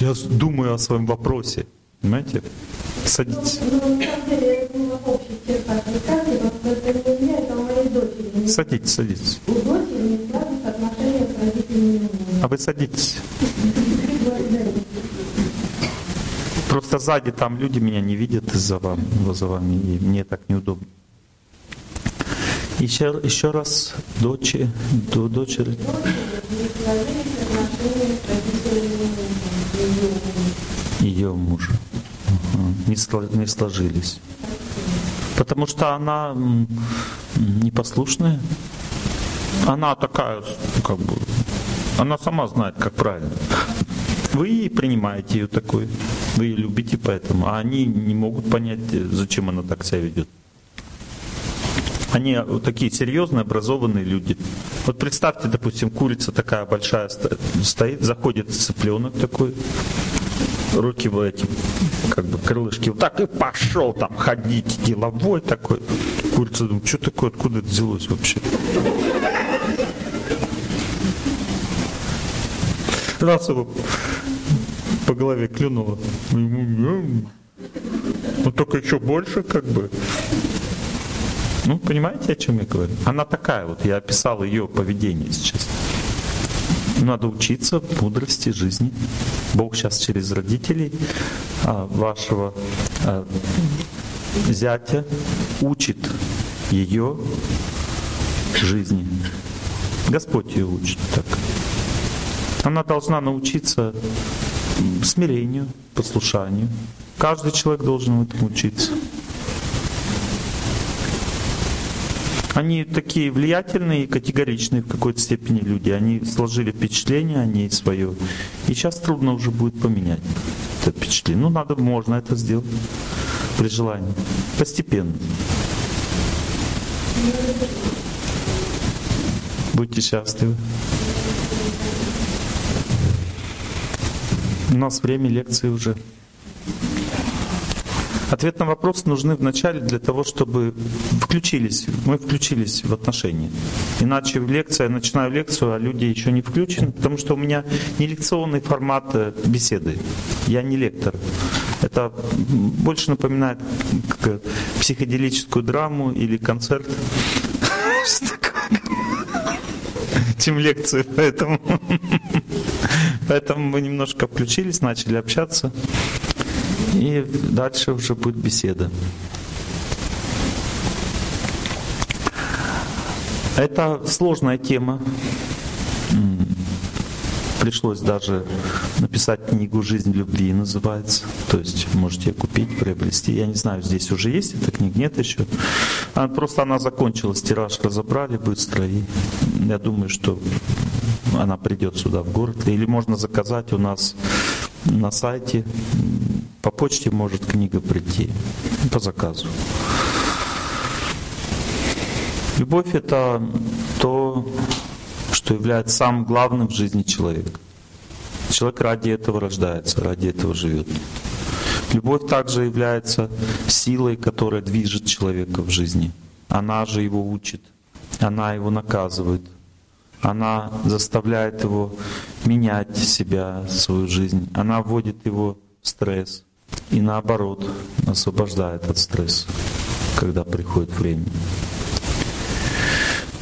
Я думаю о своем вопросе. Понимаете? Садитесь. Садитесь, садитесь. А вы садитесь. Просто сзади там люди меня не видят из-за вами, за вами, и мне так неудобно. Еще, еще раз, дочери, до дочери. Ее мужа. Не, сложились. Потому что она непослушная. Она такая, как бы, она сама знает, как правильно. Вы принимаете ее такой, вы ее любите поэтому, а они не могут понять, зачем она так себя ведет. Они вот такие серьезные, образованные люди. Вот представьте, допустим, курица такая большая стоит, заходит цыпленок такой, руки в эти, как бы крылышки, вот так и пошел там ходить, деловой такой. Курица думает, что такое, откуда это взялось вообще? Раз его по голове клюнуло. Ну, только еще больше, как бы. Ну, понимаете, о чем я говорю? Она такая вот, я описал ее поведение сейчас. Надо учиться мудрости жизни. Бог сейчас через родителей а, вашего а, зятя учит ее жизни. Господь ее учит так. Она должна научиться смирению, послушанию. Каждый человек должен этому учиться. Они такие влиятельные и категоричные в какой-то степени люди. Они сложили впечатление о ней свое. И сейчас трудно уже будет поменять это впечатление. Ну, надо, можно это сделать при желании. Постепенно. Будьте счастливы. У нас время лекции уже. Ответ на вопрос нужны вначале для того, чтобы включились, мы включились в отношения. Иначе в лекции, я начинаю лекцию, а люди еще не включены, потому что у меня не лекционный формат э, беседы. Я не лектор. Это больше напоминает психоделическую драму или концерт. чем лекцию, поэтому, поэтому мы немножко включились, начали общаться. И дальше уже будет беседа. Это сложная тема. Пришлось даже написать книгу «Жизнь любви» называется. То есть можете купить, приобрести. Я не знаю, здесь уже есть эта книга, нет еще. А просто она закончилась, тираж разобрали быстро. И я думаю, что она придет сюда в город. Или можно заказать у нас на сайте. По почте может книга прийти по заказу. Любовь — это то, что является самым главным в жизни человека. Человек ради этого рождается, ради этого живет. Любовь также является силой, которая движет человека в жизни. Она же его учит, она его наказывает — она заставляет его менять себя, свою жизнь. Она вводит его в стресс и наоборот освобождает от стресса, когда приходит время.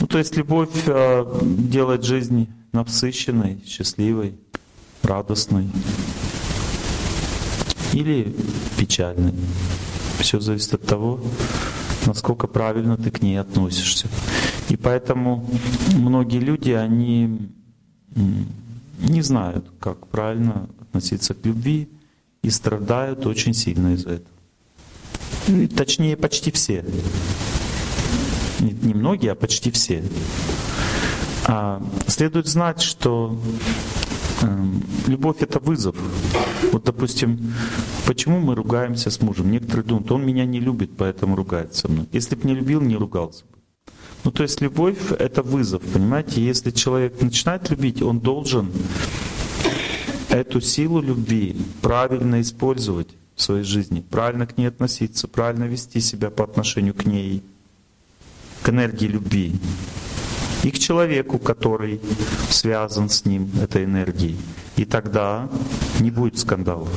Ну, то есть любовь э, делает жизнь насыщенной, счастливой, радостной или печальной. Все зависит от того, насколько правильно ты к ней относишься. И поэтому многие люди, они не знают, как правильно относиться к любви и страдают очень сильно из-за этого. Точнее, почти все. Не, многие, а почти все. А, следует знать, что э, любовь это вызов. Вот, допустим, почему мы ругаемся с мужем? Некоторые думают, он меня не любит, поэтому ругается со мной. Если бы не любил, не ругался бы. Ну, то есть любовь — это вызов, понимаете? Если человек начинает любить, он должен эту силу любви правильно использовать в своей жизни, правильно к ней относиться, правильно вести себя по отношению к ней, к энергии любви и к человеку, который связан с ним, этой энергией. И тогда не будет скандалов.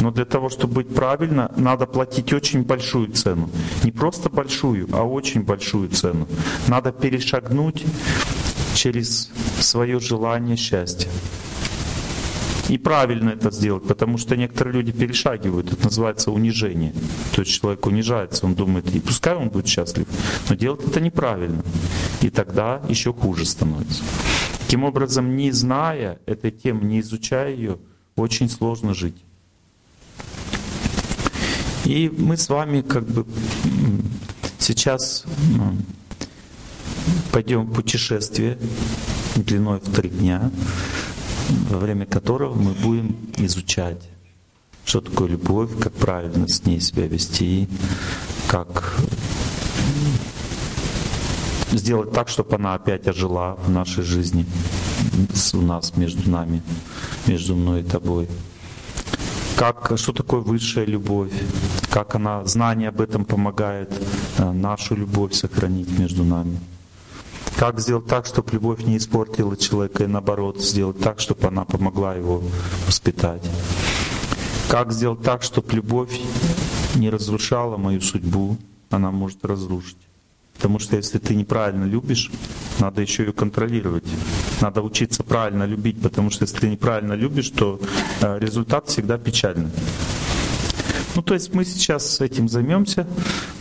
Но для того, чтобы быть правильно, надо платить очень большую цену. Не просто большую, а очень большую цену. Надо перешагнуть через свое желание счастья. И правильно это сделать, потому что некоторые люди перешагивают, это называется унижение. То есть человек унижается, он думает, и пускай он будет счастлив, но делать это неправильно. И тогда еще хуже становится. Таким образом, не зная этой темы, не изучая ее, очень сложно жить. И мы с вами как бы сейчас пойдем в путешествие длиной в три дня, во время которого мы будем изучать, что такое любовь, как правильно с ней себя вести, как сделать так, чтобы она опять ожила в нашей жизни, у нас, между нами, между мной и тобой. Как, что такое высшая любовь, как она, знание об этом помогает э, нашу любовь сохранить между нами. Как сделать так, чтобы любовь не испортила человека, и наоборот, сделать так, чтобы она помогла его воспитать. Как сделать так, чтобы любовь не разрушала мою судьбу, она может разрушить. Потому что если ты неправильно любишь, надо еще ее контролировать. Надо учиться правильно любить, потому что если ты неправильно любишь, то э, результат всегда печальный. Ну, то есть мы сейчас этим займемся,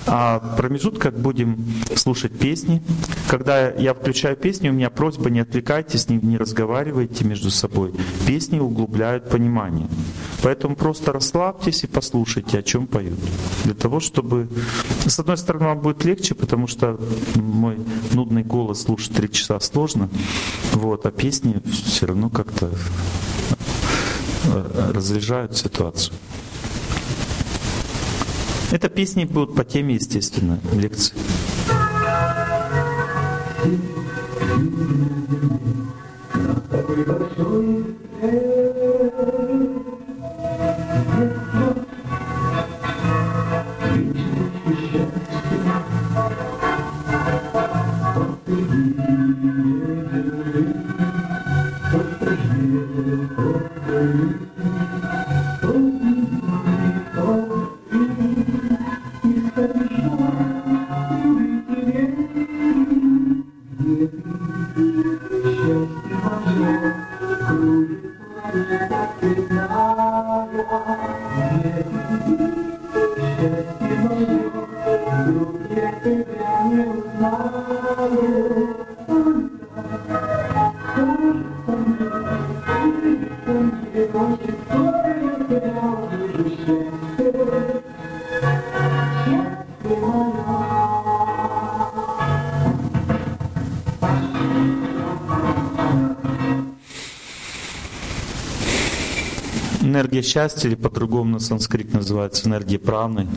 а в промежутках будем слушать песни. Когда я включаю песни, у меня просьба, не отвлекайтесь, не, не разговаривайте между собой. Песни углубляют понимание. Поэтому просто расслабьтесь и послушайте, о чем поют. Для того, чтобы... С одной стороны, вам будет легче, потому что мой нудный голос слушать три часа сложно. Вот, а песни все равно как-то э, разряжают ситуацию. Это песни будут по теме, естественно, лекции. Такой большой Энергия счастья, или по-другому на санскрит называется энергия праны,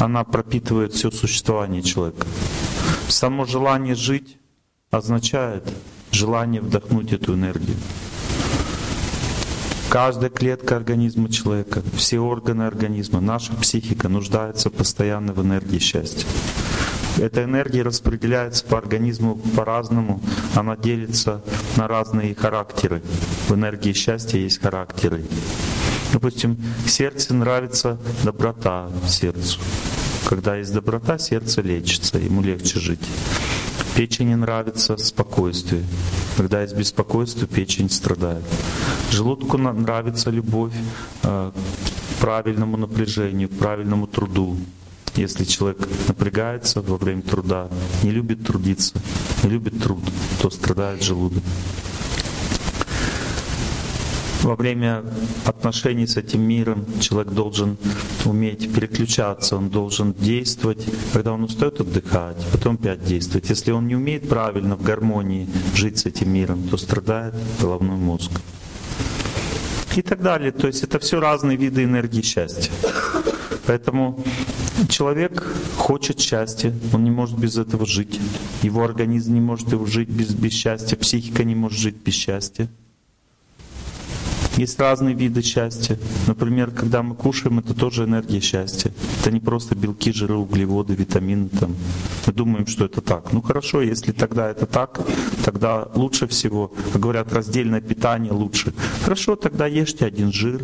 она пропитывает все существование человека. Само желание жить означает желание вдохнуть эту энергию. Каждая клетка организма человека, все органы организма, наша психика нуждается постоянно в энергии счастья. Эта энергия распределяется по организму по-разному, она делится на разные характеры. В энергии счастья есть характеры. Допустим, сердце нравится доброта сердцу. Когда есть доброта, сердце лечится, ему легче жить. Печени нравится спокойствие. Когда есть беспокойство, печень страдает. Желудку нравится любовь э, к правильному напряжению, к правильному труду. Если человек напрягается во время труда, не любит трудиться, не любит труд, то страдает желудок во время отношений с этим миром человек должен уметь переключаться, он должен действовать. Когда он устает, отдыхать, потом опять действовать. Если он не умеет правильно в гармонии жить с этим миром, то страдает головной мозг. И так далее. То есть это все разные виды энергии счастья. Поэтому человек хочет счастья, он не может без этого жить. Его организм не может его жить без, без счастья, психика не может жить без счастья. Есть разные виды счастья. Например, когда мы кушаем, это тоже энергия счастья. Это не просто белки, жиры, углеводы, витамины. Там. Мы думаем, что это так. Ну хорошо, если тогда это так, тогда лучше всего, как говорят, раздельное питание лучше. Хорошо, тогда ешьте один жир,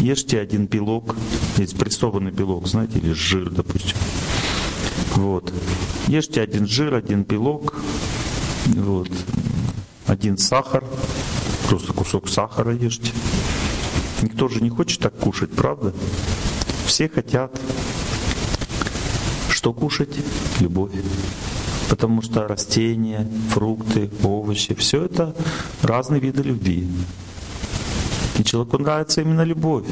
ешьте один белок, есть прессованный белок, знаете, или жир, допустим. Вот. Ешьте один жир, один белок, вот. один сахар, просто кусок сахара ешьте. Никто же не хочет так кушать, правда? Все хотят. Что кушать? Любовь. Потому что растения, фрукты, овощи, все это разные виды любви. И человеку нравится именно любовь,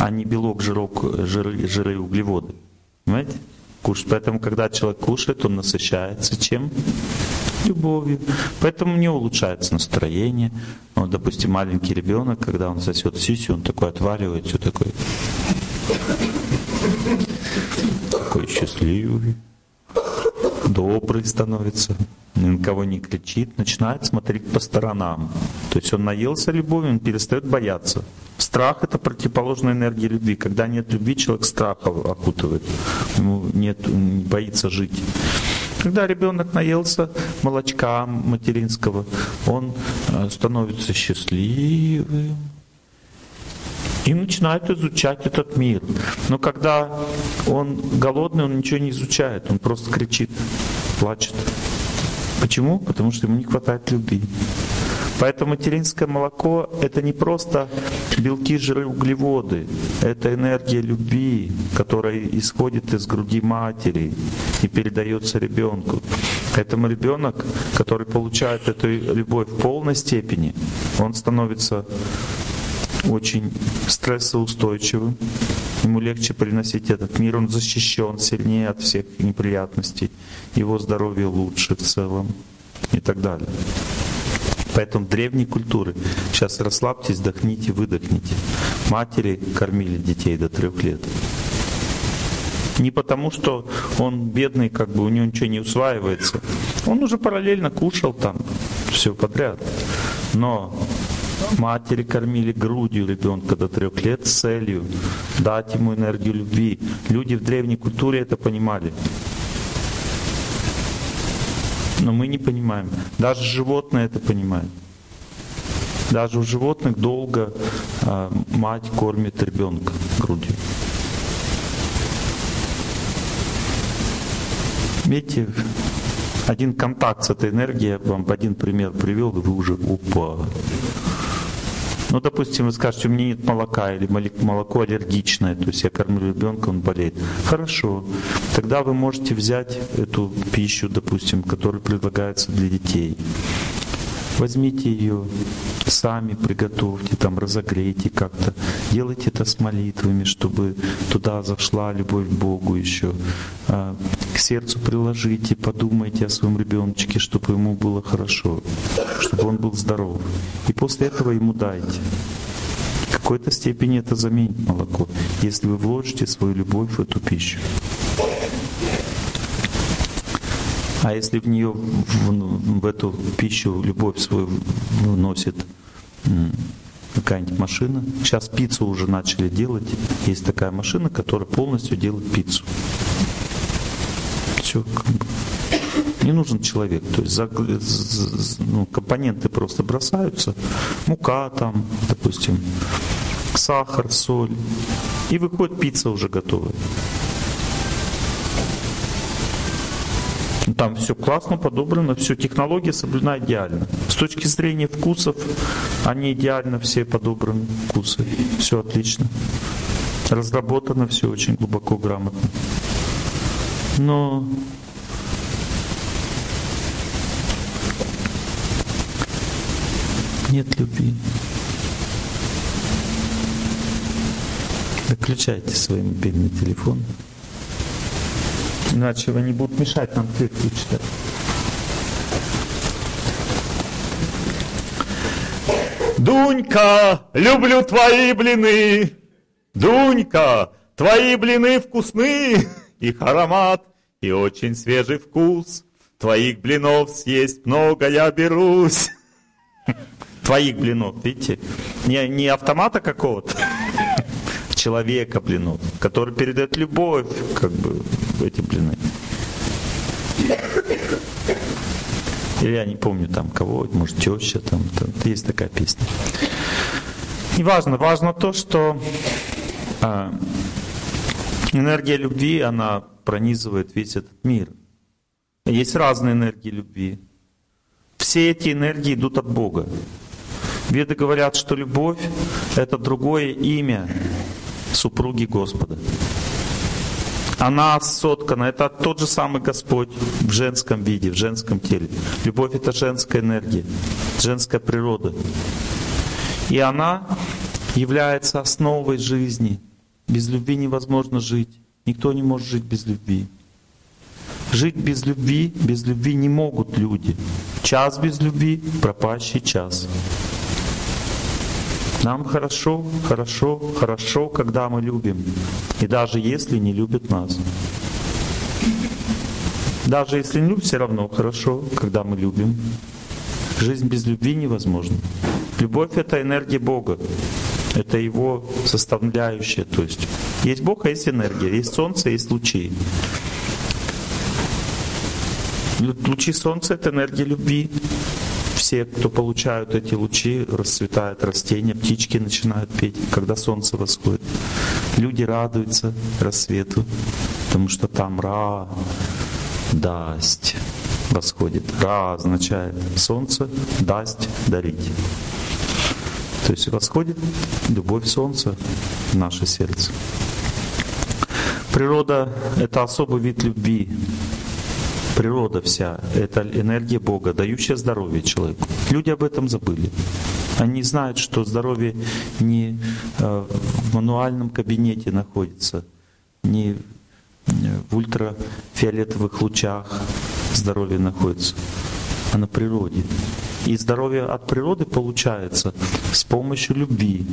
а не белок, жирок, жиры, жиры углеводы. Понимаете? Кушать. Поэтому, когда человек кушает, он насыщается чем? Любовью. Поэтому не улучшается настроение. Вот, допустим, маленький ребенок, когда он сосет сисю, он такой отваливает, все такой, такой счастливый, добрый становится, ни на кого не кричит, начинает смотреть по сторонам. То есть он наелся любовью, он перестает бояться. Страх — это противоположная энергия любви. Когда нет любви, человек страха окутывает. Ему нет, не боится жить. Когда ребенок наелся молочка материнского, он э, становится счастливым и начинает изучать этот мир. Но когда он голодный, он ничего не изучает, он просто кричит, плачет. Почему? Потому что ему не хватает любви. Поэтому материнское молоко — это не просто белки, жиры, углеводы. Это энергия любви, которая исходит из груди матери и передается ребенку. Поэтому ребенок, который получает эту любовь в полной степени, он становится очень стрессоустойчивым, ему легче приносить этот мир, он защищен сильнее от всех неприятностей, его здоровье лучше в целом и так далее. Поэтому древние культуры, сейчас расслабьтесь, вдохните, выдохните. Матери кормили детей до трех лет. Не потому, что он бедный, как бы у него ничего не усваивается. Он уже параллельно кушал там все подряд. Но матери кормили грудью ребенка до трех лет с целью дать ему энергию любви. Люди в древней культуре это понимали но мы не понимаем. Даже животные это понимают. Даже у животных долго э, мать кормит ребенка грудью. Видите, один контакт с этой энергией, я вам один пример привел, вы уже упали. Ну, допустим, вы скажете, у меня нет молока, или молоко аллергичное, то есть я кормлю ребенка, он болеет. Хорошо. Тогда вы можете взять эту пищу, допустим, которая предлагается для детей. Возьмите ее, сами приготовьте, там разогрейте как-то. Делайте это с молитвами, чтобы туда зашла любовь к Богу еще. А, к сердцу приложите, подумайте о своем ребеночке, чтобы ему было хорошо, чтобы он был здоров. И после этого ему дайте. В какой-то степени это заменит молоко, если вы вложите свою любовь в эту пищу. А если в нее, в, в эту пищу любовь свою вносит какая-нибудь машина. Сейчас пиццу уже начали делать. Есть такая машина, которая полностью делает пиццу. Все. Не нужен человек. То есть ну, компоненты просто бросаются. Мука там, допустим, сахар, соль. И выходит пицца уже готовая. Там все классно подобрано, все, технология соблюдена идеально. С точки зрения вкусов, они идеально все подобраны, вкусы. Все отлично. Разработано все очень глубоко, грамотно. Но нет любви. Выключайте свой мобильный телефон. Иначе они будут мешать нам лекцию читать. Дунька, люблю твои блины. Дунька, твои блины вкусны. Их аромат и очень свежий вкус. Твоих блинов съесть много я берусь. Твоих блинов, видите? Не, не автомата какого-то, человека блинов, который передает любовь, как бы, эти блины. Или я не помню там кого, может теща, там, там есть такая песня. Не важно, важно то, что а, энергия любви, она пронизывает весь этот мир. Есть разные энергии любви. Все эти энергии идут от Бога. Веды говорят, что любовь — это другое имя супруги Господа. Она соткана, это тот же самый Господь в женском виде, в женском теле. Любовь — это женская энергия, женская природа. И она является основой жизни. Без любви невозможно жить. Никто не может жить без любви. Жить без любви, без любви не могут люди. Час без любви — пропащий час. Нам хорошо, хорошо, хорошо, когда мы любим. И даже если не любят нас. Даже если не любят, все равно хорошо, когда мы любим. Жизнь без любви невозможна. Любовь — это энергия Бога. Это его составляющая. То есть есть Бог, а есть энергия. Есть солнце, есть лучи. Лучи солнца — это энергия любви все, кто получают эти лучи, расцветают растения, птички начинают петь, когда солнце восходит. Люди радуются рассвету, потому что там Ра, дасть восходит. Ра означает солнце, дасть, дарить. То есть восходит любовь солнца в наше сердце. Природа — это особый вид любви природа вся — это энергия Бога, дающая здоровье человеку. Люди об этом забыли. Они знают, что здоровье не э, в мануальном кабинете находится, не в ультрафиолетовых лучах здоровье находится, а на природе. И здоровье от природы получается с помощью любви.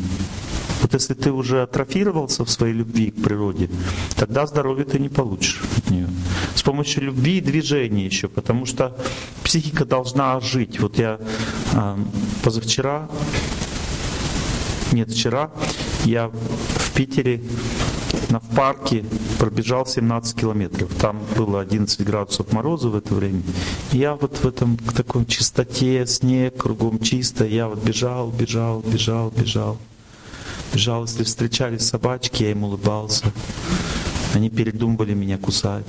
Вот если ты уже атрофировался в своей любви к природе, тогда здоровье ты не получишь от нее. С помощью любви и движения еще, потому что психика должна жить. Вот я э, позавчера, нет, вчера, я в Питере на, в парке пробежал 17 километров. Там было 11 градусов мороза в это время. Я вот в этом в такой чистоте, снег кругом чисто, я вот бежал, бежал, бежал, бежал. Если встречались собачки, я им улыбался. Они передумывали меня кусать.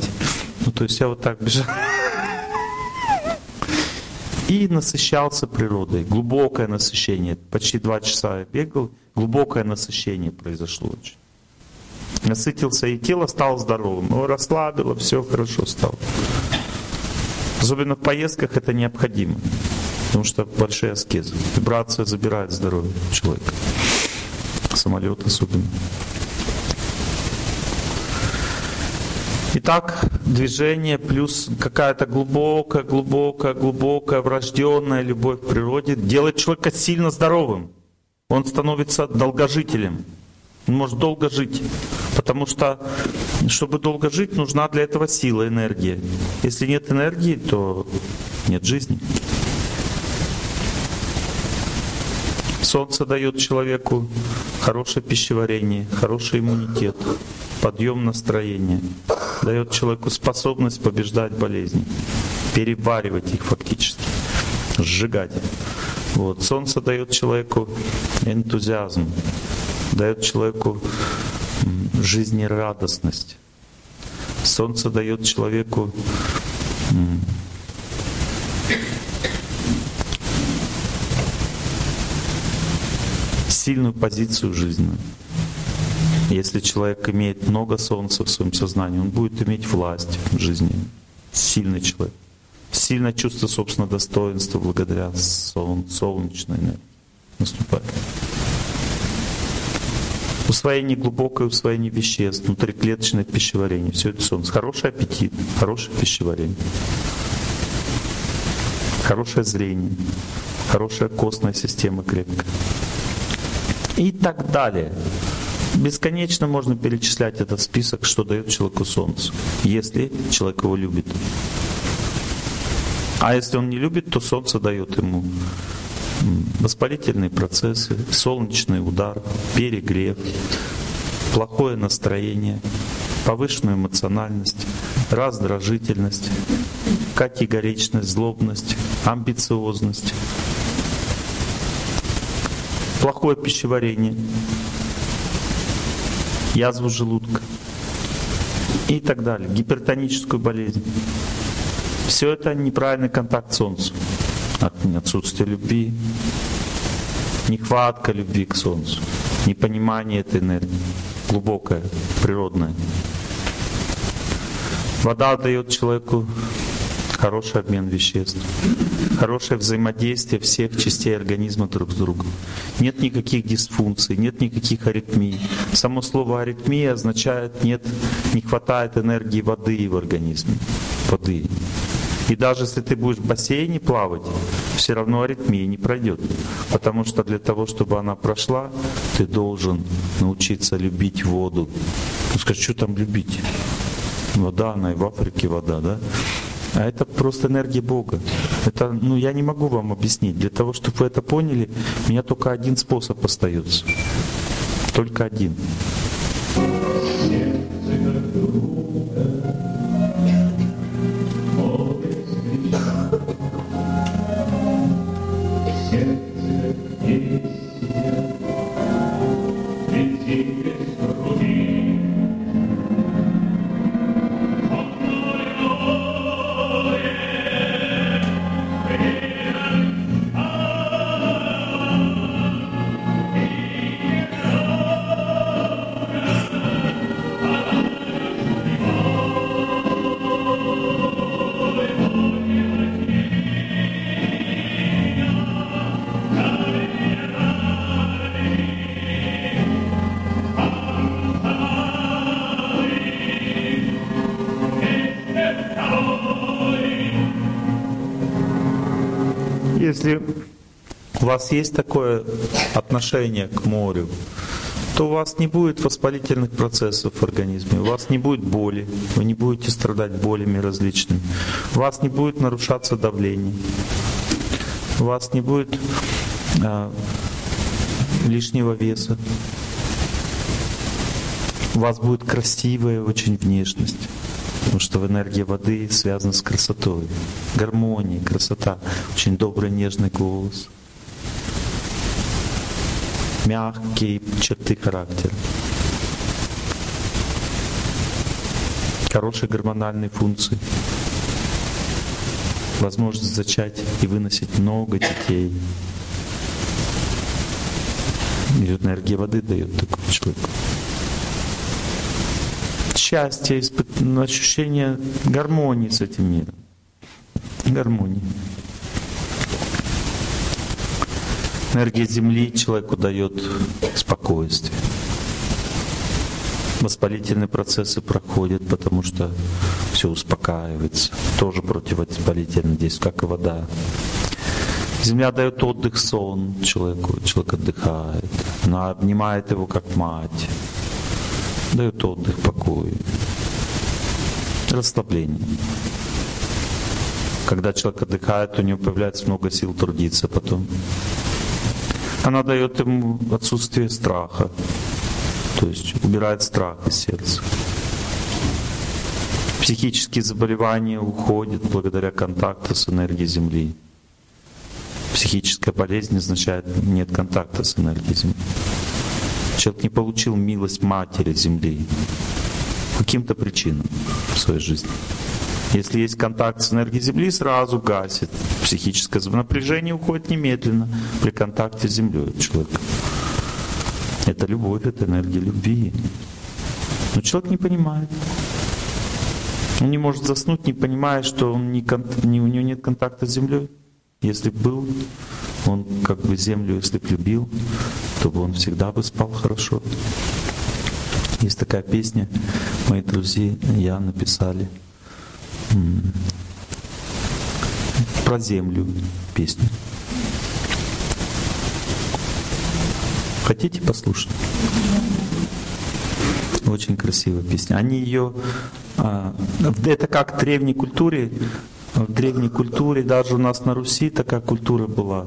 Ну, то есть я вот так бежал. И насыщался природой. Глубокое насыщение. Почти два часа я бегал. Глубокое насыщение произошло очень. Насытился, и тело стало здоровым. Его расслабило, все хорошо стало. Особенно в поездках это необходимо. Потому что большие аскезы. Вибрация забирает здоровье человека самолет особенно. Итак, движение плюс какая-то глубокая, глубокая, глубокая врожденная любовь к природе делает человека сильно здоровым. Он становится долгожителем. Он может долго жить. Потому что, чтобы долго жить, нужна для этого сила, энергия. Если нет энергии, то нет жизни. Солнце дает человеку хорошее пищеварение, хороший иммунитет, подъем настроения, дает человеку способность побеждать болезни, переваривать их фактически, сжигать. Вот. Солнце дает человеку энтузиазм, дает человеку жизнерадостность. Солнце дает человеку сильную позицию жизненную. Если человек имеет много солнца в своем сознании, он будет иметь власть в жизни. Сильный человек. Сильное чувство собственного достоинства благодаря солн солнечной энергии наступает. Усвоение глубокое усвоение веществ, внутриклеточное пищеварение. Все это солнце. Хороший аппетит, хорошее пищеварение. Хорошее зрение, хорошая костная система крепкая и так далее. Бесконечно можно перечислять этот список, что дает человеку солнце, если человек его любит. А если он не любит, то солнце дает ему воспалительные процессы, солнечный удар, перегрев, плохое настроение, повышенную эмоциональность, раздражительность, категоричность, злобность, амбициозность, плохое пищеварение, язву желудка и так далее, гипертоническую болезнь. Все это неправильный контакт с Солнцем, отсутствие любви, нехватка любви к Солнцу, непонимание этой энергии, глубокое, природное. Вода дает человеку хороший обмен веществ, хорошее взаимодействие всех частей организма друг с другом. Нет никаких дисфункций, нет никаких аритмий. Само слово аритмия означает нет, не хватает энергии воды в организме. Воды. И даже если ты будешь в бассейне плавать, все равно аритмия не пройдет. Потому что для того, чтобы она прошла, ты должен научиться любить воду. Ну скажи, что там любить? Вода, она и в Африке вода, да? А это просто энергия Бога. Это, ну, я не могу вам объяснить. Для того, чтобы вы это поняли, у меня только один способ остается. Только один. Если у вас есть такое отношение к морю, то у вас не будет воспалительных процессов в организме, у вас не будет боли, вы не будете страдать болями различными, у вас не будет нарушаться давление, у вас не будет а, лишнего веса, у вас будет красивая очень внешность. Потому что энергия воды связана с красотой, гармонией, красота, очень добрый, нежный голос, мягкие черты характера, хорошие гормональные функции, возможность зачать и выносить много детей. И энергия воды дает такому человеку счастья, ощущение гармонии с этим миром. Гармонии. Энергия Земли человеку дает спокойствие. Воспалительные процессы проходят, потому что все успокаивается. Тоже противовоспалительно действует, как и вода. Земля дает отдых, сон человеку. Человек отдыхает. Она обнимает его как мать дает отдых, покой, расслабление. Когда человек отдыхает, у него появляется много сил трудиться потом. Она дает ему отсутствие страха, то есть убирает страх из сердца. Психические заболевания уходят благодаря контакту с энергией Земли. Психическая болезнь означает нет контакта с энергией Земли. Человек не получил милость Матери Земли каким-то причинам в своей жизни. Если есть контакт с энергией Земли, сразу гасит психическое напряжение, уходит немедленно при контакте с Землей человека. Это любовь, это энергия любви. Но человек не понимает. Он не может заснуть, не понимая, что он не, у него нет контакта с Землей. Если был, он как бы землю, если бы любил, то бы он всегда бы спал хорошо. Есть такая песня, мои друзья, я написали про землю песню. Хотите послушать? Очень красивая песня. Они ее, а, это как в древней культуре в древней культуре, даже у нас на Руси такая культура была.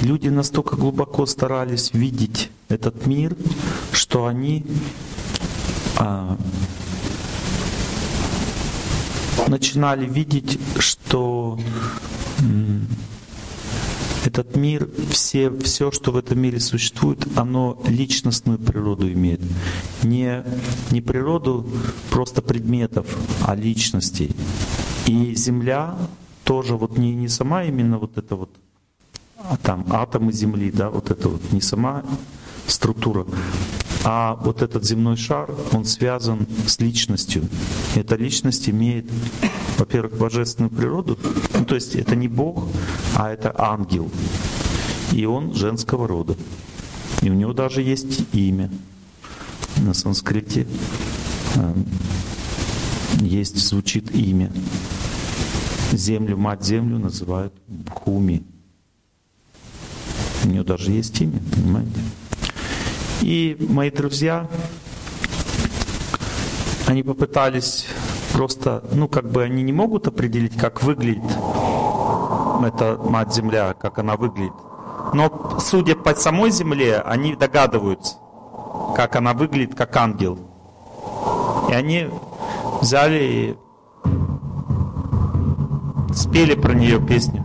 люди настолько глубоко старались видеть этот мир, что они а, начинали видеть, что этот мир, все, все, что в этом мире существует, оно личностную природу имеет. Не, не природу просто предметов, а личностей. И Земля тоже вот не, не сама именно вот это вот а там атомы Земли, да, вот это вот не сама структура, а вот этот земной шар, он связан с личностью. Эта личность имеет, во-первых, божественную природу, ну, то есть это не Бог, а это ангел. И он женского рода. И у него даже есть имя на санскрите. Эм, есть, звучит имя. Землю, мать землю называют Бхуми. У нее даже есть имя, понимаете? И мои друзья, они попытались просто, ну как бы они не могут определить, как выглядит эта мать Земля, как она выглядит. Но судя по самой Земле, они догадываются, как она выглядит, как ангел. И они взяли и спели про нее песню.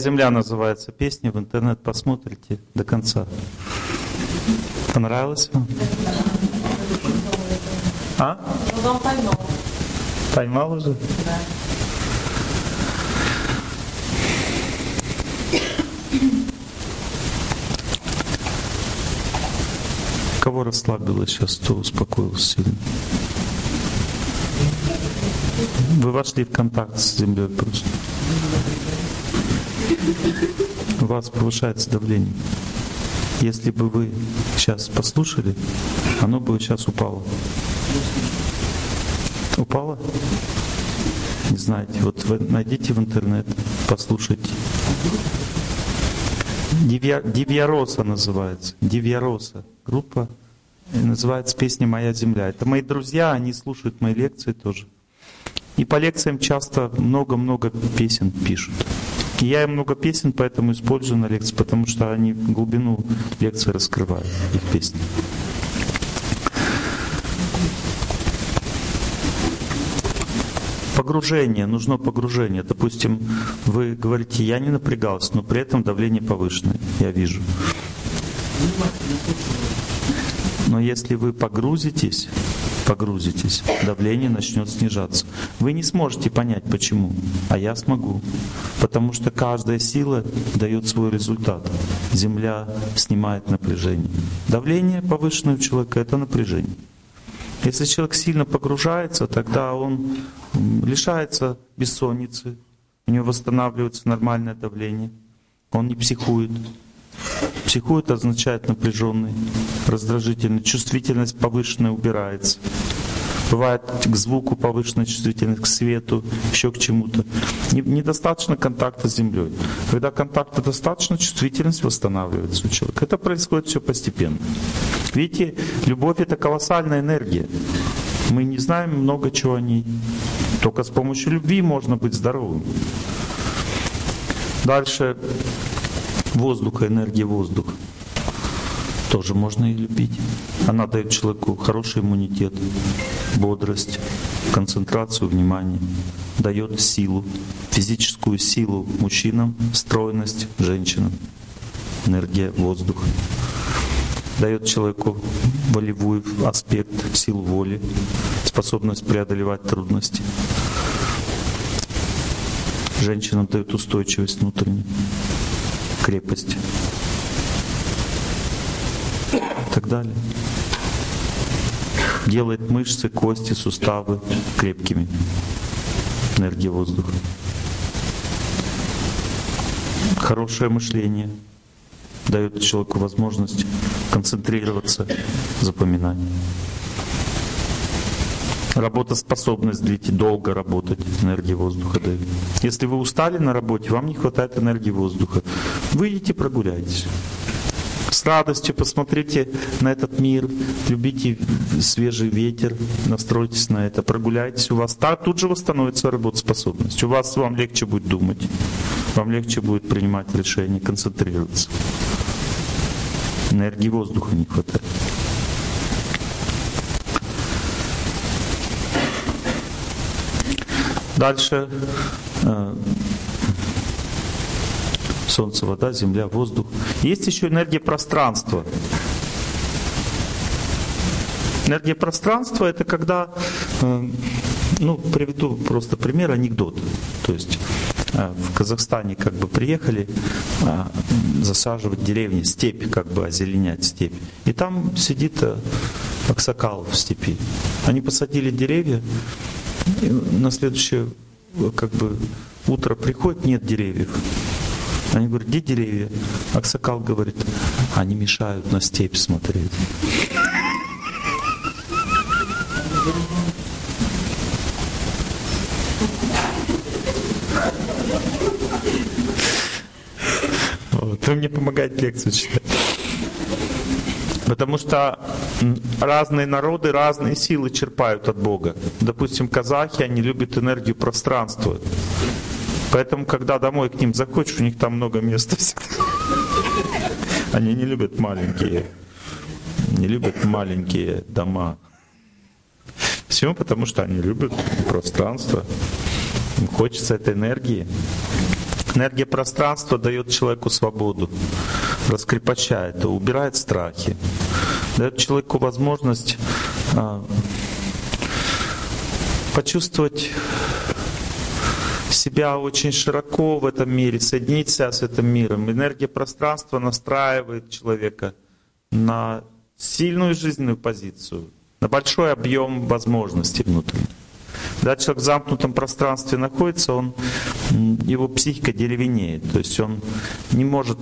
Земля называется песня, в интернет посмотрите до конца. Понравилось вам? А? Ну, поймал. Поймал уже? Да. Кого расслабило сейчас, кто успокоился сильно? Вы вошли в контакт с землей просто у вас повышается давление. Если бы вы сейчас послушали, оно бы сейчас упало. Упало? Не знаете. Вот вы найдите в интернет, послушайте. Дивья, Дивьяроса называется. Дивьяроса. Группа называется песня «Моя земля». Это мои друзья, они слушают мои лекции тоже. И по лекциям часто много-много песен пишут. Я им много песен, поэтому использую на лекции, потому что они глубину лекции раскрывают, их песни. Погружение, нужно погружение. Допустим, вы говорите, я не напрягался, но при этом давление повышенное, я вижу. Но если вы погрузитесь, погрузитесь, давление начнет снижаться. Вы не сможете понять, почему, а я смогу. Потому что каждая сила дает свой результат. Земля снимает напряжение. Давление повышенное у человека — это напряжение. Если человек сильно погружается, тогда он лишается бессонницы, у него восстанавливается нормальное давление, он не психует. Психует означает напряженный, раздражительный, чувствительность повышенная убирается. Бывает к звуку повышенная чувствительность, к свету, еще к чему-то. Недостаточно контакта с землей. Когда контакта достаточно, чувствительность восстанавливается у человека. Это происходит все постепенно. Видите, любовь это колоссальная энергия. Мы не знаем много чего о ней. Только с помощью любви можно быть здоровым. Дальше воздуха, энергия воздуха. Тоже можно и любить. Она дает человеку хороший иммунитет, бодрость, концентрацию внимания, дает силу, физическую силу мужчинам, стройность женщинам, энергия воздуха. Дает человеку волевой аспект, силу воли, способность преодолевать трудности. Женщинам дает устойчивость внутреннюю крепость и так далее. Делает мышцы, кости, суставы крепкими. Энергия воздуха. Хорошее мышление дает человеку возможность концентрироваться, запоминать. Работоспособность длить, долго работать, энергии воздуха дает. Если вы устали на работе, вам не хватает энергии воздуха, выйдите прогуляйтесь. С радостью посмотрите на этот мир, любите свежий ветер, настройтесь на это, прогуляйтесь. У вас так тут же восстановится работоспособность. У вас вам легче будет думать, вам легче будет принимать решения, концентрироваться. Энергии воздуха не хватает. Дальше э, солнце, вода, земля, воздух. Есть еще энергия пространства. Энергия пространства это когда, э, ну, приведу просто пример, анекдот. То есть э, в Казахстане как бы приехали засаживать деревни, степь, как бы озеленять степь. И там сидит аксакал в степи. Они посадили деревья, и на следующее как бы утро приходит, нет деревьев. Они говорят, где деревья? Аксакал говорит, они мешают на степь смотреть. Вот. Вы мне помогаете лекцию читать. Потому что разные народы разные силы черпают от Бога. Допустим, казахи, они любят энергию пространства. Поэтому, когда домой к ним заходишь, у них там много места всегда. Они не любят маленькие, не любят маленькие дома. Почему? Потому что они любят пространство. Им хочется этой энергии. Энергия пространства дает человеку свободу, раскрепощает, убирает страхи, дает человеку возможность а, почувствовать себя очень широко в этом мире, соединить себя с этим миром. Энергия пространства настраивает человека на сильную жизненную позицию, на большой объем возможностей внутренних. Когда человек в замкнутом пространстве находится, он, его психика деревенеет, то есть он не может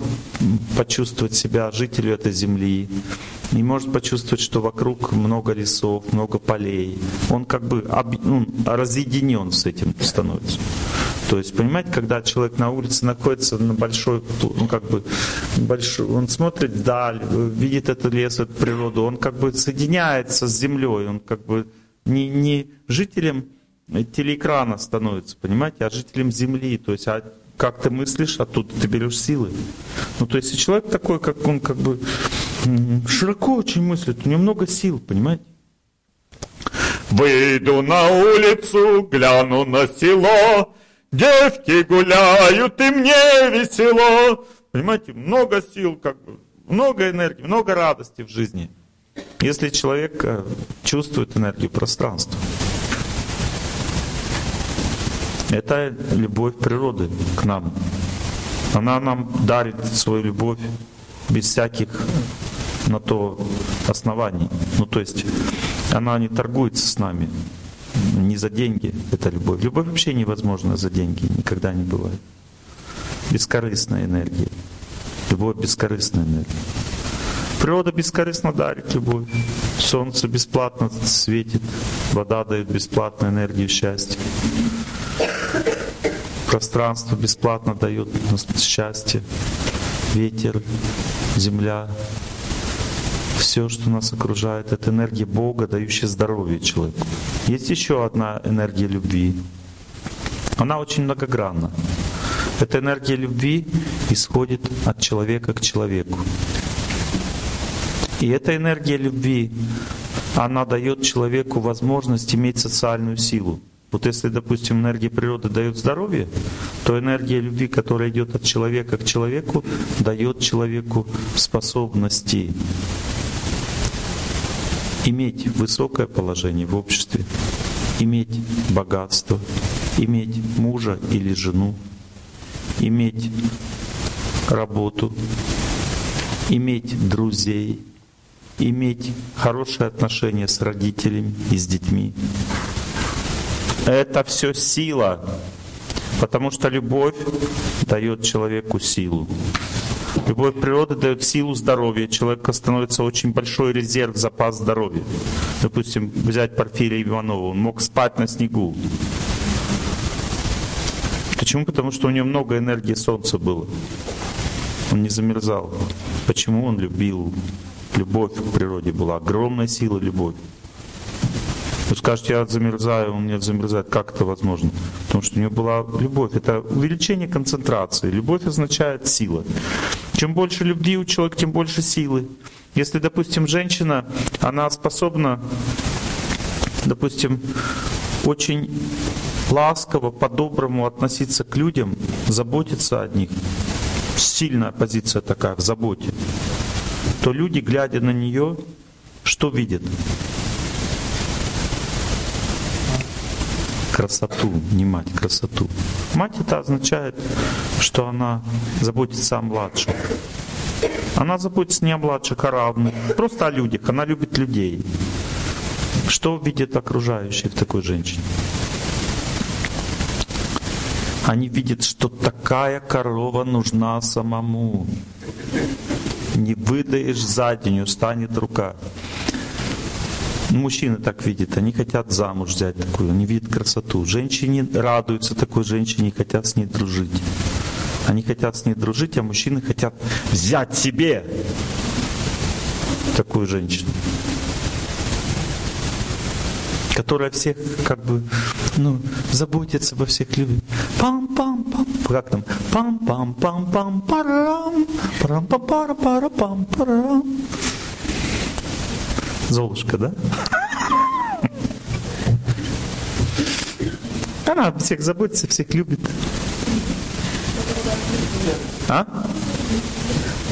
почувствовать себя жителем этой земли, не может почувствовать, что вокруг много лесов, много полей. Он как бы об, ну, разъединен с этим становится. То есть, понимаете, когда человек на улице находится на большой, ну как бы большой, он смотрит вдаль, видит этот лес, эту природу, он как бы соединяется с землей, он как бы не, не жителем телеэкрана становится, понимаете, а жителем Земли. То есть, а как ты мыслишь, оттуда ты берешь силы. Ну, то есть, человек такой, как он как бы широко очень мыслит, у него много сил, понимаете? Выйду на улицу, гляну на село, девки гуляют, и мне весело. Понимаете, много сил, как бы, много энергии, много радости в жизни. Если человек э, чувствует энергию пространства, это любовь природы к нам. Она нам дарит свою любовь без всяких на то оснований. Ну то есть она не торгуется с нами. Не за деньги это любовь. Любовь вообще невозможна за деньги, никогда не бывает. Бескорыстная энергия. Любовь бескорыстная энергия. Природа бескорыстно дарит любовь. Солнце бесплатно светит, вода дает бесплатную энергию счастья. Пространство бесплатно дает счастье. Ветер, земля, все, что нас окружает, это энергия Бога, дающая здоровье человеку. Есть еще одна энергия любви. Она очень многогранна. Эта энергия любви исходит от человека к человеку. И эта энергия любви, она дает человеку возможность иметь социальную силу. Вот если, допустим, энергия природы дает здоровье, то энергия любви, которая идет от человека к человеку, дает человеку способности иметь высокое положение в обществе, иметь богатство, иметь мужа или жену, иметь работу, иметь друзей, иметь хорошие отношения с родителями и с детьми. Это все сила, потому что любовь дает человеку силу. Любовь природы дает силу здоровья. Человека становится очень большой резерв, запас здоровья. Допустим, взять Порфирия Иванова. Он мог спать на снегу. Почему? Потому что у него много энергии солнца было. Он не замерзал. Почему он любил? Любовь к природе была. Огромная сила любовь. Вы скажете, я замерзаю, он не замерзает. Как это возможно? Потому что у него была любовь. Это увеличение концентрации. Любовь означает сила. Чем больше любви у человека, тем больше силы. Если, допустим, женщина, она способна, допустим, очень ласково, по-доброму относиться к людям, заботиться о них, сильная позиция такая в заботе, то люди, глядя на нее, что видят? Красоту, не мать, красоту. Мать это означает, что она заботится о младших. Она заботится не о младших, а равных. Просто о людях. Она любит людей. Что видят окружающие в такой женщине? Они видят, что такая корова нужна самому. Не выдаешь за день, устанет рука. Мужчины так видят, они хотят замуж взять такую, они видят красоту. Женщины радуются такой женщине и хотят с ней дружить. Они хотят с ней дружить, а мужчины хотят взять себе такую женщину которая всех как бы, ну, заботится во всех любит. Пам-пам-пам, как там? Пам-пам-пам-пам-парам, парам-пам-пара-пара-пам-парам. Золушка, да? Она всех заботится, всех любит. А?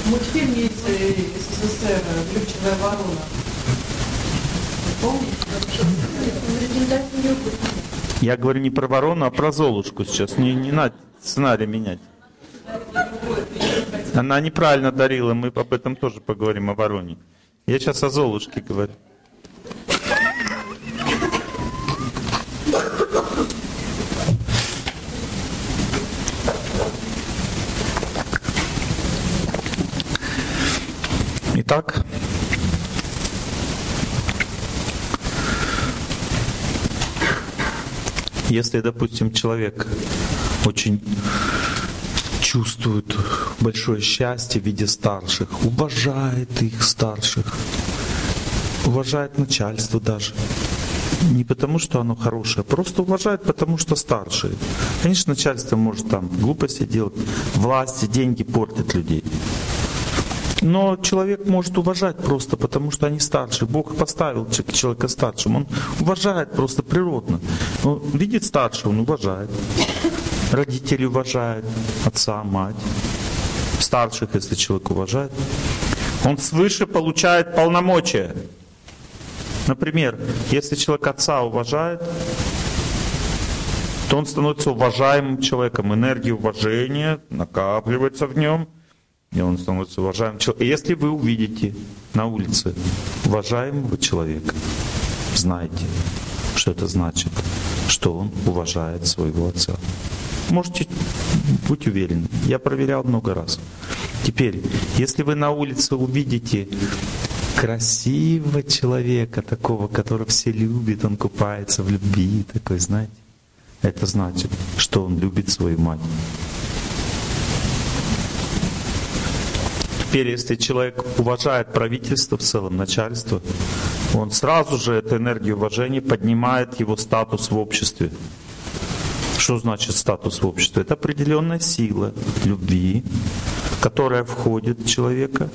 Мультфильм есть э, СССР «Влюбчивая ворона». Я говорю не про ворону, а про Золушку сейчас. Не, не надо сценарий менять. Она неправильно дарила, мы об этом тоже поговорим, о вороне. Я сейчас о Золушке говорю. Итак, если, допустим, человек очень чувствует большое счастье в виде старших, уважает их старших, уважает начальство даже. Не потому, что оно хорошее, просто уважает, потому что старшие. Конечно, начальство может там глупости делать, власти, деньги портят людей. Но человек может уважать просто потому, что они старше. Бог поставил человека старшим. Он уважает просто природно. Он видит старшего, он уважает. Родители уважают, отца, мать. Старших, если человек уважает. Он свыше получает полномочия. Например, если человек отца уважает, то он становится уважаемым человеком. Энергия уважения накапливается в нем, и он становится уважаемым человеком. Если вы увидите на улице уважаемого человека, знайте, что это значит, что он уважает своего отца. Можете быть уверены. Я проверял много раз. Теперь, если вы на улице увидите красивого человека, такого, которого все любят, он купается в любви, такой, знаете, это значит, что он любит свою мать. Теперь, если человек уважает правительство в целом, начальство, он сразу же эту энергию уважения поднимает его статус в обществе. Что значит статус в обществе? Это определенная сила любви, которая входит в человека,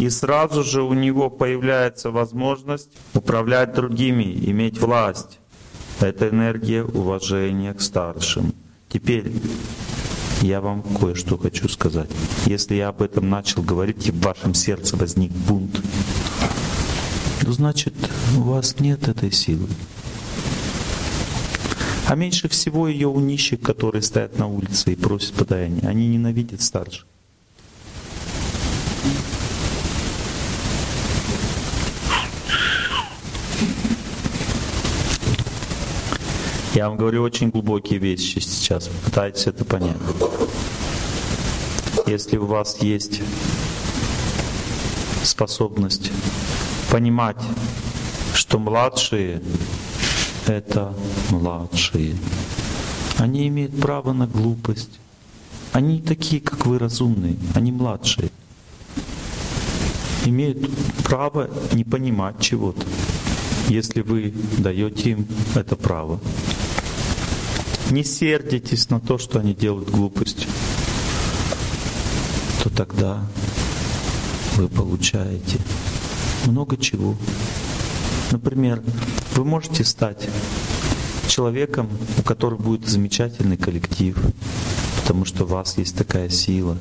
и сразу же у него появляется возможность управлять другими, иметь власть. Это энергия уважения к старшим. Теперь я вам кое-что хочу сказать. Если я об этом начал говорить, и в вашем сердце возник бунт, то значит у вас нет этой силы. А меньше всего ее у нищих, которые стоят на улице и просят подаяния. Они ненавидят старших. Я вам говорю очень глубокие вещи сейчас. Пытайтесь это понять. Если у вас есть способность понимать, что младшие — это младшие. Они имеют право на глупость. Они такие, как вы, разумные. Они младшие. Имеют право не понимать чего-то, если вы даете им это право. Не сердитесь на то, что они делают глупость, то тогда вы получаете много чего. Например, вы можете стать человеком, у которого будет замечательный коллектив, потому что у вас есть такая сила.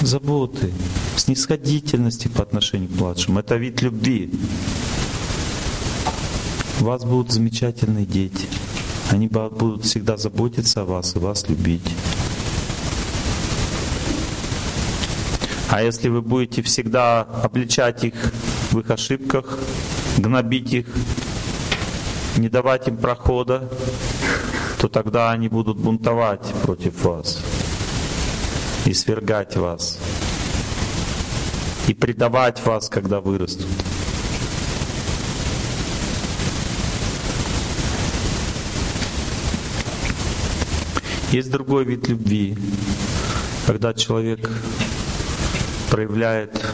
Заботы, снисходительности по отношению к младшим — это вид любви. У вас будут замечательные дети — они будут всегда заботиться о вас и вас любить. А если вы будете всегда обличать их в их ошибках, гнобить их, не давать им прохода, то тогда они будут бунтовать против вас и свергать вас, и предавать вас, когда вырастут. Есть другой вид любви, когда человек проявляет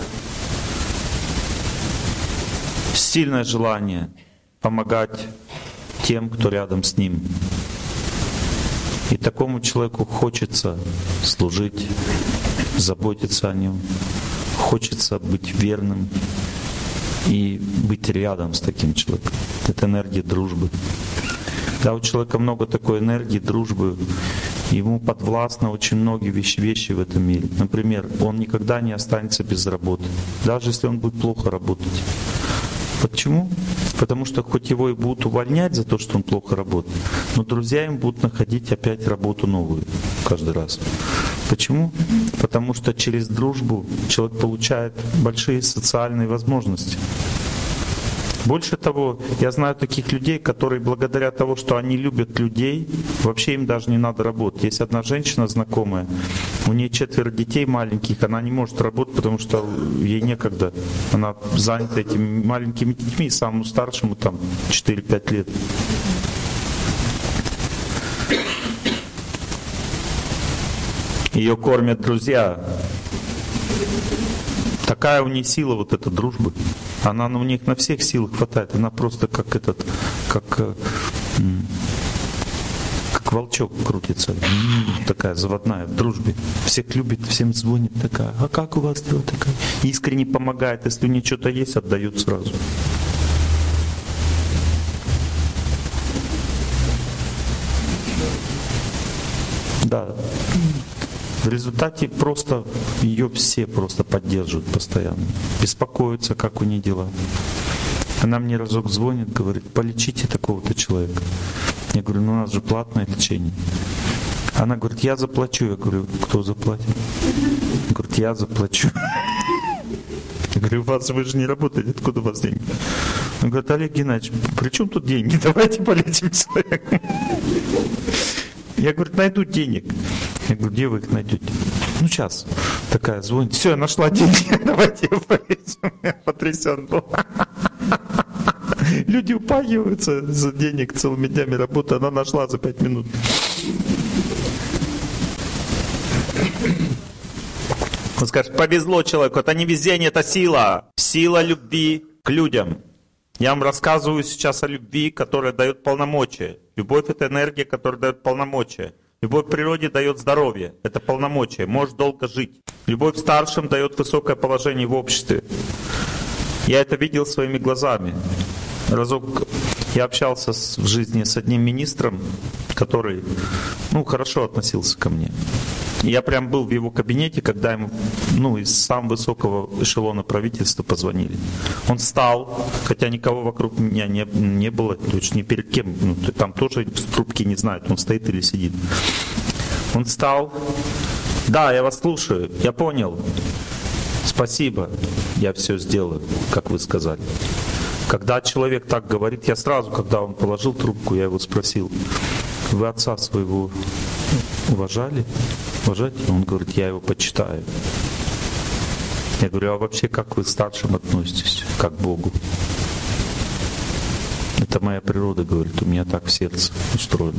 сильное желание помогать тем, кто рядом с ним. И такому человеку хочется служить, заботиться о нем, хочется быть верным и быть рядом с таким человеком. Это энергия дружбы. Когда у человека много такой энергии, дружбы, ему подвластно очень многие вещи, вещи в этом мире. Например, он никогда не останется без работы, даже если он будет плохо работать. Почему? Потому что хоть его и будут увольнять за то, что он плохо работает, но друзья им будут находить опять работу новую каждый раз. Почему? Потому что через дружбу человек получает большие социальные возможности. Больше того, я знаю таких людей, которые благодаря того, что они любят людей, вообще им даже не надо работать. Есть одна женщина знакомая, у нее четверо детей маленьких, она не может работать, потому что ей некогда. Она занята этими маленькими детьми, самому старшему там 4-5 лет. Ее кормят друзья. Такая у нее сила вот эта дружба. Она у них на всех силах хватает. Она просто как этот, как, волчок крутится. Такая заводная в дружбе. Всех любит, всем звонит такая. А как у вас дела такая? Искренне помогает. Если у нее что-то есть, отдают сразу. Да. В результате просто ее все просто поддерживают постоянно, беспокоятся, как у нее дела. Она мне разок звонит, говорит, полечите такого-то человека. Я говорю, ну у нас же платное лечение. Она говорит, я заплачу. Я говорю, кто заплатит? Говорит, я заплачу. Я говорю, вас вы же не работаете, откуда у вас деньги? Он говорит, Олег Геннадьевич, при чем тут деньги? Давайте полечим человека. Я говорю, найду денег. Я говорю, где вы их найдете? Ну, сейчас. Такая звонит. Все, я нашла деньги. Давайте полечим. Я потрясен был. Люди упагиваются за денег целыми днями работы. Она нашла за пять минут. Он скажет, повезло человеку, это не везение, это сила. Сила любви к людям. Я вам рассказываю сейчас о любви, которая дает полномочия. Любовь это энергия, которая дает полномочия. Любовь к природе дает здоровье, это полномочия, можешь долго жить. Любовь старшим дает высокое положение в обществе. Я это видел своими глазами. Разок я общался в жизни с одним министром, который ну, хорошо относился ко мне. Я прям был в его кабинете, когда ему ну, из самого высокого эшелона правительства позвонили. Он встал, хотя никого вокруг меня не, не было, то есть ни перед кем, ну, там тоже трубки не знают, он стоит или сидит. Он встал, да, я вас слушаю, я понял, спасибо, я все сделаю, как вы сказали. Когда человек так говорит, я сразу, когда он положил трубку, я его спросил, вы отца своего уважали? Уважаете? Он говорит, я его почитаю. Я говорю, а вообще как вы к старшим относитесь, как к Богу? Это моя природа, говорит, у меня так в сердце устроено.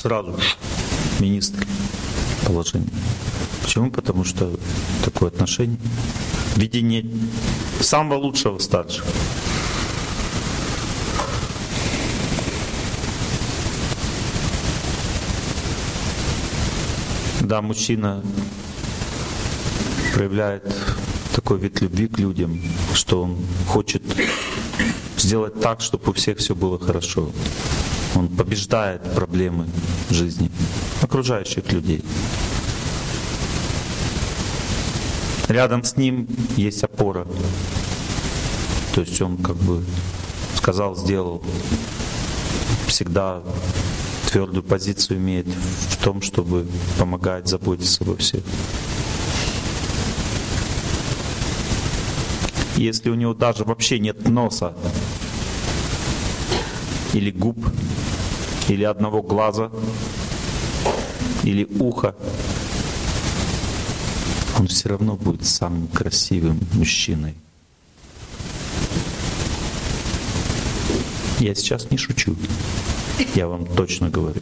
Сразу министр положение. Почему? Потому что такое отношение, видение самого лучшего старшего. Когда мужчина проявляет такой вид любви к людям, что он хочет сделать так, чтобы у всех все было хорошо. Он побеждает проблемы жизни окружающих людей. Рядом с ним есть опора. То есть он как бы сказал, сделал. Всегда твердую позицию имеет в том, чтобы помогать, заботиться обо всех. Если у него даже вообще нет носа, или губ, или одного глаза, или уха, он все равно будет самым красивым мужчиной. Я сейчас не шучу. Я вам точно говорю.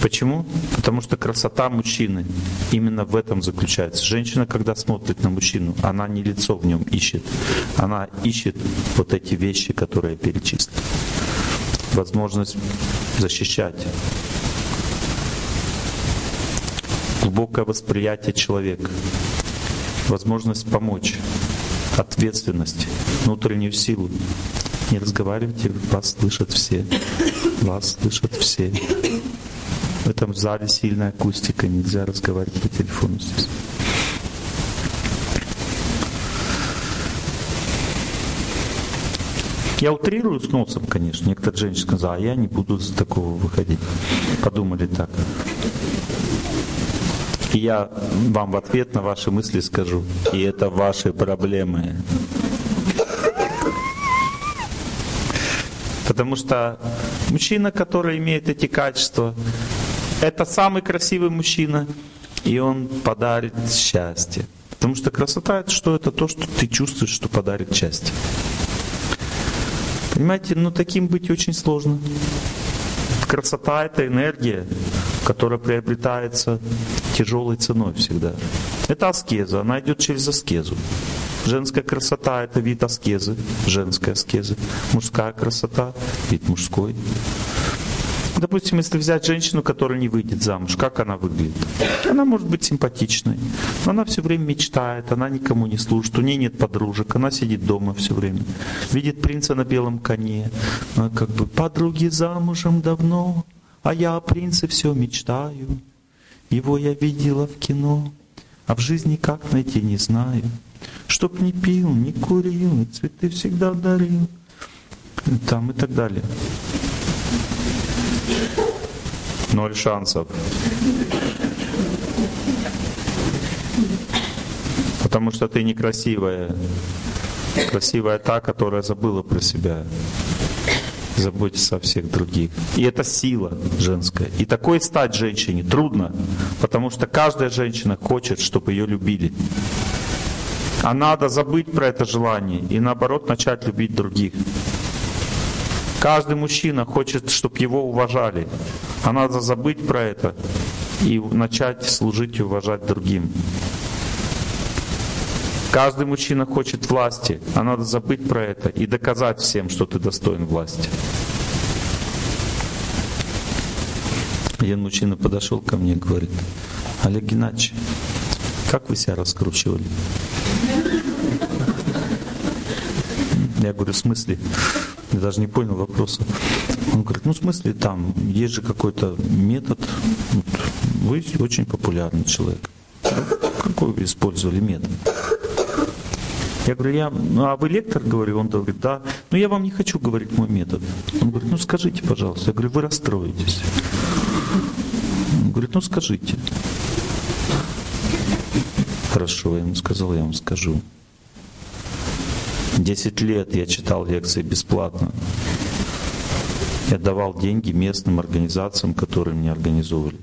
Почему? Потому что красота мужчины именно в этом заключается. Женщина, когда смотрит на мужчину, она не лицо в нем ищет, она ищет вот эти вещи, которые я перечислил. Возможность защищать, глубокое восприятие человека, возможность помочь, ответственность, внутреннюю силу, не разговаривайте, вас слышат все. Вас слышат все. В этом зале сильная акустика, нельзя разговаривать по телефону здесь. Я утрирую с носом, конечно. Некоторые женщины сказали, а я не буду за такого выходить. Подумали так. И я вам в ответ на ваши мысли скажу, и это ваши проблемы. Потому что мужчина, который имеет эти качества, это самый красивый мужчина, и он подарит счастье. Потому что красота это что? Это то, что ты чувствуешь, что подарит счастье. Понимаете, ну таким быть очень сложно. Красота это энергия, которая приобретается тяжелой ценой всегда. Это аскеза, она идет через аскезу. Женская красота — это вид аскезы, женская аскеза. Мужская красота — вид мужской. Допустим, если взять женщину, которая не выйдет замуж, как она выглядит? Она может быть симпатичной, но она все время мечтает, она никому не служит, у нее нет подружек, она сидит дома все время, видит принца на белом коне, она как бы подруги замужем давно, а я о принце все мечтаю, его я видела в кино, а в жизни как найти не знаю. чтоб не пил, не курил, и цветы всегда дарил. Там и так далее. Ноль шансов. Потому что ты некрасивая. Красивая та, которая забыла про себя. Заботится о всех других. И это сила женская. И такой стать женщине трудно, потому что каждая женщина хочет, чтобы ее любили. А надо забыть про это желание и наоборот начать любить других. Каждый мужчина хочет, чтобы его уважали. А надо забыть про это и начать служить и уважать другим. Каждый мужчина хочет власти, а надо забыть про это и доказать всем, что ты достоин власти. Один мужчина подошел ко мне и говорит, Олег Геннадьевич, как вы себя раскручивали? Я говорю, в смысле? Я даже не понял вопроса. Он говорит, ну в смысле там, есть же какой-то метод. Вы очень популярный человек. Какой вы использовали метод? Я говорю, я, ну а вы лектор, говорю, он говорит, да. Ну я вам не хочу говорить мой метод. Он говорит, ну скажите, пожалуйста. Я говорю, вы расстроитесь. Говорит, ну скажите. Хорошо, я ему сказал, я вам скажу. Десять лет я читал лекции бесплатно. Я давал деньги местным организациям, которые мне организовывали.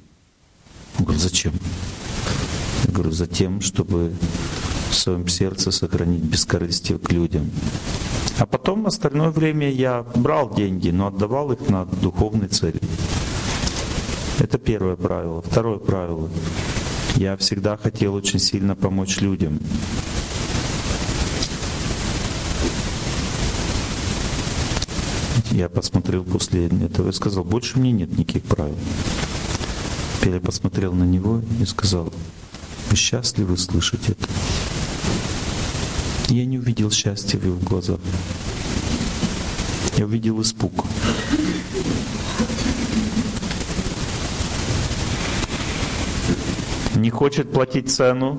Он говорит, зачем? Я говорю, за тем, чтобы в своем сердце сохранить бескорыстие к людям. А потом остальное время я брал деньги, но отдавал их на духовные цели. Это первое правило. Второе правило. Я всегда хотел очень сильно помочь людям. Я посмотрел после этого и сказал, больше мне нет никаких правил. Теперь я посмотрел на него и сказал, вы счастливы слышать это? Я не увидел счастья в его глазах. Я увидел испуг. Не хочет платить цену.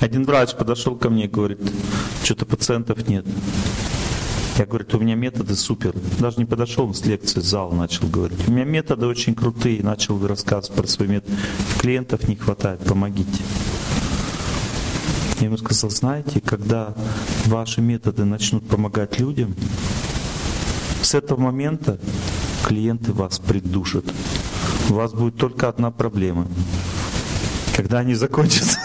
Один врач подошел ко мне и говорит, что-то пациентов нет. Я говорю, у меня методы супер. Даже не подошел с лекции, зал начал говорить. У меня методы очень крутые. Начал рассказывать про свои методы. Клиентов не хватает, помогите. Я ему сказал, знаете, когда ваши методы начнут помогать людям, с этого момента клиенты вас придушат. У вас будет только одна проблема. Когда они закончатся.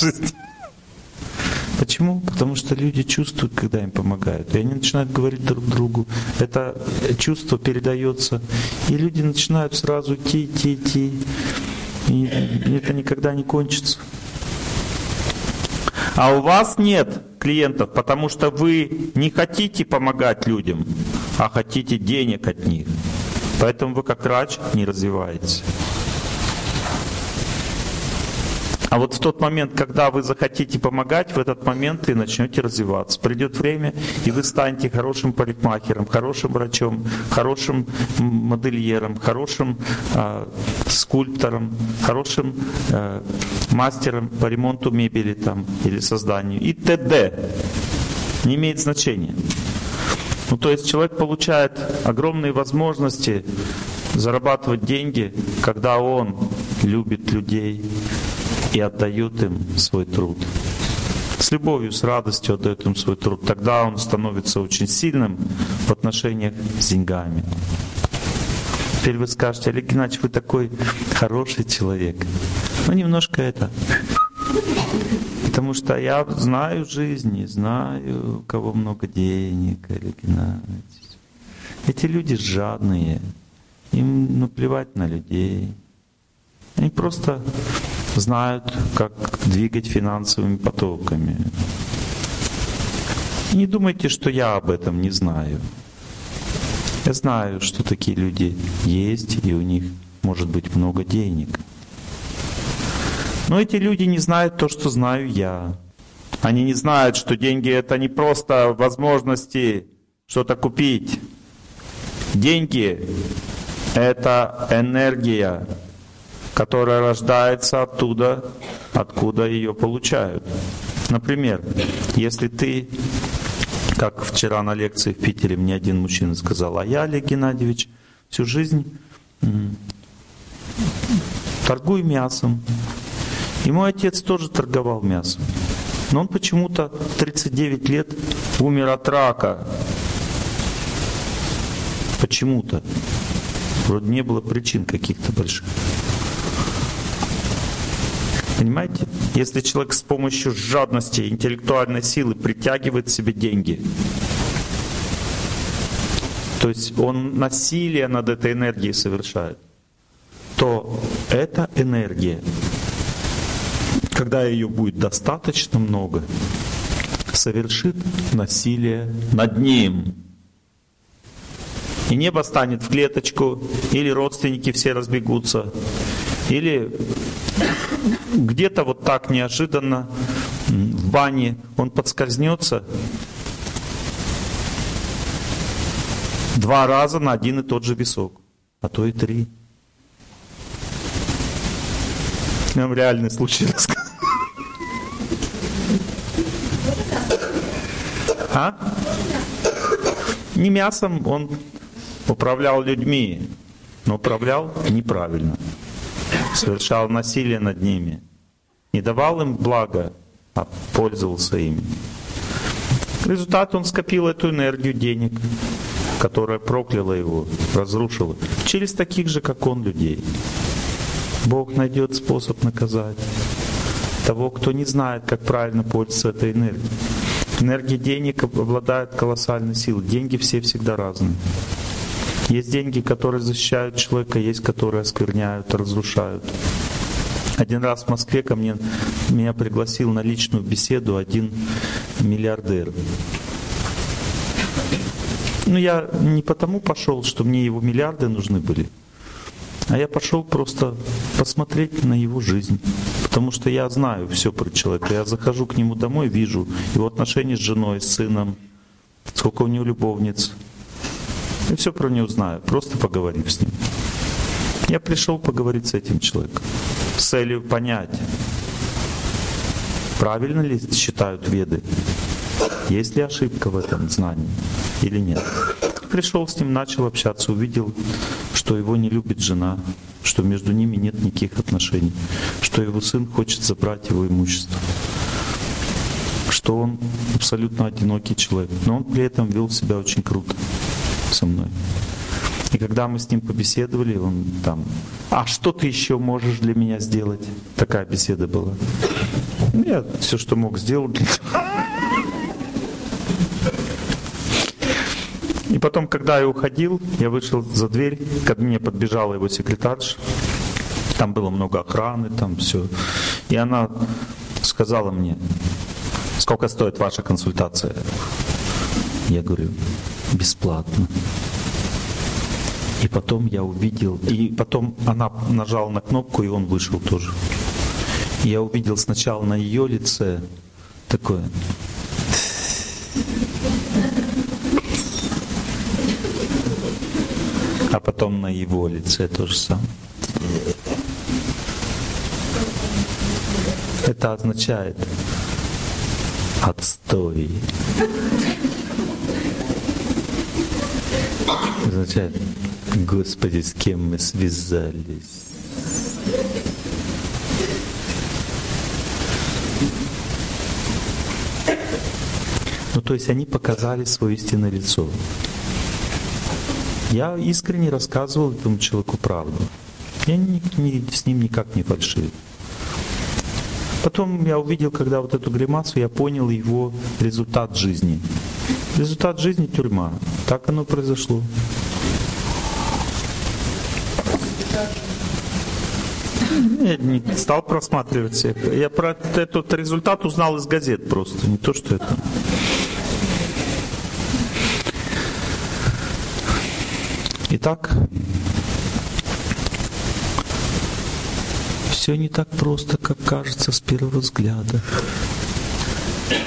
Почему? Потому что люди чувствуют, когда им помогают. И они начинают говорить друг другу. Это чувство передается. И люди начинают сразу идти, идти, идти. И это никогда не кончится. А у вас нет клиентов, потому что вы не хотите помогать людям, а хотите денег от них. Поэтому вы как врач не развиваетесь. А вот в тот момент, когда вы захотите помогать, в этот момент и начнете развиваться. Придет время, и вы станете хорошим парикмахером, хорошим врачом, хорошим модельером, хорошим э, скульптором, хорошим э, мастером по ремонту мебели там, или созданию и т.д. Не имеет значения. Ну, то есть человек получает огромные возможности зарабатывать деньги, когда он любит людей, и отдают им свой труд. С любовью, с радостью отдают им свой труд. Тогда он становится очень сильным в отношениях с деньгами. Теперь вы скажете, Олег Геннадьевич, вы такой хороший человек. Ну, немножко это. Потому что я знаю жизни, знаю, у кого много денег, Геннадьевич. Эти люди жадные, им наплевать на людей. Они просто знают, как двигать финансовыми потоками. Не думайте, что я об этом не знаю. Я знаю, что такие люди есть, и у них может быть много денег. Но эти люди не знают то, что знаю я. Они не знают, что деньги это не просто возможности что-то купить. Деньги это энергия, которая рождается оттуда, откуда ее получают. Например, если ты, как вчера на лекции в Питере мне один мужчина сказал, а я, Олег Геннадьевич, всю жизнь торгую мясом. И мой отец тоже торговал мясом. Но он почему-то 39 лет умер от рака. Почему-то. Вроде не было причин каких-то больших. Понимаете? Если человек с помощью жадности, интеллектуальной силы притягивает себе деньги, то есть он насилие над этой энергией совершает, то эта энергия, когда ее будет достаточно много, совершит насилие над ним. И небо станет в клеточку, или родственники все разбегутся, или где-то вот так неожиданно в бане он подскользнется два раза на один и тот же висок, а то и три. Я вам реальный случай рассказал. А? Не мясом, он управлял людьми, но управлял неправильно совершал насилие над ними, не давал им блага, а пользовался ими. Результат он скопил эту энергию денег, которая прокляла его, разрушила. Через таких же, как он, людей. Бог найдет способ наказать того, кто не знает, как правильно пользоваться этой энергией. Энергия денег обладает колоссальной силой. Деньги все всегда разные. Есть деньги, которые защищают человека, есть, которые оскверняют, разрушают. Один раз в Москве ко мне меня пригласил на личную беседу один миллиардер. Ну, я не потому пошел, что мне его миллиарды нужны были, а я пошел просто посмотреть на его жизнь. Потому что я знаю все про человека. Я захожу к нему домой, вижу его отношения с женой, с сыном, сколько у него любовниц, я все про него знаю, просто поговорив с ним. Я пришел поговорить с этим человеком с целью понять, правильно ли считают веды, есть ли ошибка в этом знании или нет. Пришел с ним, начал общаться, увидел, что его не любит жена, что между ними нет никаких отношений, что его сын хочет забрать его имущество, что он абсолютно одинокий человек, но он при этом вел себя очень круто со мной. И когда мы с ним побеседовали, он там, а что ты еще можешь для меня сделать? Такая беседа была. Я все, что мог, сделал для И потом, когда я уходил, я вышел за дверь, ко мне подбежала его секретарша. Там было много охраны, там все. И она сказала мне, сколько стоит ваша консультация? Я говорю, бесплатно. И потом я увидел, и потом она нажала на кнопку, и он вышел тоже. Я увидел сначала на ее лице такое. А потом на его лице то же самое. Это означает отстой. означает, Господи, с кем мы связались. Ну, то есть они показали свое истинное лицо. Я искренне рассказывал этому человеку правду. Я не, не, с ним никак не фальшивил. Потом я увидел, когда вот эту гримасу, я понял его результат жизни. Результат жизни — тюрьма. Так оно произошло. Я не стал просматривать всех. Я про этот результат узнал из газет просто, не то, что это. Итак, все не так просто, как кажется с первого взгляда.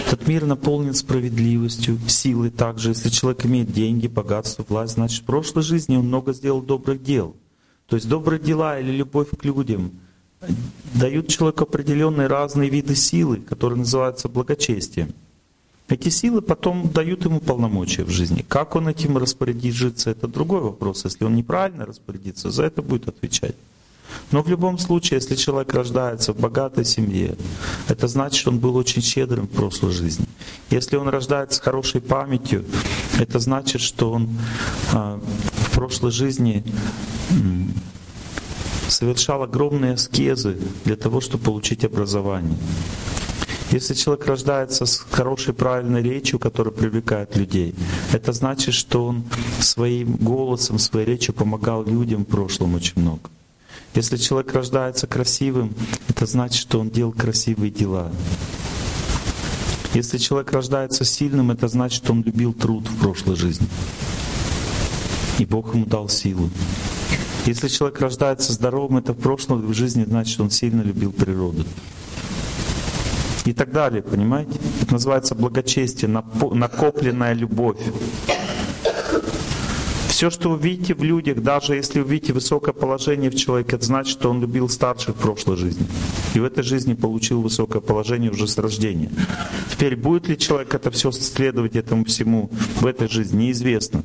Этот мир наполнен справедливостью, силой также. Если человек имеет деньги, богатство, власть, значит в прошлой жизни он много сделал добрых дел. То есть добрые дела или любовь к людям дают человеку определенные разные виды силы, которые называются благочестием. Эти силы потом дают ему полномочия в жизни. Как он этим распорядится, это другой вопрос. Если он неправильно распорядится, за это будет отвечать. Но в любом случае, если человек рождается в богатой семье, это значит, что он был очень щедрым в прошлой жизни. Если он рождается с хорошей памятью, это значит, что он э, в прошлой жизни совершал огромные аскезы для того, чтобы получить образование. Если человек рождается с хорошей правильной речью, которая привлекает людей, это значит, что он своим голосом, своей речью помогал людям в прошлом очень много. Если человек рождается красивым, это значит, что он делал красивые дела. Если человек рождается сильным, это значит, что он любил труд в прошлой жизни. И Бог ему дал силу. Если человек рождается здоровым, это в прошлой жизни значит, что он сильно любил природу и так далее, понимаете? Это называется благочестие, накопленная любовь. Все, что вы видите в людях, даже если вы видите высокое положение в человеке, это значит, что он любил старших в прошлой жизни. И в этой жизни получил высокое положение уже с рождения. Теперь будет ли человек это все следовать этому всему в этой жизни, неизвестно.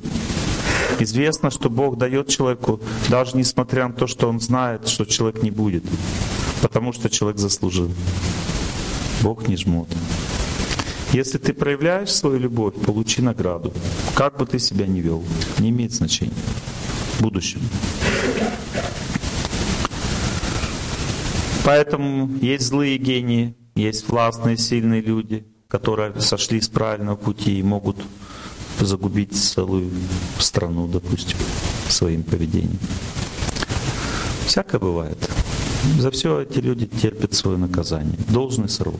Известно, что Бог дает человеку, даже несмотря на то, что он знает, что человек не будет, потому что человек заслужил. Бог не жмот. Если ты проявляешь свою любовь, получи награду. Как бы ты себя ни вел, не имеет значения. В будущем. Поэтому есть злые гении, есть властные, сильные люди, которые сошли с правильного пути и могут загубить целую страну, допустим, своим поведением. Всякое бывает. За все эти люди терпят свое наказание. Должный срок.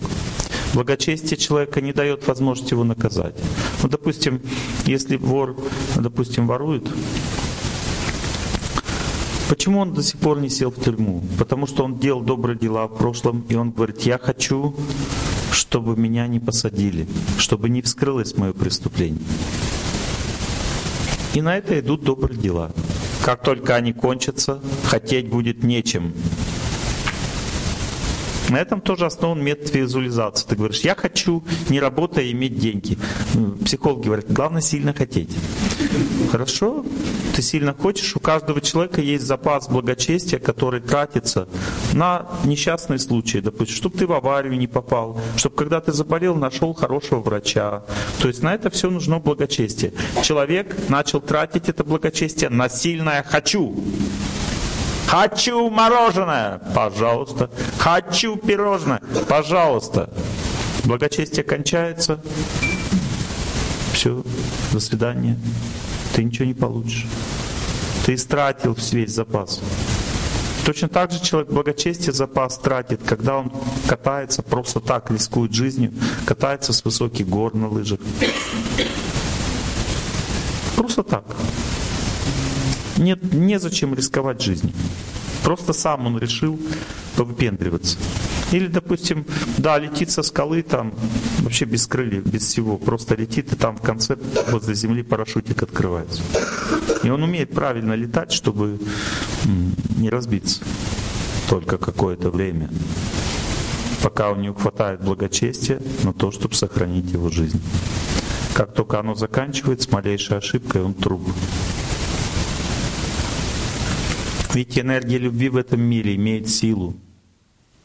Благочестие человека не дает возможности его наказать. Ну, допустим, если вор, допустим, ворует, Почему он до сих пор не сел в тюрьму? Потому что он делал добрые дела в прошлом, и он говорит, я хочу, чтобы меня не посадили, чтобы не вскрылось мое преступление. И на это идут добрые дела. Как только они кончатся, хотеть будет нечем. На этом тоже основан метод визуализации. Ты говоришь, я хочу, не работая, иметь деньги. Психологи говорят, главное сильно хотеть. Хорошо, ты сильно хочешь, у каждого человека есть запас благочестия, который тратится на несчастные случаи, допустим, чтобы ты в аварию не попал, чтобы когда ты заболел, нашел хорошего врача. То есть на это все нужно благочестие. Человек начал тратить это благочестие на сильное «хочу». Хочу мороженое, пожалуйста. Хочу пирожное, пожалуйста. Благочестие кончается. Все, до свидания. Ты ничего не получишь. Ты истратил весь запас. Точно так же человек благочестие запас тратит, когда он катается просто так, рискует жизнью, катается с высоких гор на лыжах. Просто так. Нет, незачем рисковать жизнью. Просто сам он решил повыпендриваться. Или, допустим, да, летит со скалы там, вообще без крыльев, без всего, просто летит, и там в конце возле земли парашютик открывается. И он умеет правильно летать, чтобы не разбиться только какое-то время, пока у него хватает благочестия на то, чтобы сохранить его жизнь. Как только оно заканчивается, малейшей ошибкой он труп. Ведь энергия любви в этом мире имеет силу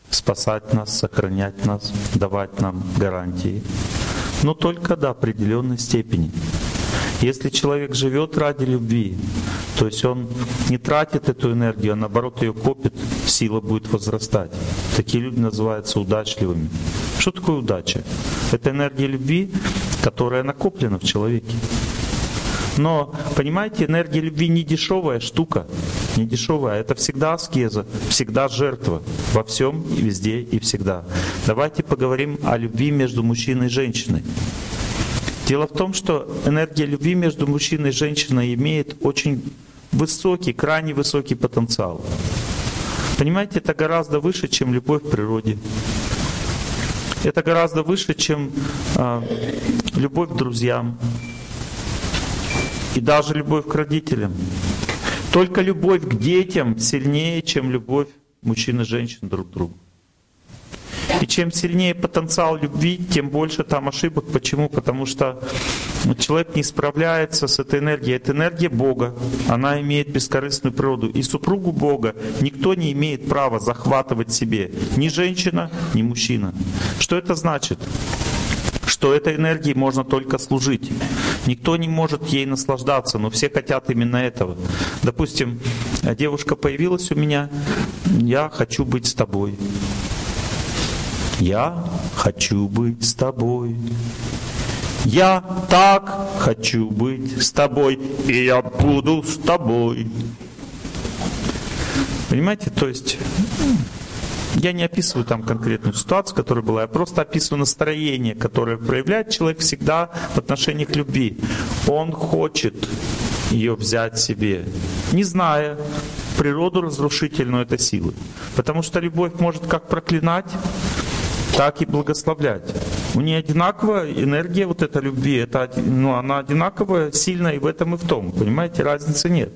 спасать нас, сохранять нас, давать нам гарантии. Но только до определенной степени. Если человек живет ради любви, то есть он не тратит эту энергию, а наоборот ее копит, сила будет возрастать. Такие люди называются удачливыми. Что такое удача? Это энергия любви, которая накоплена в человеке. Но, понимаете, энергия любви не дешевая штука, не дешевая. Это всегда аскеза, всегда жертва во всем везде и всегда. Давайте поговорим о любви между мужчиной и женщиной. Дело в том, что энергия любви между мужчиной и женщиной имеет очень высокий, крайне высокий потенциал. Понимаете, это гораздо выше, чем любовь в природе. Это гораздо выше, чем э, любовь к друзьям, и даже любовь к родителям. Только любовь к детям сильнее, чем любовь мужчин и женщин друг другу. И чем сильнее потенциал любви, тем больше там ошибок. Почему? Потому что человек не справляется с этой энергией. Это энергия Бога. Она имеет бескорыстную природу. И супругу Бога никто не имеет права захватывать себе. Ни женщина, ни мужчина. Что это значит? что этой энергией можно только служить. Никто не может ей наслаждаться, но все хотят именно этого. Допустим, девушка появилась у меня, я хочу быть с тобой. Я хочу быть с тобой. Я так хочу быть с тобой, и я буду с тобой. Понимаете, то есть я не описываю там конкретную ситуацию, которая была, я просто описываю настроение, которое проявляет человек всегда в отношении к любви. Он хочет ее взять себе, не зная природу разрушительную этой силы. Потому что любовь может как проклинать, так и благословлять. У нее одинаковая энергия вот этой любви, это, ну, она одинаковая, сильная и в этом, и в том. Понимаете, разницы нет.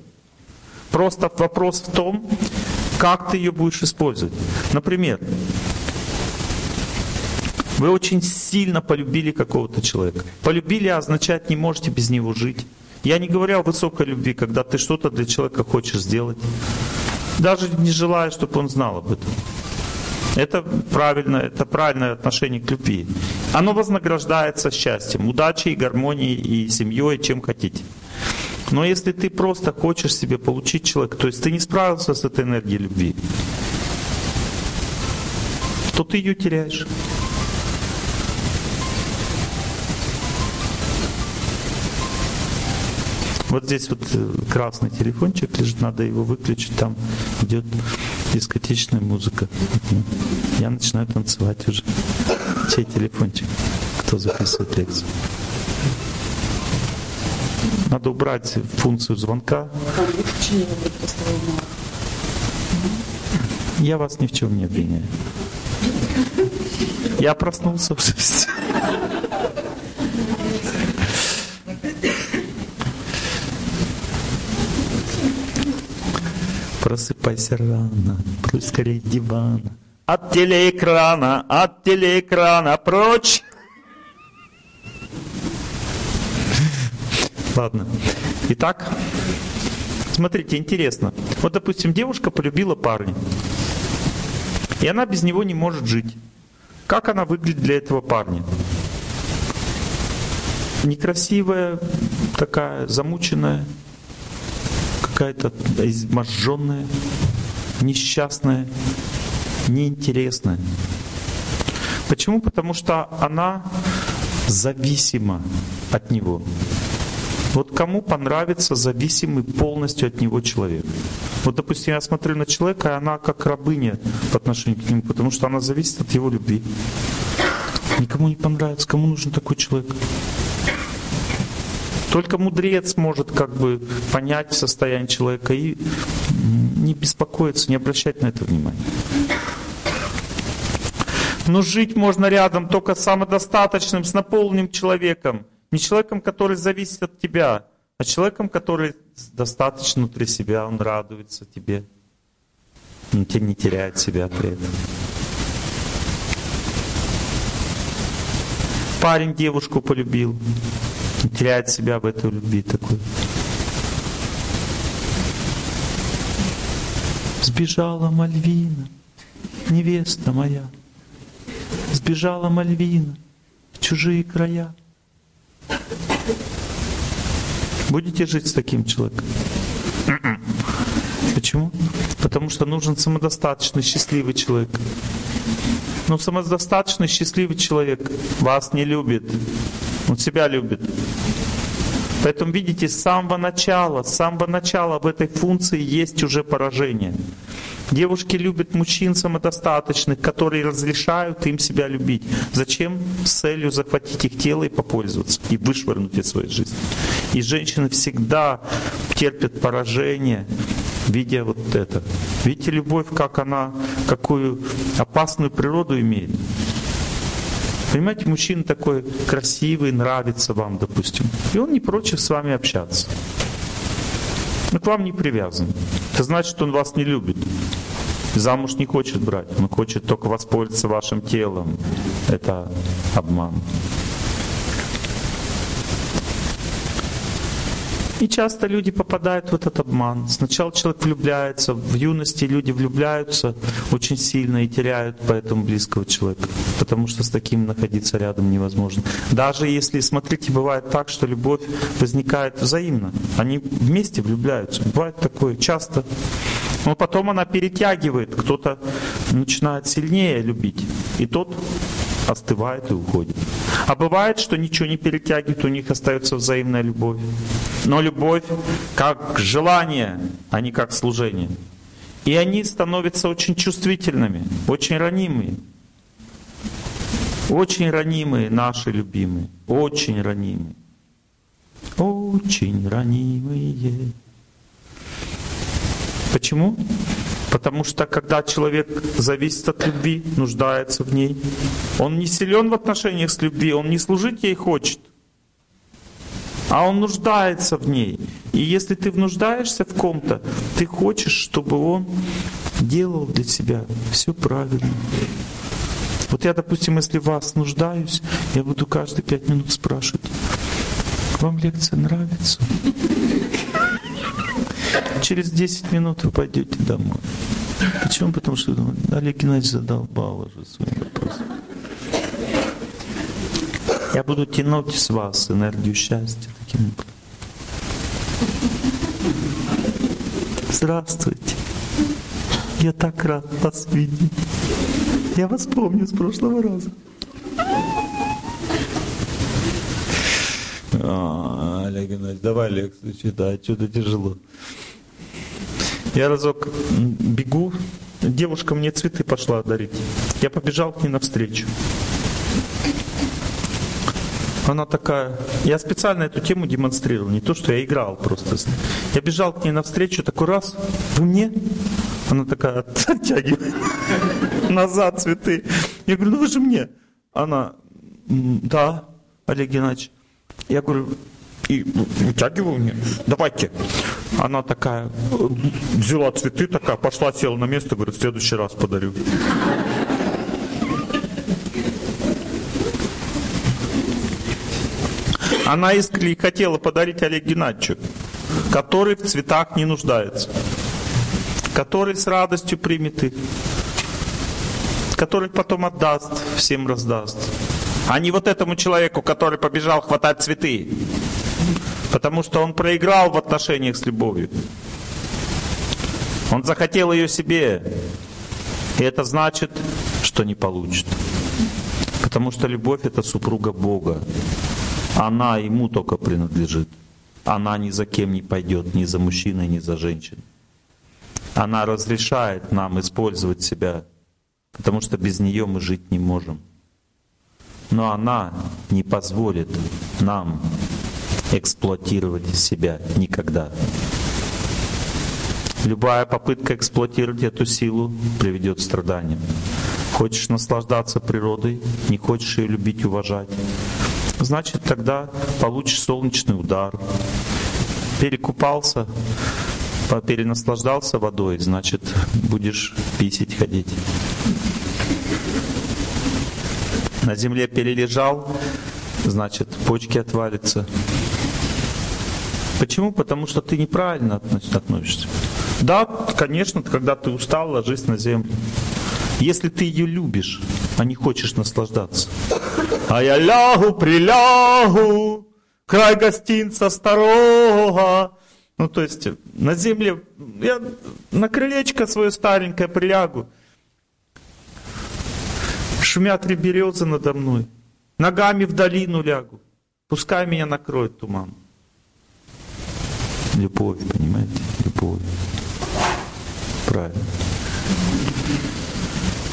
Просто вопрос в том, как ты ее будешь использовать. Например, вы очень сильно полюбили какого-то человека. Полюбили означает, не можете без него жить. Я не говорю о высокой любви, когда ты что-то для человека хочешь сделать. Даже не желая, чтобы он знал об этом. Это правильно, это правильное отношение к любви. Оно вознаграждается счастьем, удачей, гармонией и семьей, чем хотите. Но если ты просто хочешь себе получить человека, то есть ты не справился с этой энергией любви, то ты ее теряешь. Вот здесь вот э, красный телефончик лежит, надо его выключить, там идет дискотечная музыка. Я начинаю танцевать уже. Чей телефончик? Кто записывает лекцию? Надо убрать функцию звонка. Я вас ни в чем не обвиняю. Я проснулся уже. Просыпайся рано, скорее дивана. От телеэкрана, от телеэкрана, прочь. Ладно. Итак, смотрите, интересно. Вот, допустим, девушка полюбила парня. И она без него не может жить. Как она выглядит для этого парня? Некрасивая, такая замученная, какая-то изможженная, несчастная, неинтересная. Почему? Потому что она зависима от него. Вот кому понравится зависимый полностью от него человек? Вот, допустим, я смотрю на человека, и она как рабыня по отношению к нему, потому что она зависит от его любви. Никому не понравится, кому нужен такой человек? Только мудрец может как бы понять состояние человека и не беспокоиться, не обращать на это внимания. Но жить можно рядом только с самодостаточным, с наполненным человеком. Не человеком, который зависит от тебя, а человеком, который достаточно внутри себя, он радуется тебе. Он тебе не теряет себя при этом. Парень девушку полюбил теряет себя в этой любви такой. Сбежала Мальвина, невеста моя. Сбежала Мальвина в чужие края. Будете жить с таким человеком? Почему? Потому что нужен самодостаточный, счастливый человек. Но самодостаточный, счастливый человек вас не любит. Он себя любит. Поэтому, видите, с самого начала, с самого начала в этой функции есть уже поражение. Девушки любят мужчин самодостаточных, которые разрешают им себя любить. Зачем? С целью захватить их тело и попользоваться, и вышвырнуть из своей жизни. И женщины всегда терпят поражение, видя вот это. Видите, любовь, как она, какую опасную природу имеет. Понимаете, мужчина такой красивый, нравится вам, допустим. И он не прочь с вами общаться. Но к вам не привязан. Это значит, что он вас не любит. Замуж не хочет брать, он хочет только воспользоваться вашим телом. Это обман. И часто люди попадают в этот обман. Сначала человек влюбляется, в юности люди влюбляются очень сильно и теряют поэтому близкого человека, потому что с таким находиться рядом невозможно. Даже если, смотрите, бывает так, что любовь возникает взаимно. Они вместе влюбляются. Бывает такое часто. Но потом она перетягивает, кто-то начинает сильнее любить, и тот остывает и уходит. А бывает, что ничего не перетягивает, у них остается взаимная любовь. Но любовь как желание, а не как служение. И они становятся очень чувствительными, очень ранимыми. Очень ранимые наши любимые, очень ранимые. Очень ранимые. Почему? Потому что когда человек зависит от любви, нуждается в ней, он не силен в отношениях с любви, он не служить ей хочет, а он нуждается в ней. И если ты нуждаешься в ком-то, ты хочешь, чтобы он делал для себя все правильно. Вот я, допустим, если вас нуждаюсь, я буду каждые пять минут спрашивать, вам лекция нравится? Через 10 минут вы пойдете домой. Почему? Потому что Олег Геннадьевич задолбал уже своим вопросом. Я буду тянуть с вас энергию счастья таким. Здравствуйте. Я так рад вас видеть. Я вас помню с прошлого раза. А, Олег Геннадьевич, давай лекцию читай, что-то тяжело. Я разок бегу, девушка мне цветы пошла дарить. Я побежал к ней навстречу. Она такая, я специально эту тему демонстрировал, не то, что я играл просто. Я бежал к ней навстречу, такой раз, вы мне? Она такая оттягивает назад цветы. Я говорю, ну вы же мне. Она, да, Олег Геннадьевич. Я говорю, и вытягиваю мне, давайте. Она такая, взяла цветы, такая, пошла, села на место, говорит, в следующий раз подарю. Она искренне хотела подарить Олег Геннадьевичу, который в цветах не нуждается, который с радостью примет их, который потом отдаст, всем раздаст. А не вот этому человеку, который побежал хватать цветы. Потому что он проиграл в отношениях с любовью. Он захотел ее себе. И это значит, что не получит. Потому что любовь это супруга Бога. Она ему только принадлежит. Она ни за кем не пойдет, ни за мужчиной, ни за женщиной. Она разрешает нам использовать себя, потому что без нее мы жить не можем. Но она не позволит нам эксплуатировать себя никогда. Любая попытка эксплуатировать эту силу приведет к страданиям. Хочешь наслаждаться природой, не хочешь ее любить, уважать, значит тогда получишь солнечный удар. Перекупался, перенаслаждался водой, значит будешь писить ходить. На земле перележал, значит почки отвалятся. Почему? Потому что ты неправильно относишься. Да, конечно, когда ты устал, ложись на землю. Если ты ее любишь, а не хочешь наслаждаться. А я лягу, прилягу, край гостинца старого. Ну, то есть, на земле, я на крылечко свое старенькое прилягу. Шумят три березы надо мной. Ногами в долину лягу. Пускай меня накроет туман. Любовь, понимаете? Любовь. Правильно.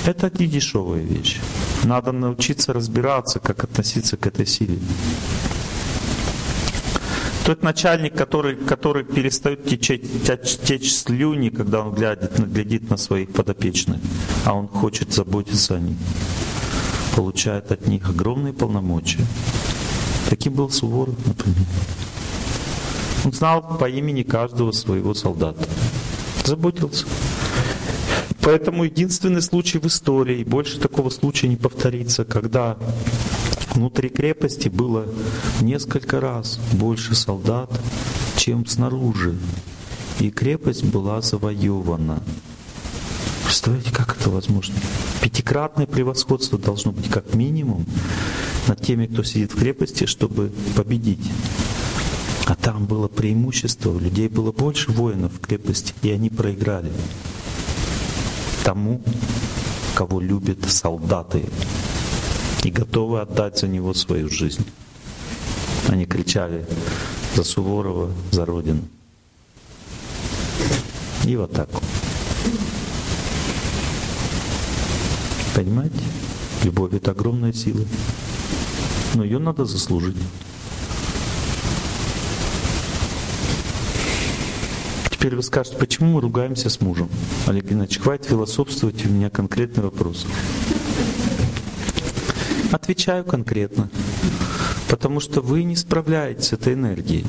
Это не дешевая вещь. Надо научиться разбираться, как относиться к этой силе. Тот начальник, который, который перестает течь, течь, слюни, когда он глядит, глядит на своих подопечных, а он хочет заботиться о них, получает от них огромные полномочия. Таким был Суворов, например. Он знал по имени каждого своего солдата. Заботился. Поэтому единственный случай в истории, больше такого случая не повторится, когда внутри крепости было несколько раз больше солдат, чем снаружи. И крепость была завоевана. Представляете, как это возможно? Пятикратное превосходство должно быть как минимум над теми, кто сидит в крепости, чтобы победить. А там было преимущество, у людей было больше воинов в крепости, и они проиграли тому, кого любят солдаты и готовы отдать за него свою жизнь. Они кричали за Суворова, за Родину. И вот так. Понимаете? Любовь — это огромная сила. Но ее надо заслужить. Теперь вы скажете, почему мы ругаемся с мужем? Олег Геннадьевич, хватит философствовать, у меня конкретный вопрос. Отвечаю конкретно. Потому что вы не справляетесь с этой энергией.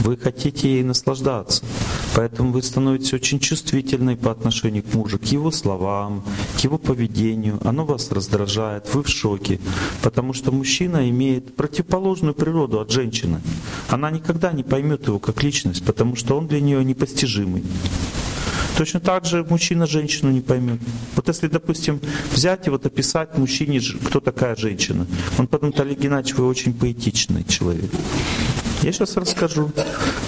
Вы хотите ей наслаждаться. Поэтому вы становитесь очень чувствительной по отношению к мужу, к его словам, к его поведению. Оно вас раздражает, вы в шоке. Потому что мужчина имеет противоположную природу от женщины. Она никогда не поймет его как личность, потому что он для нее непостижимый. Точно так же мужчина женщину не поймет. Вот если, допустим, взять и вот описать мужчине, кто такая женщина, он подумает, Олег Геннадьевич, вы очень поэтичный человек. Я сейчас расскажу.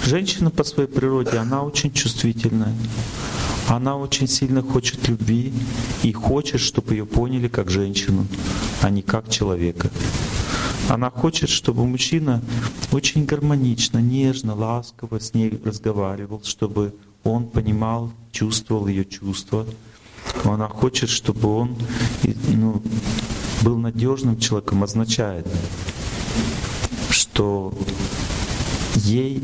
Женщина по своей природе, она очень чувствительная. Она очень сильно хочет любви и хочет, чтобы ее поняли как женщину, а не как человека. Она хочет, чтобы мужчина очень гармонично, нежно, ласково с ней разговаривал, чтобы он понимал, чувствовал ее чувства. Она хочет, чтобы он ну, был надежным человеком, означает, что ей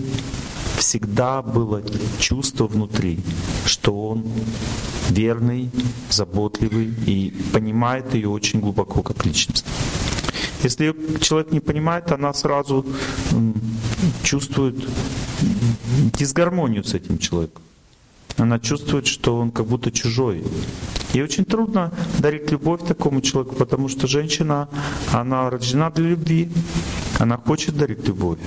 всегда было чувство внутри, что он верный, заботливый и понимает ее очень глубоко как личность. Если человек не понимает, она сразу чувствует дисгармонию с этим человеком. Она чувствует, что он как будто чужой. И очень трудно дарить любовь такому человеку, потому что женщина, она рождена для любви, она хочет дарить любовь.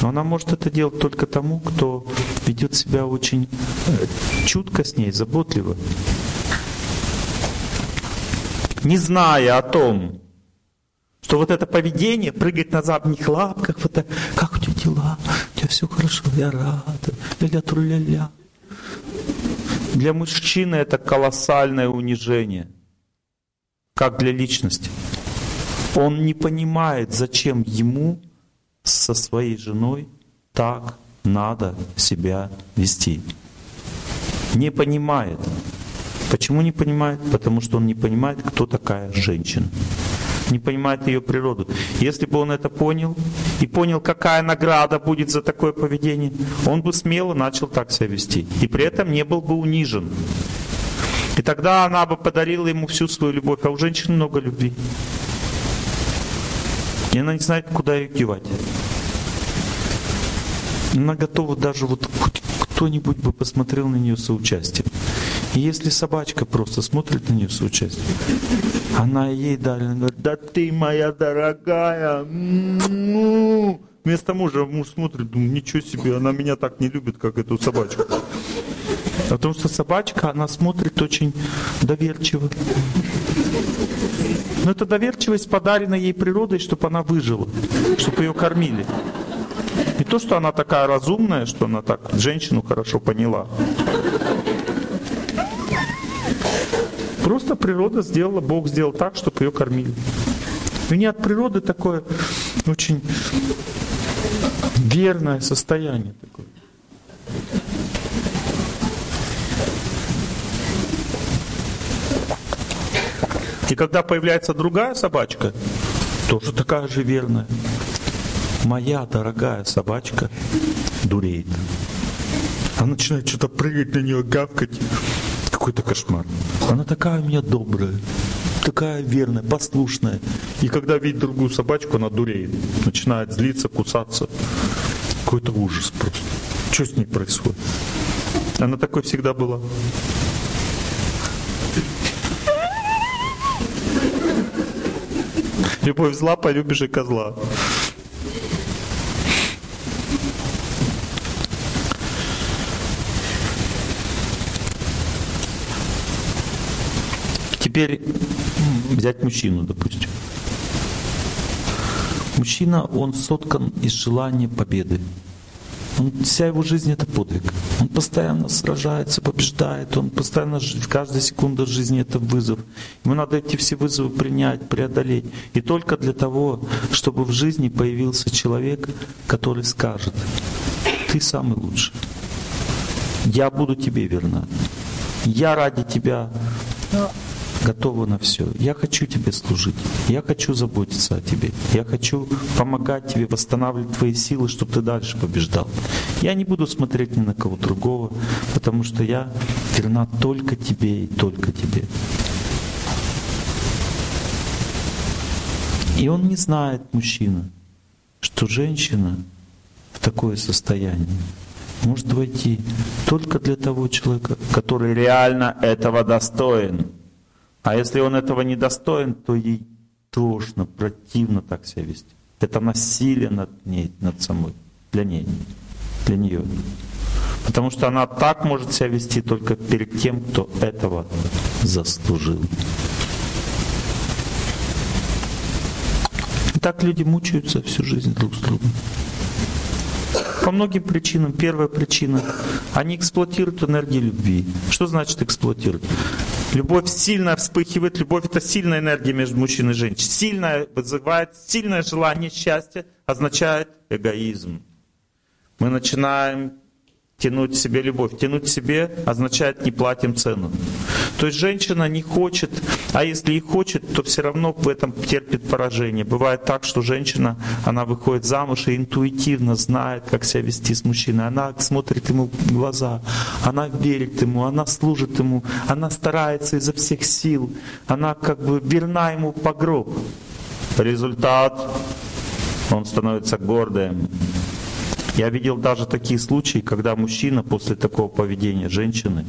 Но она может это делать только тому, кто ведет себя очень э, чутко с ней, заботливо. Не зная о том, что вот это поведение, прыгать на задних лапках, вот так, как у тебя дела, у тебя все хорошо, я рада, ля-ля, тру-ля-ля. Для мужчины это колоссальное унижение, как для личности. Он не понимает, зачем ему со своей женой так надо себя вести. Не понимает. Почему не понимает? Потому что он не понимает, кто такая женщина. Не понимает ее природу. Если бы он это понял и понял, какая награда будет за такое поведение, он бы смело начал так себя вести. И при этом не был бы унижен. И тогда она бы подарила ему всю свою любовь. А у женщин много любви. И она не знает, куда ее девать. Она готова даже вот кто-нибудь бы посмотрел на нее соучастием. И если собачка просто смотрит на нее соучастием, она ей далее говорит, да ты моя дорогая, ну. Вместо мужа муж смотрит, думает, ничего себе, она меня так не любит, как эту собачку. Потому что собачка, она смотрит очень доверчиво. Но эта доверчивость подарена ей природой, чтобы она выжила, чтобы ее кормили. То, что она такая разумная, что она так женщину хорошо поняла. Просто природа сделала, Бог сделал так, чтобы ее кормили. У нее от природы такое очень верное состояние. Такое. И когда появляется другая собачка, тоже такая же верная, моя дорогая собачка дуреет. Она начинает что-то прыгать на нее, гавкать. Какой-то кошмар. Она такая у меня добрая, такая верная, послушная. И когда видит другую собачку, она дуреет. Начинает злиться, кусаться. Какой-то ужас просто. Что с ней происходит? Она такой всегда была. Любовь зла, полюбишь и козла. Теперь взять мужчину, допустим. Мужчина, он соткан из желания победы. Он, вся его жизнь это подвиг. Он постоянно сражается, побеждает, он постоянно, каждая секунда жизни это вызов. Ему надо эти все вызовы принять, преодолеть. И только для того, чтобы в жизни появился человек, который скажет, ты самый лучший. Я буду тебе верна. Я ради тебя готова на все. Я хочу тебе служить. Я хочу заботиться о тебе. Я хочу помогать тебе восстанавливать твои силы, чтобы ты дальше побеждал. Я не буду смотреть ни на кого другого, потому что я верна только тебе и только тебе. И он не знает, мужчина, что женщина в такое состояние может войти только для того человека, который реально этого достоин. А если он этого не достоин, то ей тошно, противно так себя вести. Это насилие над ней, над самой, для ней, для нее. Потому что она так может себя вести только перед тем, кто этого заслужил. И так люди мучаются всю жизнь друг с другом. По многим причинам. Первая причина. Они эксплуатируют энергию любви. Что значит эксплуатируют? Любовь сильно вспыхивает. Любовь это сильная энергия между мужчиной и женщиной. Сильная вызывает сильное желание счастья, означает эгоизм. Мы начинаем тянуть себе любовь. Тянуть себе означает не платим цену. То есть женщина не хочет, а если и хочет, то все равно в этом терпит поражение. Бывает так, что женщина, она выходит замуж и интуитивно знает, как себя вести с мужчиной. Она смотрит ему в глаза, она верит ему, она служит ему, она старается изо всех сил, она как бы верна ему по гроб. Результат, он становится гордым, я видел даже такие случаи, когда мужчина после такого поведения женщины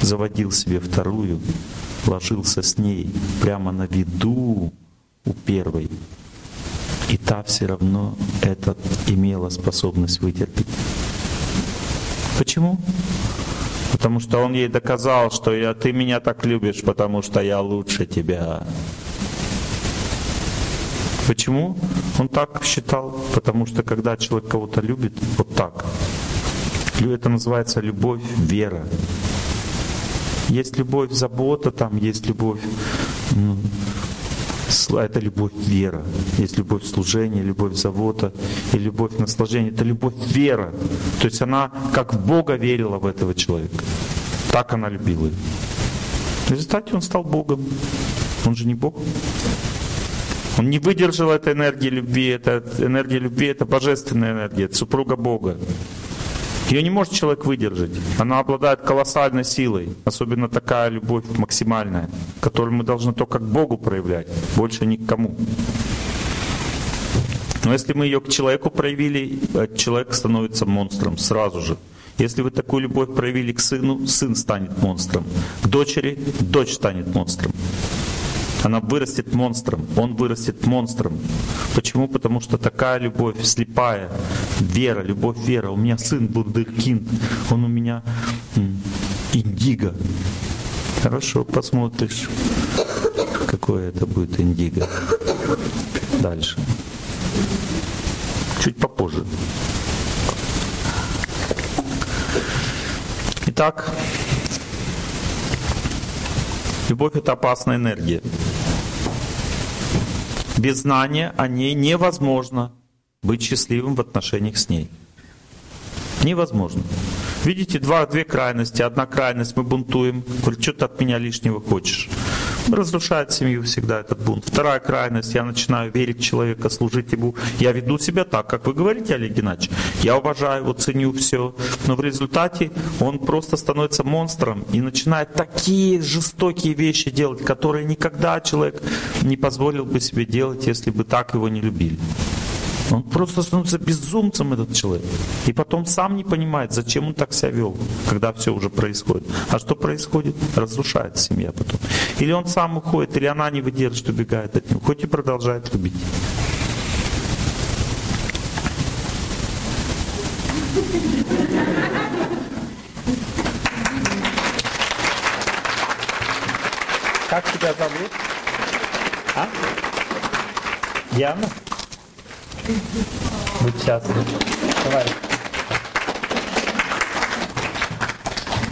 заводил себе вторую, ложился с ней прямо на виду у первой. И та все равно это имела способность вытерпеть. Почему? Потому что он ей доказал, что я, ты меня так любишь, потому что я лучше тебя. Почему он так считал? Потому что когда человек кого-то любит, вот так, это называется любовь, вера. Есть любовь, забота, там есть любовь, ну, это любовь вера. Есть любовь служения, любовь забота и любовь наслаждения. Это любовь вера. То есть она как в Бога верила в этого человека. Так она любила. В результате он стал Богом. Он же не Бог. Он не выдержал этой энергии любви. Это энергия любви это божественная энергия, это супруга Бога. Ее не может человек выдержать. Она обладает колоссальной силой. Особенно такая любовь максимальная, которую мы должны только к Богу проявлять, больше ни к кому. Но если мы ее к человеку проявили, э, человек становится монстром сразу же. Если вы такую любовь проявили к сыну, сын станет монстром. К дочери, дочь станет монстром. Она вырастет монстром, он вырастет монстром. Почему? Потому что такая любовь слепая, вера, любовь, вера. У меня сын Бундеркинд, он у меня индиго. Хорошо, посмотришь, какое это будет индиго. Дальше. Чуть попозже. Итак, любовь это опасная энергия. Без знания о ней невозможно быть счастливым в отношениях с ней. Невозможно. Видите, два, две крайности. Одна крайность, мы бунтуем, говорит, что ты от меня лишнего хочешь. Разрушает семью всегда этот бунт. Вторая крайность, я начинаю верить в человека, служить ему. Я веду себя так, как вы говорите, Олег Геннадьевич. Я уважаю его, ценю все. Но в результате он просто становится монстром и начинает такие жестокие вещи делать, которые никогда человек не позволил бы себе делать, если бы так его не любили. Он просто становится безумцем, этот человек. И потом сам не понимает, зачем он так себя вел, когда все уже происходит. А что происходит? Разрушается семья потом. Или он сам уходит, или она не выдержит, убегает от него, хоть и продолжает любить. Как тебя зовут? А? Яна? Будь счастлив. Давай.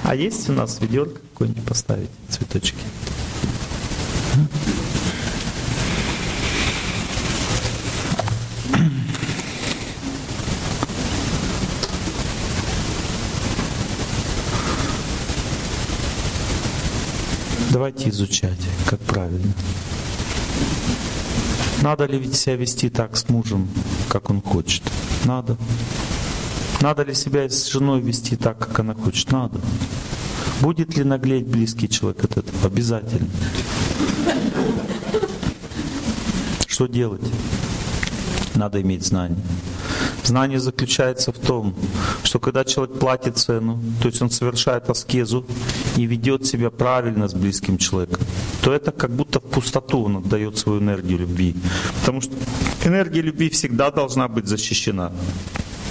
А есть у нас ведерко какое-нибудь поставить, цветочки? Давайте изучать, как правильно. Надо ли ведь себя вести так с мужем, как он хочет? Надо. Надо ли себя с женой вести так, как она хочет? Надо. Будет ли наглеть близкий человек от этого? Обязательно. Что делать? Надо иметь знания. Знание заключается в том, что когда человек платит цену, то есть он совершает аскезу и ведет себя правильно с близким человеком, то это как будто в пустоту он отдает свою энергию любви. Потому что энергия любви всегда должна быть защищена.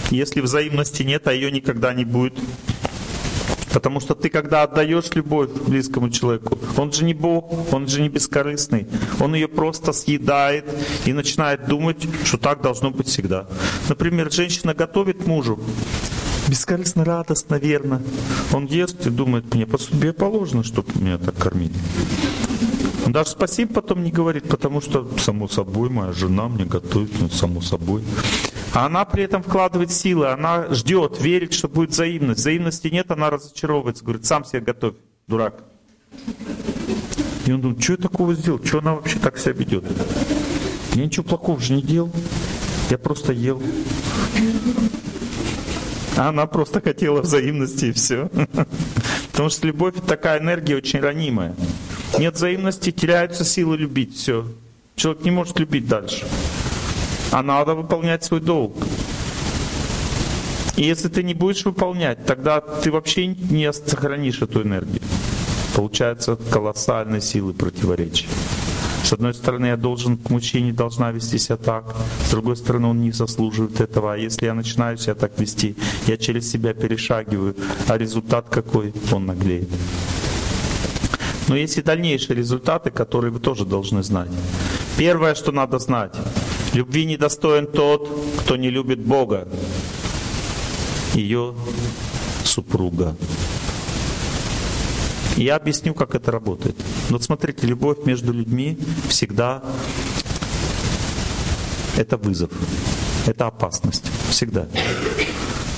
Если взаимности нет, а ее никогда не будет, Потому что ты, когда отдаешь любовь близкому человеку, он же не Бог, он же не бескорыстный. Он ее просто съедает и начинает думать, что так должно быть всегда. Например, женщина готовит мужу, бескорыстно, радостно, верно. Он ест и думает, мне по судьбе положено, чтобы меня так кормить. Он даже спасибо потом не говорит, потому что, само собой, моя жена мне готовит, ну, само собой. А она при этом вкладывает силы, она ждет, верит, что будет взаимность. Взаимности нет, она разочаровывается, говорит, сам себе готовь, дурак. И он думает, что я такого сделал, что она вообще так себя ведет? Я ничего плохого же не делал, я просто ел. А она просто хотела взаимности и все. Потому что любовь такая энергия очень ранимая. Нет взаимности, теряются силы любить, все. Человек не может любить дальше а надо выполнять свой долг. И если ты не будешь выполнять, тогда ты вообще не сохранишь эту энергию. Получается колоссальные силы противоречия. С одной стороны, я должен к мужчине должна вести себя так, с другой стороны, он не заслуживает этого. А если я начинаю себя так вести, я через себя перешагиваю, а результат какой? Он наглеет. Но есть и дальнейшие результаты, которые вы тоже должны знать. Первое, что надо знать, Любви недостоин тот, кто не любит Бога, ее супруга. Я объясню, как это работает. Вот смотрите, любовь между людьми всегда это вызов, это опасность. Всегда.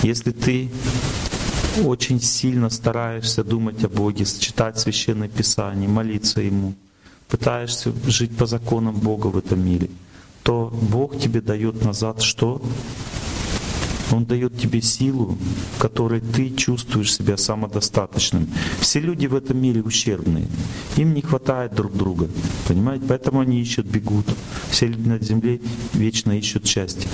Если ты очень сильно стараешься думать о Боге, читать Священное Писание, молиться Ему, пытаешься жить по законам Бога в этом мире – то Бог тебе дает назад что? Он дает тебе силу, которой ты чувствуешь себя самодостаточным. Все люди в этом мире ущербные. Им не хватает друг друга. Понимаете? Поэтому они ищут, бегут. Все люди на земле вечно ищут счастье.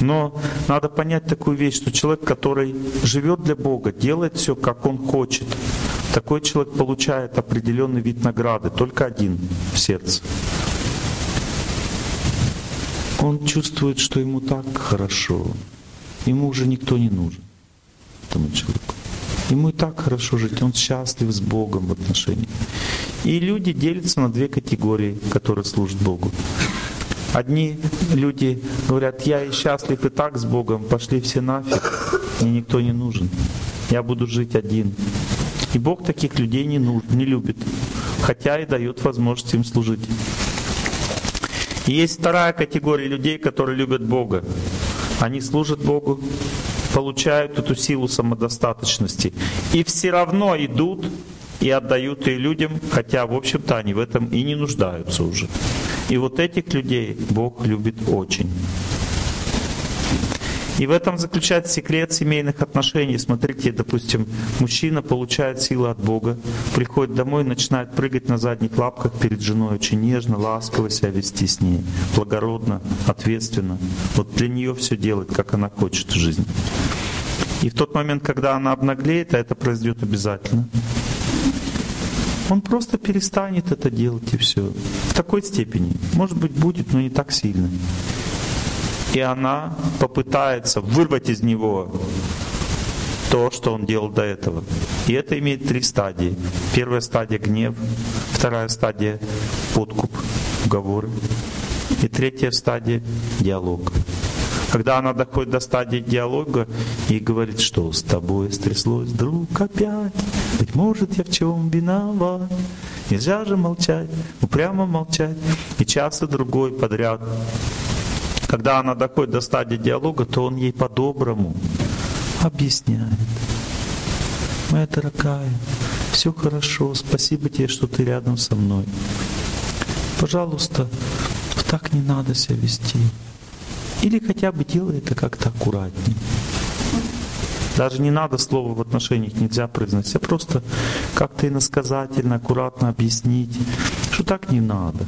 Но надо понять такую вещь, что человек, который живет для Бога, делает все, как он хочет, такой человек получает определенный вид награды, только один в сердце он чувствует, что ему так хорошо. Ему уже никто не нужен, этому человеку. Ему и так хорошо жить, он счастлив с Богом в отношениях. И люди делятся на две категории, которые служат Богу. Одни люди говорят, я и счастлив и так с Богом, пошли все нафиг, мне никто не нужен. Я буду жить один. И Бог таких людей не, нужен, не любит, хотя и дает возможность им служить. И есть вторая категория людей, которые любят Бога. Они служат Богу, получают эту силу самодостаточности и все равно идут и отдают ее людям, хотя, в общем-то, они в этом и не нуждаются уже. И вот этих людей Бог любит очень. И в этом заключается секрет семейных отношений. Смотрите, допустим, мужчина получает силу от Бога, приходит домой и начинает прыгать на задних лапках перед женой, очень нежно, ласково себя вести с ней, благородно, ответственно. Вот для нее все делает, как она хочет в жизни. И в тот момент, когда она обнаглеет, а это произойдет обязательно, он просто перестанет это делать и все. В такой степени. Может быть, будет, но не так сильно. И она попытается вырвать из него то, что он делал до этого. И это имеет три стадии. Первая стадия — гнев, вторая стадия — подкуп, уговоры, и третья стадия — диалог. Когда она доходит до стадии диалога и говорит, что с тобой стряслось, друг, опять, быть может, я в чем виноват. Нельзя же молчать, упрямо молчать. И час и другой подряд. Когда она доходит до стадии диалога, то он ей по-доброму объясняет. Моя дорогая, все хорошо, спасибо тебе, что ты рядом со мной. Пожалуйста, так не надо себя вести. Или хотя бы делай это как-то аккуратнее. Даже не надо слова в отношениях нельзя произносить, а просто как-то иносказательно, аккуратно объяснить, что так не надо.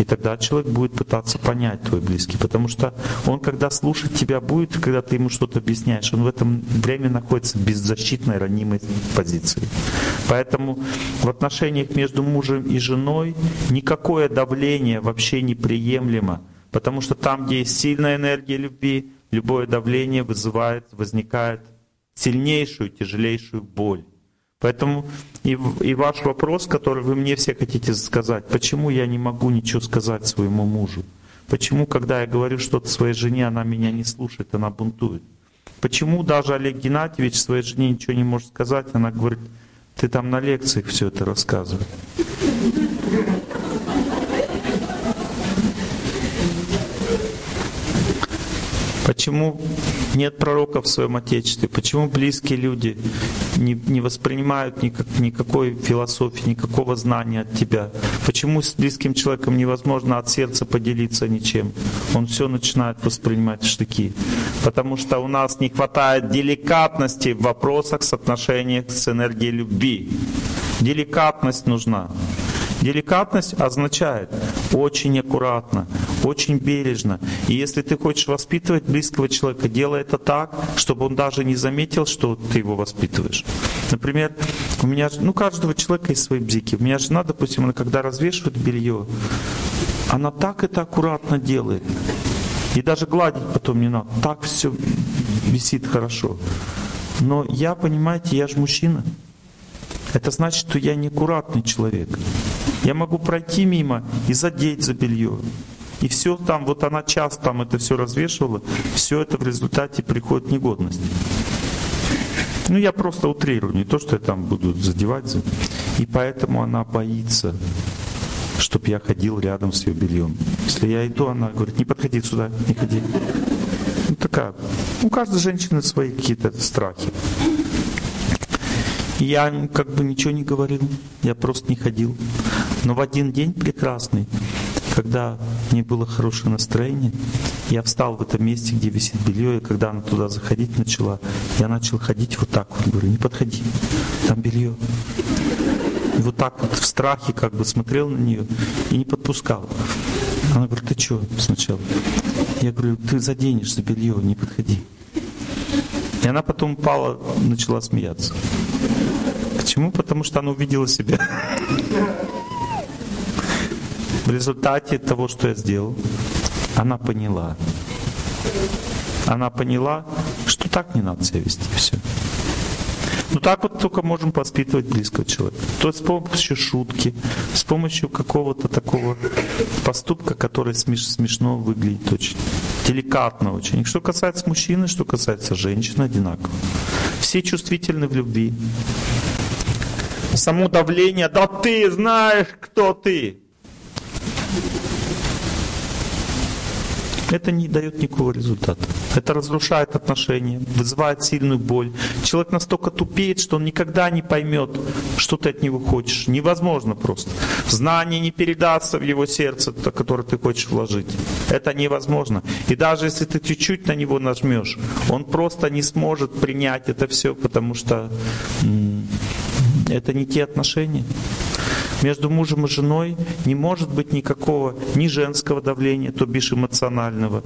И тогда человек будет пытаться понять твой близкий, потому что он, когда слушать тебя будет, когда ты ему что-то объясняешь, он в этом время находится в беззащитной, ранимой позиции. Поэтому в отношениях между мужем и женой никакое давление вообще неприемлемо. Потому что там, где есть сильная энергия любви, любое давление вызывает, возникает сильнейшую, тяжелейшую боль. Поэтому и, и ваш вопрос, который вы мне все хотите сказать, почему я не могу ничего сказать своему мужу? Почему, когда я говорю что-то своей жене, она меня не слушает, она бунтует? Почему даже Олег Геннадьевич своей жене ничего не может сказать, она говорит, ты там на лекциях все это рассказываешь. Почему нет пророков в своем Отечестве? Почему близкие люди не, не воспринимают никак, никакой философии, никакого знания от тебя? Почему с близким человеком невозможно от сердца поделиться ничем? Он все начинает воспринимать в штыки. Потому что у нас не хватает деликатности в вопросах с отношением с энергией любви. Деликатность нужна. Деликатность означает очень аккуратно, очень бережно. И если ты хочешь воспитывать близкого человека, делай это так, чтобы он даже не заметил, что ты его воспитываешь. Например, у меня, ну, каждого человека есть свои бзики. У меня жена, допустим, она когда развешивает белье, она так это аккуратно делает. И даже гладить потом не надо. Так все висит хорошо. Но я, понимаете, я же мужчина. Это значит, что я неаккуратный человек. Я могу пройти мимо и задеть за белье. И все там, вот она час там это все развешивала, все это в результате приходит негодность. Ну, я просто утрирую, не то, что я там буду задевать. И поэтому она боится, чтобы я ходил рядом с ее бельем. Если я иду, она говорит, не подходи сюда, не ходи. Ну, такая. У каждой женщины свои какие-то страхи. Я как бы ничего не говорил, я просто не ходил. Но в один день прекрасный, когда мне было хорошее настроение, я встал в этом месте, где висит белье, и когда она туда заходить начала, я начал ходить вот так вот, говорю, не подходи, там белье. И вот так вот в страхе как бы смотрел на нее и не подпускал. Она говорит, ты что сначала? Я говорю, ты заденешь за белье, не подходи. И она потом упала, начала смеяться. Почему? Потому что она увидела себя. В результате того, что я сделал, она поняла. Она поняла, что так не надо себя вести. Все. Ну так вот только можем воспитывать близкого человека. То есть с помощью шутки, с помощью какого-то такого поступка, который смеш, смешно выглядит очень, деликатно очень. Что касается мужчины, что касается женщины, одинаково. Все чувствительны в любви. Само давление, да ты знаешь, кто ты. Это не дает никакого результата. Это разрушает отношения, вызывает сильную боль. Человек настолько тупеет, что он никогда не поймет, что ты от него хочешь. Невозможно просто. Знание не передастся в его сердце, которое ты хочешь вложить. Это невозможно. И даже если ты чуть-чуть на него нажмешь, он просто не сможет принять это все, потому что это не те отношения. Между мужем и женой не может быть никакого ни женского давления, то бишь эмоционального.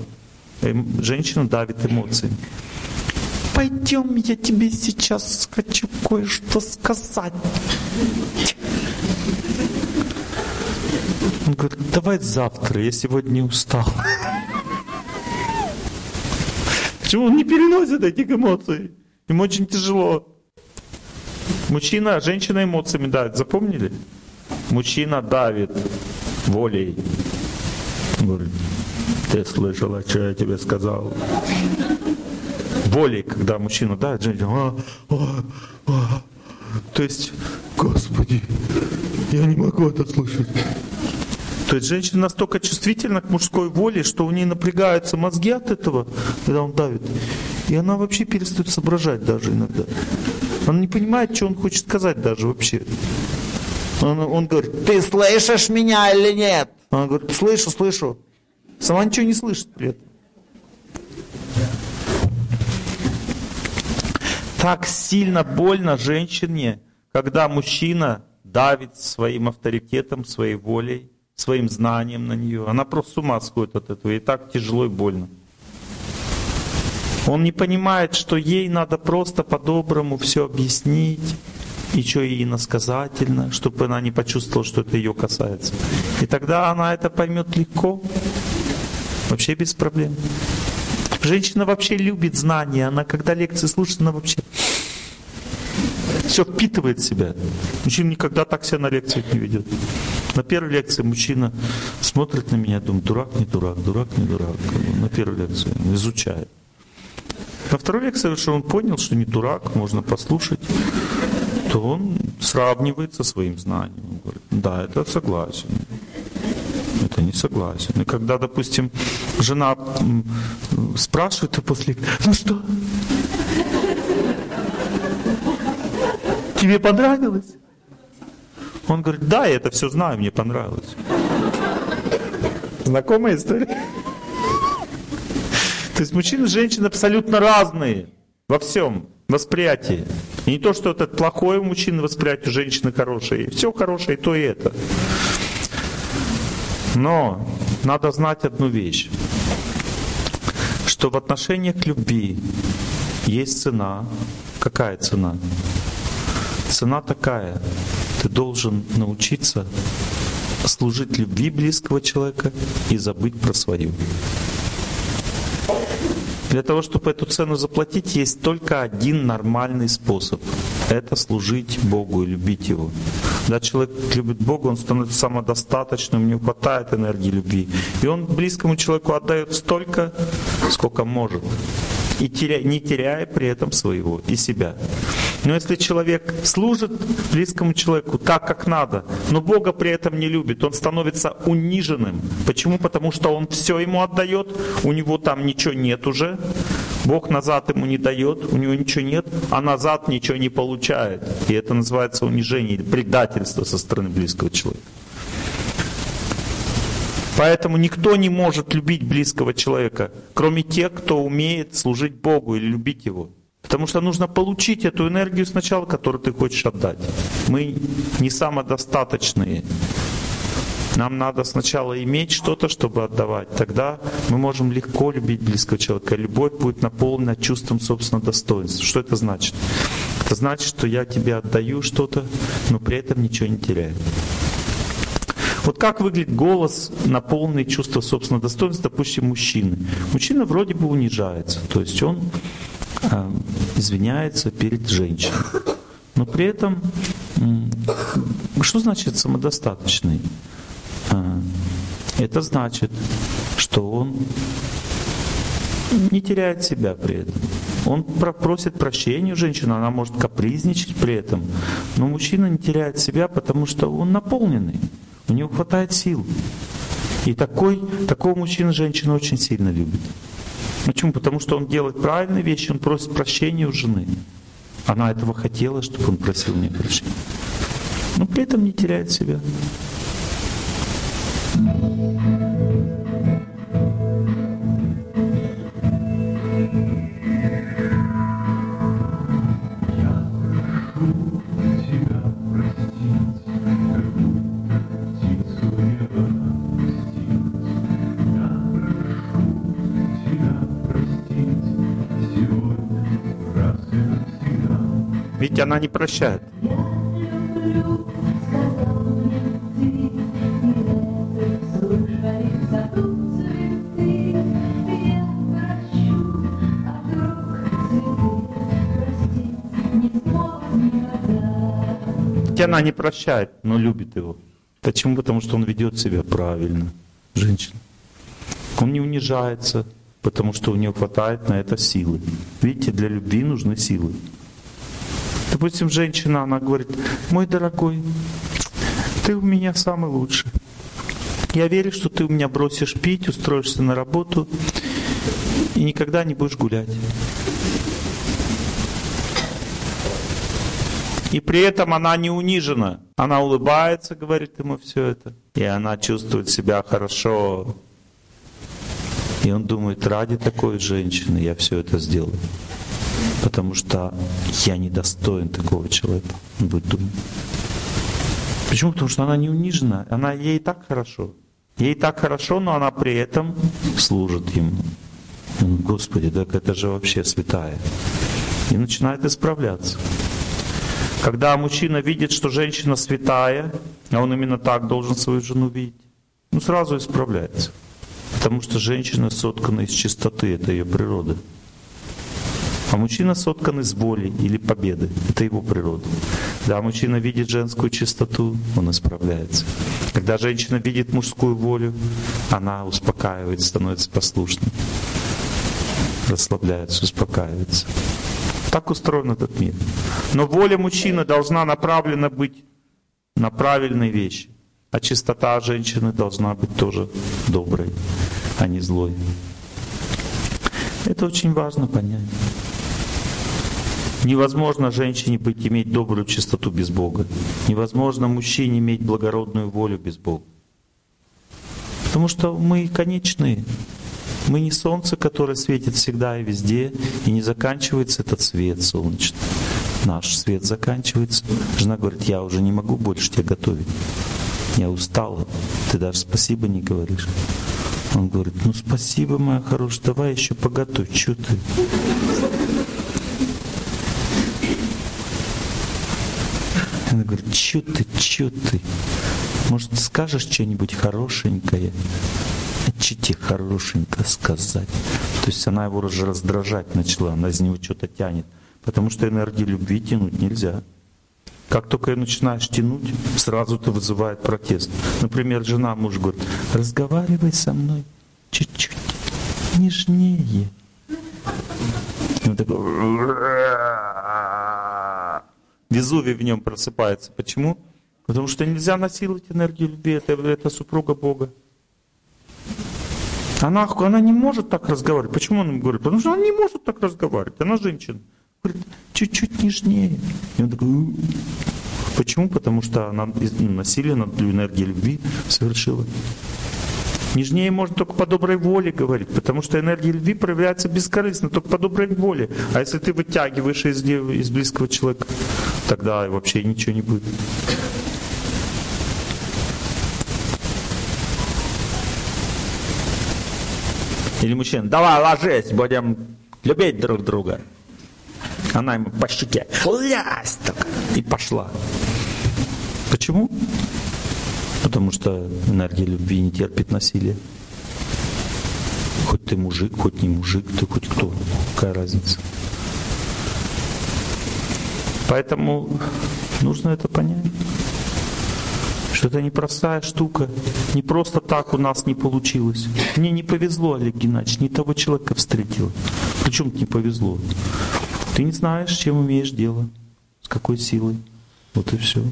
Эм, женщина давит эмоциями. Пойдем, я тебе сейчас хочу кое-что сказать. Он говорит, давай завтра, я сегодня устал. Почему он не переносит этих эмоций? Ему очень тяжело. Мужчина, женщина эмоциями давит, запомнили? Мужчина давит волей. Говорит, ты слышала, что я тебе сказал? Волей, когда мужчина давит, женщина, а, а, а. то есть, Господи, я не могу это слышать. То есть женщина настолько чувствительна к мужской воле, что у нее напрягаются мозги от этого, когда он давит. И она вообще перестает соображать даже иногда. Она не понимает, что он хочет сказать даже вообще. Он, он говорит, ты слышишь меня или нет? Она говорит, слышу, слышу. Сама ничего не слышит при этом. Так сильно больно женщине, когда мужчина давит своим авторитетом, своей волей, своим знанием на нее. Она просто с ума сходит от этого. И так тяжело и больно. Он не понимает, что ей надо просто по-доброму все объяснить, и что ей иносказательно, чтобы она не почувствовала, что это ее касается. И тогда она это поймет легко, вообще без проблем. Женщина вообще любит знания, она когда лекции слушает, она вообще все впитывает в себя. Мужчина никогда так себя на лекциях не ведет. На первой лекции мужчина смотрит на меня, думает, дурак, не дурак, дурак, не дурак. На первой лекции изучает. На второй лекции, что он понял, что не дурак, можно послушать, то он сравнивает со своим знанием. Он говорит, да, это согласен. Это не согласен. И когда, допустим, жена спрашивает, после, ну что? Тебе понравилось? Он говорит, да, я это все знаю, мне понравилось. Знакомая история? То есть мужчины и женщины абсолютно разные во всем восприятии. И не то, что это плохое у мужчины восприятие, у женщины хорошее. Все хорошее, и то, и это. Но надо знать одну вещь, что в отношениях к любви есть цена. Какая цена? Цена такая. Ты должен научиться служить любви близкого человека и забыть про свою. Для того, чтобы эту цену заплатить, есть только один нормальный способ. Это служить Богу и любить Его. Когда человек любит Бога, он становится самодостаточным, у него хватает энергии любви. И он близкому человеку отдает столько, сколько может и теря, не теряя при этом своего и себя. Но если человек служит близкому человеку так, как надо, но Бога при этом не любит, он становится униженным. Почему? Потому что он все ему отдает, у него там ничего нет уже, Бог назад ему не дает, у него ничего нет, а назад ничего не получает. И это называется унижение предательство со стороны близкого человека. Поэтому никто не может любить близкого человека, кроме тех, кто умеет служить Богу или любить Его. Потому что нужно получить эту энергию сначала, которую ты хочешь отдать. Мы не самодостаточные. Нам надо сначала иметь что-то, чтобы отдавать. Тогда мы можем легко любить близкого человека. Любовь будет наполнена чувством собственного достоинства. Что это значит? Это значит, что я тебе отдаю что-то, но при этом ничего не теряю. Вот как выглядит голос, наполненный чувство собственного достоинства, допустим, мужчины. Мужчина вроде бы унижается, то есть он извиняется перед женщиной. Но при этом, что значит самодостаточный? Э, это значит, что он не теряет себя при этом. Он просит прощения у женщины, она может капризничать при этом. Но мужчина не теряет себя, потому что он наполненный. У него хватает сил. И такой, такого мужчина женщина очень сильно любит. Почему? Потому что он делает правильные вещи, он просит прощения у жены. Она этого хотела, чтобы он просил мне прощения. Но при этом не теряет себя. Ведь она не прощает. Ведь она не прощает, но любит его. Почему? Потому что он ведет себя правильно, женщина. Он не унижается, потому что у него хватает на это силы. Видите, для любви нужны силы. Допустим, женщина, она говорит, мой дорогой, ты у меня самый лучший. Я верю, что ты у меня бросишь пить, устроишься на работу и никогда не будешь гулять. И при этом она не унижена. Она улыбается, говорит ему все это. И она чувствует себя хорошо. И он думает, ради такой женщины я все это сделаю потому что я недостоин такого человека. Он будет думать. Почему? Потому что она не унижена, она ей так хорошо. Ей так хорошо, но она при этом служит ему. Он, Господи, так это же вообще святая. И начинает исправляться. Когда мужчина видит, что женщина святая, а он именно так должен свою жену видеть, ну сразу исправляется. Потому что женщина соткана из чистоты, это ее природа. А мужчина соткан из воли или победы. Это его природа. Да, мужчина видит женскую чистоту, он исправляется. Когда женщина видит мужскую волю, она успокаивается, становится послушной. Расслабляется, успокаивается. Так устроен этот мир. Но воля мужчины должна направлена быть на правильные вещи. А чистота женщины должна быть тоже доброй, а не злой. Это очень важно понять. Невозможно женщине быть, иметь добрую чистоту без Бога. Невозможно мужчине иметь благородную волю без Бога. Потому что мы конечные. Мы не солнце, которое светит всегда и везде, и не заканчивается этот свет солнечный. Наш свет заканчивается. Жена говорит, я уже не могу больше тебя готовить. Я устала. Ты даже спасибо не говоришь. Он говорит, ну спасибо, моя хорошая, давай еще поготовь. Что ты? Она говорит, что ты, что ты? Может, скажешь что-нибудь хорошенькое? А что тебе хорошенько сказать? То есть она его уже раздражать начала, она из него что-то тянет. Потому что энергии любви тянуть нельзя. Как только ее начинаешь тянуть, сразу это вызывает протест. Например, жена муж говорит, разговаривай со мной чуть-чуть нежнее. И он такой, Везувий в нем просыпается. Почему? Потому что нельзя насиловать энергию любви, это, это супруга Бога. Она, она не может так разговаривать. Почему он говорит? Потому что она не может так разговаривать. Она женщина. Говорит, чуть-чуть нежнее. И он такой, У-у-у". почему? Потому что она насилие над энергией любви совершила. Нежнее можно только по доброй воле говорить, потому что энергия любви проявляется бескорыстно, только по доброй воле. А если ты вытягиваешь из, из близкого человека, тогда вообще ничего не будет. Или мужчина, давай ложись, будем любить друг друга. Она ему по щеке, так, и пошла. Почему? Потому что энергия любви не терпит насилия. Хоть ты мужик, хоть не мужик, ты хоть кто. Какая разница? Поэтому нужно это понять. Что это непростая штука. Не просто так у нас не получилось. Мне не повезло, Олег Геннадьевич, не того человека встретил. Причем не повезло? Ты не знаешь, с чем имеешь дело, с какой силой. Вот и все.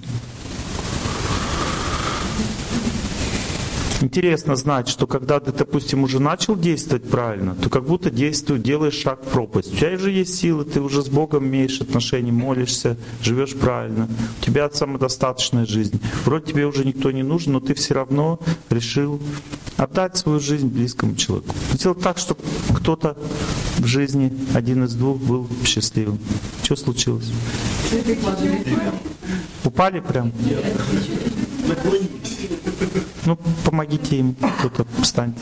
Интересно знать, что когда ты, допустим, уже начал действовать правильно, то как будто действуешь, делаешь шаг в пропасть. У тебя же есть силы, ты уже с Богом имеешь отношения, молишься, живешь правильно. У тебя самодостаточная жизнь. Вроде тебе уже никто не нужен, но ты все равно решил отдать свою жизнь близкому человеку. Сделать так, чтобы кто-то в жизни, один из двух, был счастливым. Что случилось? Упали прям? Ну, помогите им, кто-то встаньте.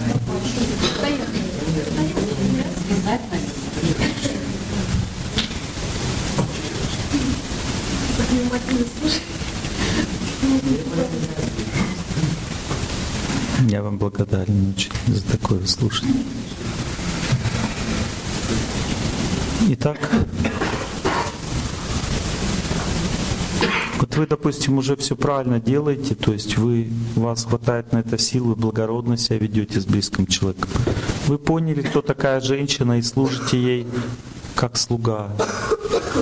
Я вам благодарен очень за такое слушание. Итак, вот вы, допустим, уже все правильно делаете, то есть вы, вас хватает на это силы, благородно себя ведете с близким человеком. Вы поняли, кто такая женщина и служите ей как слуга.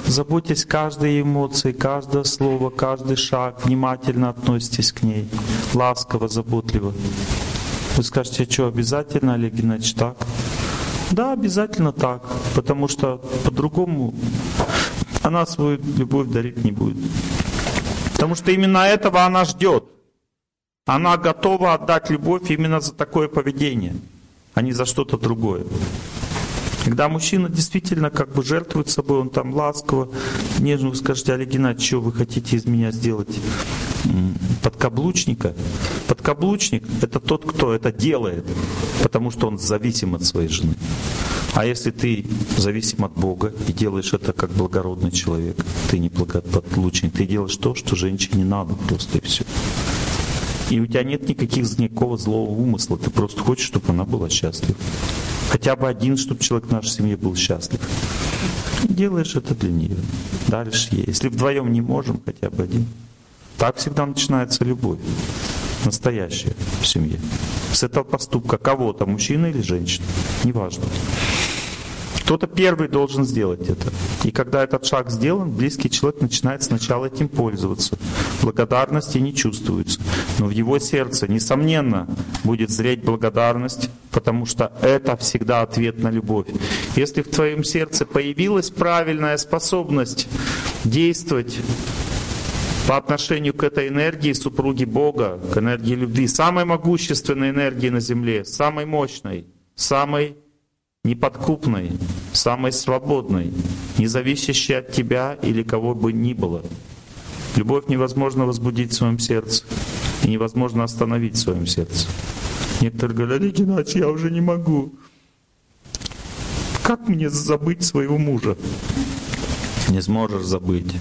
Заботьтесь каждой эмоции, каждое слово, каждый шаг, внимательно относитесь к ней, ласково, заботливо. Вы скажете, а что, обязательно, Олег Геннадьевич, так? Да, обязательно так, потому что по-другому она свою любовь дарить не будет. Потому что именно этого она ждет. Она готова отдать любовь именно за такое поведение, а не за что-то другое. Когда мужчина действительно как бы жертвует собой, он там ласково, нежно, вы скажете, Олег Геннадьевич, что вы хотите из меня сделать? Подкаблучника. Подкаблучник — это тот, кто это делает, потому что он зависим от своей жены. А если ты зависим от Бога и делаешь это как благородный человек, ты не подкаблучник, ты делаешь то, что женщине надо просто и все. И у тебя нет никаких никакого злого умысла, ты просто хочешь, чтобы она была счастлива. Хотя бы один, чтобы человек в нашей семье был счастлив. Делаешь это для нее. Дальше ей. Если вдвоем не можем, хотя бы один. Так всегда начинается любовь. Настоящая в семье. С этого поступка кого-то, мужчина или женщина. Неважно. Кто-то первый должен сделать это. И когда этот шаг сделан, близкий человек начинает сначала этим пользоваться. Благодарности не чувствуется. Но в его сердце, несомненно, будет зреть благодарность, потому что это всегда ответ на любовь. Если в твоем сердце появилась правильная способность действовать по отношению к этой энергии супруги Бога, к энергии любви, самой могущественной энергии на Земле, самой мощной, самой неподкупной, самой свободной, не зависящей от тебя или кого бы ни было. Любовь невозможно возбудить в своем сердце, и невозможно остановить в своем сердце. Некоторые говорят, Олег иначе я уже не могу. Как мне забыть своего мужа? Не сможешь забыть.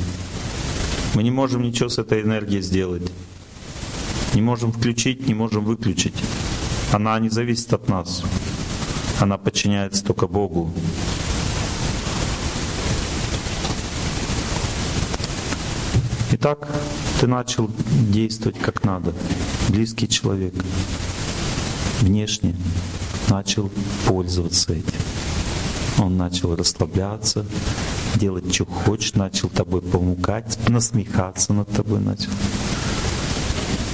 Мы не можем ничего с этой энергией сделать. Не можем включить, не можем выключить. Она не зависит от нас. Она подчиняется только Богу. Итак, ты начал действовать как надо. Близкий человек. Внешне начал пользоваться этим. Он начал расслабляться, делать, что хочешь, начал тобой помукать, насмехаться над тобой начал,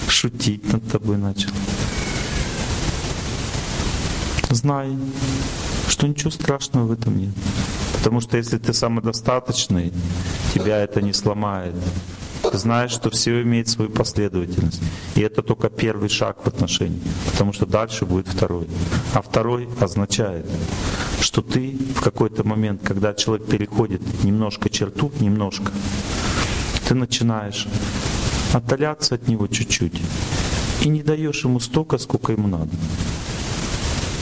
шутить над тобой начал знай, что ничего страшного в этом нет. Потому что если ты самодостаточный, тебя это не сломает. Ты знаешь, что все имеет свою последовательность. И это только первый шаг в отношении. Потому что дальше будет второй. А второй означает, что ты в какой-то момент, когда человек переходит немножко черту, немножко, ты начинаешь отдаляться от него чуть-чуть и не даешь ему столько, сколько ему надо.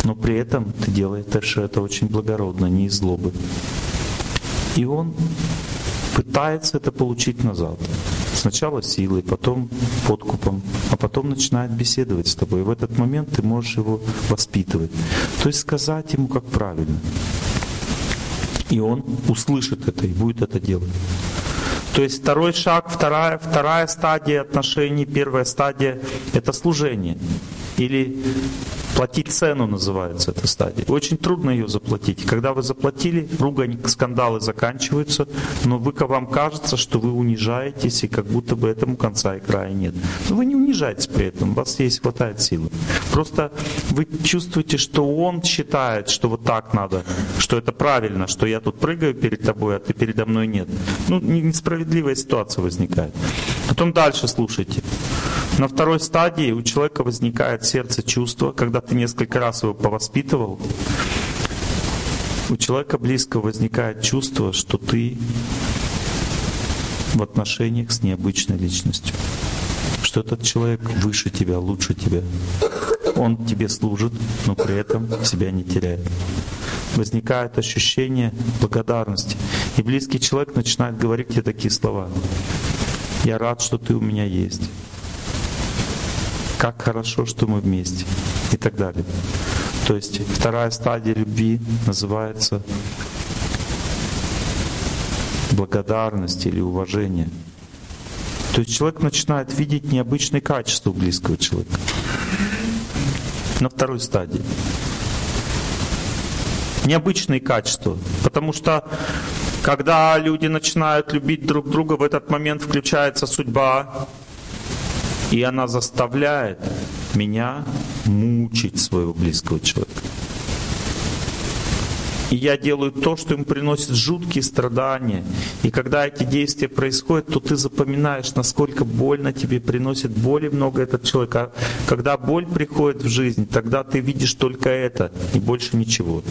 Но при этом ты делаешь это очень благородно, не из злобы. И он пытается это получить назад. Сначала силой, потом подкупом, а потом начинает беседовать с тобой. И в этот момент ты можешь его воспитывать. То есть сказать ему, как правильно. И он услышит это и будет это делать. То есть второй шаг, вторая, вторая стадия отношений, первая стадия — это служение. Или Платить цену называется эта стадия. Очень трудно ее заплатить. Когда вы заплатили, ругань, скандалы заканчиваются, но вы, вам кажется, что вы унижаетесь, и как будто бы этому конца и края нет. Но вы не унижаетесь при этом, у вас есть хватает силы. Просто вы чувствуете, что он считает, что вот так надо, что это правильно, что я тут прыгаю перед тобой, а ты передо мной нет. Ну, несправедливая ситуация возникает. Потом дальше слушайте. На второй стадии у человека возникает сердце чувство, когда ты несколько раз его повоспитывал, у человека близко возникает чувство, что ты в отношениях с необычной личностью. Что этот человек выше тебя, лучше тебя. Он тебе служит, но при этом себя не теряет. Возникает ощущение благодарности. И близкий человек начинает говорить тебе такие слова. Я рад, что ты у меня есть. Как хорошо, что мы вместе. И так далее. То есть вторая стадия любви называется благодарность или уважение. То есть человек начинает видеть необычные качества близкого человека. На второй стадии. Необычные качества. Потому что когда люди начинают любить друг друга, в этот момент включается судьба, и она заставляет меня мучить своего близкого человека. И я делаю то, что им приносит жуткие страдания. И когда эти действия происходят, то ты запоминаешь, насколько больно тебе приносит боли много этот человек. А когда боль приходит в жизнь, тогда ты видишь только это и больше ничего.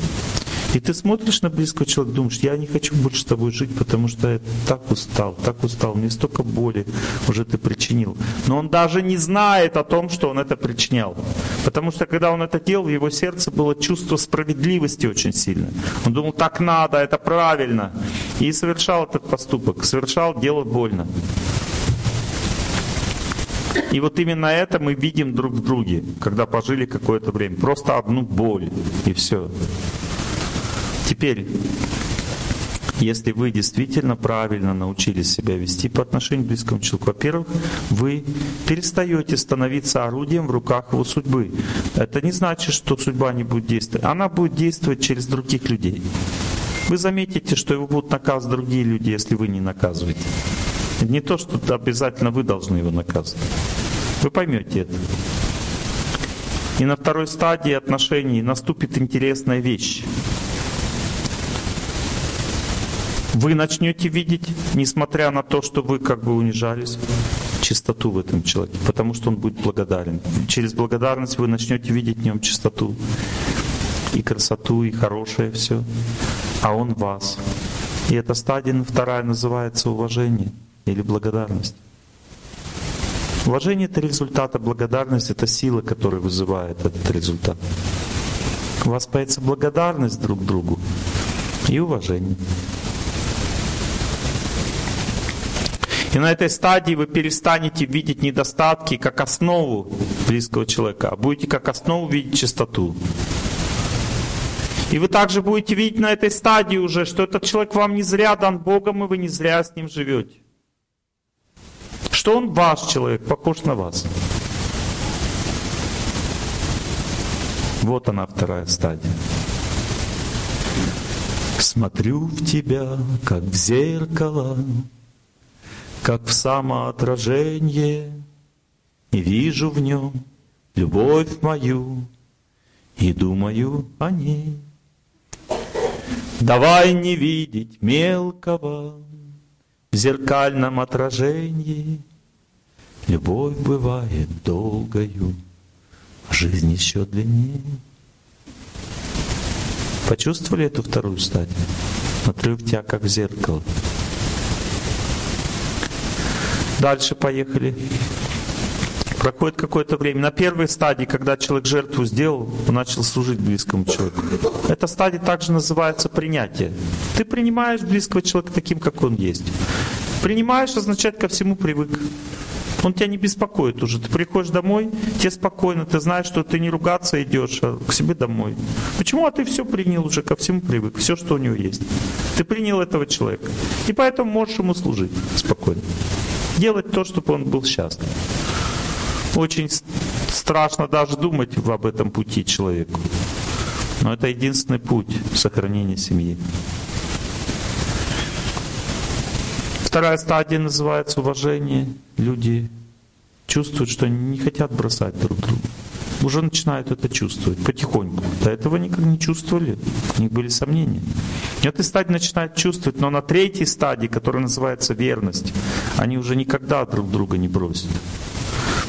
И ты смотришь на близкого человека, думаешь, я не хочу больше с тобой жить, потому что я так устал, так устал, мне столько боли уже ты причинил. Но он даже не знает о том, что он это причинял. Потому что когда он это делал, в его сердце было чувство справедливости очень сильное. Он думал, так надо, это правильно. И совершал этот поступок, совершал дело больно. И вот именно это мы видим друг в друге, когда пожили какое-то время. Просто одну боль, и все. Теперь, если вы действительно правильно научились себя вести по отношению к близкому человеку, во-первых, вы перестаете становиться орудием в руках его судьбы. Это не значит, что судьба не будет действовать. Она будет действовать через других людей. Вы заметите, что его будут наказывать другие люди, если вы не наказываете. Не то, что обязательно вы должны его наказывать. Вы поймете это. И на второй стадии отношений наступит интересная вещь. Вы начнете видеть, несмотря на то, что вы как бы унижались, чистоту в этом человеке, потому что он будет благодарен. Через благодарность вы начнете видеть в нем чистоту, и красоту, и хорошее все, а он вас. И эта стадия вторая называется уважение или благодарность. Уважение — это результат, а благодарность — это сила, которая вызывает этот результат. У вас появится благодарность друг другу и уважение. И на этой стадии вы перестанете видеть недостатки как основу близкого человека, а будете как основу видеть чистоту. И вы также будете видеть на этой стадии уже, что этот человек вам не зря дан Богом, и вы не зря с ним живете. Что он ваш человек, похож на вас. Вот она вторая стадия. Смотрю в тебя, как в зеркало, как в самоотражение, И вижу в нем любовь мою, И думаю о ней. Давай не видеть мелкого В зеркальном отражении. Любовь бывает долгою, а жизнь еще длиннее. Почувствовали эту вторую стадию? Смотрю в тебя, как в зеркало. Дальше поехали. Проходит какое-то время. На первой стадии, когда человек жертву сделал, начал служить близкому человеку. Эта стадия также называется принятие. Ты принимаешь близкого человека таким, как он есть. Принимаешь означает ко всему привык. Он тебя не беспокоит уже. Ты приходишь домой, тебе спокойно, ты знаешь, что ты не ругаться идешь, а к себе домой. Почему? А ты все принял уже, ко всему привык, все, что у него есть. Ты принял этого человека. И поэтому можешь ему служить спокойно делать то, чтобы он был счастлив. Очень страшно даже думать об этом пути человеку. Но это единственный путь сохранения семьи. Вторая стадия называется уважение. Люди чувствуют, что они не хотят бросать друг друга. Уже начинают это чувствовать потихоньку. До этого никак не чувствовали, у них были сомнения. И этой стадии начинают чувствовать, но на третьей стадии, которая называется верность, они уже никогда друг друга не бросят.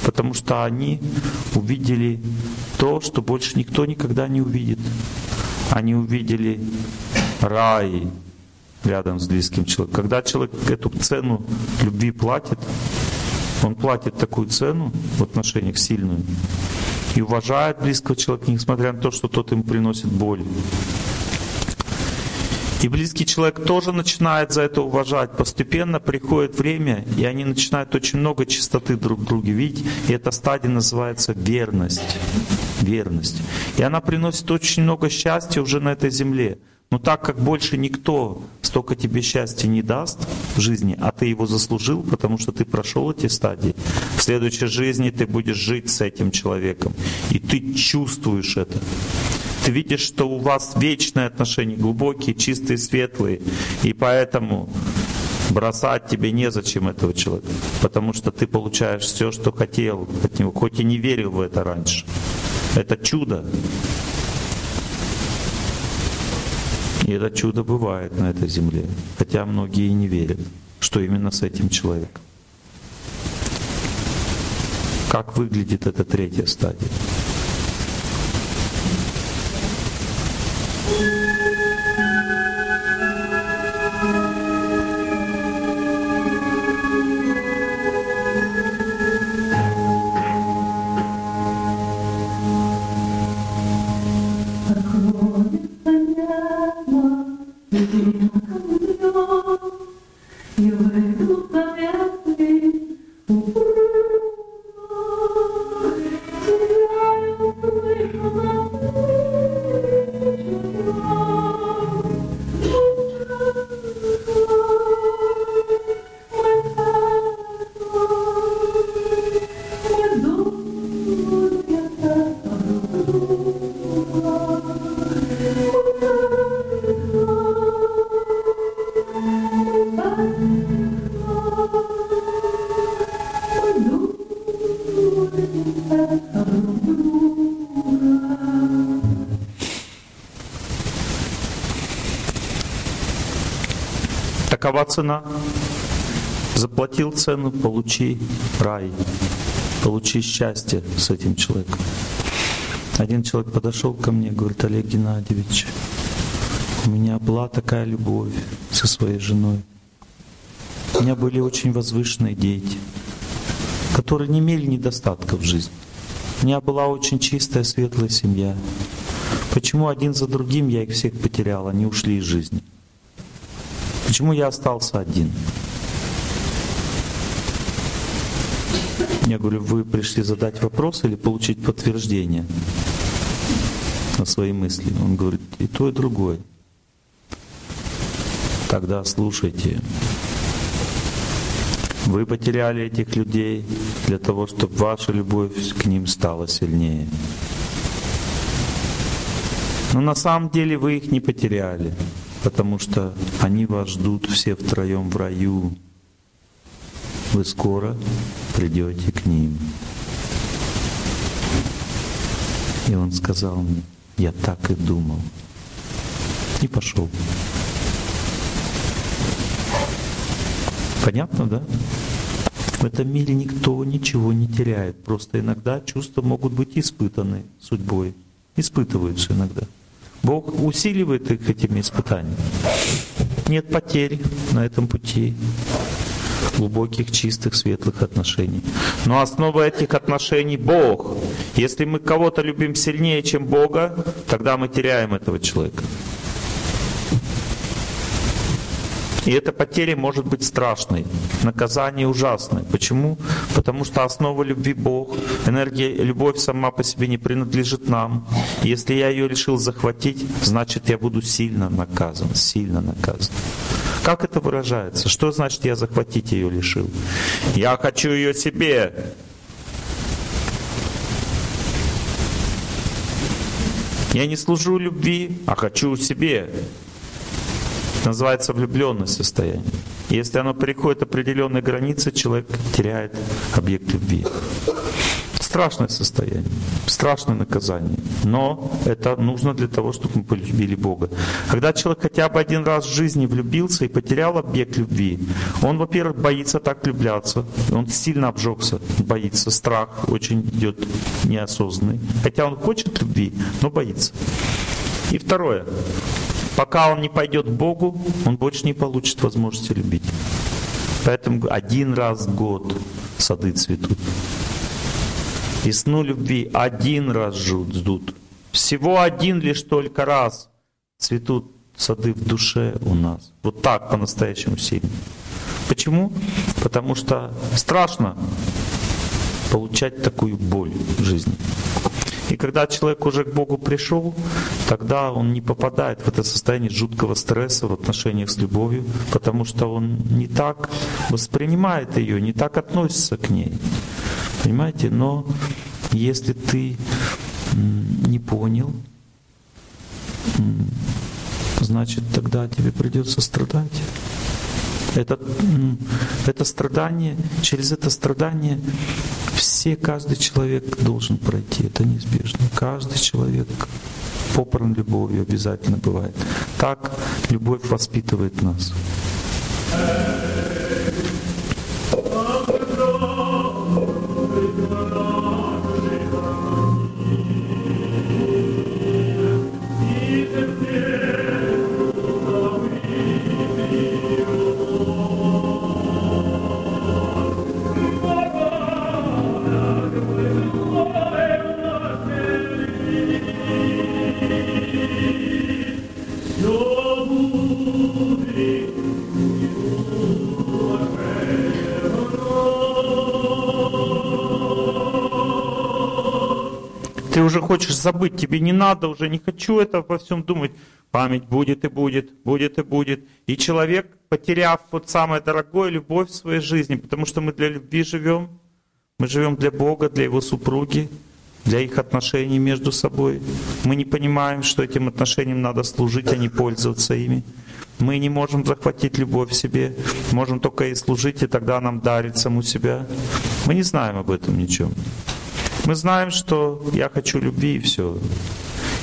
Потому что они увидели то, что больше никто никогда не увидит. Они увидели рай рядом с близким человеком. Когда человек эту цену любви платит, он платит такую цену в отношениях сильную и уважает близкого человека, несмотря на то, что тот ему приносит боль. И близкий человек тоже начинает за это уважать. Постепенно приходит время, и они начинают очень много чистоты друг в видеть. И эта стадия называется верность. Верность. И она приносит очень много счастья уже на этой земле. Но так как больше никто столько тебе счастья не даст в жизни, а ты его заслужил, потому что ты прошел эти стадии, в следующей жизни ты будешь жить с этим человеком. И ты чувствуешь это. Ты видишь, что у вас вечные отношения, глубокие, чистые, светлые. И поэтому бросать тебе незачем этого человека, потому что ты получаешь все, что хотел от него, хоть и не верил в это раньше. Это чудо. И это чудо бывает на этой земле, хотя многие и не верят, что именно с этим человеком. Как выглядит эта третья стадия? you. цена. Заплатил цену, получи рай, получи счастье с этим человеком. Один человек подошел ко мне, говорит, Олег Геннадьевич, у меня была такая любовь со своей женой. У меня были очень возвышенные дети, которые не имели недостатков в жизни. У меня была очень чистая, светлая семья. Почему один за другим я их всех потерял, они ушли из жизни? Почему я остался один? Я говорю, вы пришли задать вопрос или получить подтверждение на свои мысли? Он говорит, и то, и другое. Тогда слушайте. Вы потеряли этих людей для того, чтобы ваша любовь к ним стала сильнее. Но на самом деле вы их не потеряли потому что они вас ждут все втроем в раю. Вы скоро придете к ним. И он сказал мне, я так и думал. И пошел. Понятно, да? В этом мире никто ничего не теряет. Просто иногда чувства могут быть испытаны судьбой. Испытываются иногда. Бог усиливает их этими испытаниями. Нет потерь на этом пути глубоких, чистых, светлых отношений. Но основа этих отношений — Бог. Если мы кого-то любим сильнее, чем Бога, тогда мы теряем этого человека. И эта потеря может быть страшной, наказание ужасное. Почему? Потому что основа любви Бог, энергия, любовь сама по себе не принадлежит нам. Если я ее решил захватить, значит я буду сильно наказан, сильно наказан. Как это выражается? Что значит я захватить ее решил? Я хочу ее себе. Я не служу любви, а хочу себе. Называется влюбленность состояние. Если оно переходит определенные границы, человек теряет объект любви. Страшное состояние, страшное наказание. Но это нужно для того, чтобы мы полюбили Бога. Когда человек хотя бы один раз в жизни влюбился и потерял объект любви, он, во-первых, боится так влюбляться. Он сильно обжегся, боится. Страх очень идет неосознанный. Хотя он хочет любви, но боится. И второе. Пока он не пойдет к Богу, он больше не получит возможности любить. Поэтому один раз в год сады цветут. Весну любви один раз ждут. Всего один лишь только раз цветут сады в душе у нас. Вот так по-настоящему сильно. Почему? Потому что страшно получать такую боль в жизни. И когда человек уже к Богу пришел, тогда он не попадает в это состояние жуткого стресса в отношениях с любовью, потому что он не так воспринимает ее, не так относится к ней. Понимаете? Но если ты не понял, значит тогда тебе придется страдать. Это, это страдание, через это страдание все, каждый человек должен пройти. Это неизбежно. Каждый человек попран любовью обязательно бывает. Так любовь воспитывает нас. Хочешь забыть, тебе не надо уже, не хочу это во всем думать. Память будет и будет, будет и будет. И человек, потеряв вот самое дорогое, любовь в своей жизни, потому что мы для любви живем, мы живем для Бога, для Его супруги, для их отношений между собой. Мы не понимаем, что этим отношениям надо служить, а не пользоваться ими. Мы не можем захватить любовь себе, можем только ей служить, и тогда нам дарит саму себя. Мы не знаем об этом ничего. Мы знаем, что я хочу любви и все.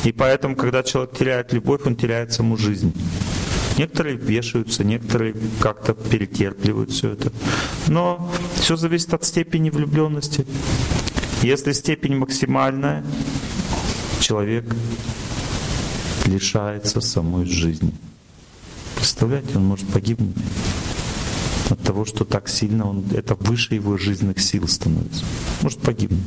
И поэтому, когда человек теряет любовь, он теряет саму жизнь. Некоторые вешаются, некоторые как-то перетерпливают все это. Но все зависит от степени влюбленности. Если степень максимальная, человек лишается самой жизни. Представляете, он может погибнуть от того, что так сильно он, это выше его жизненных сил становится. Может погибнуть.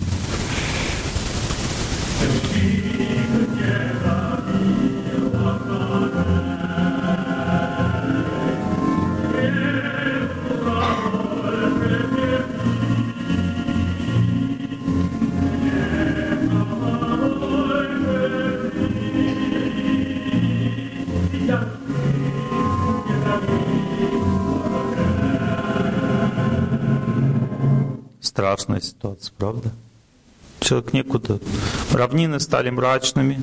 Страшная ситуация, правда? Человек некуда. Равнины стали мрачными.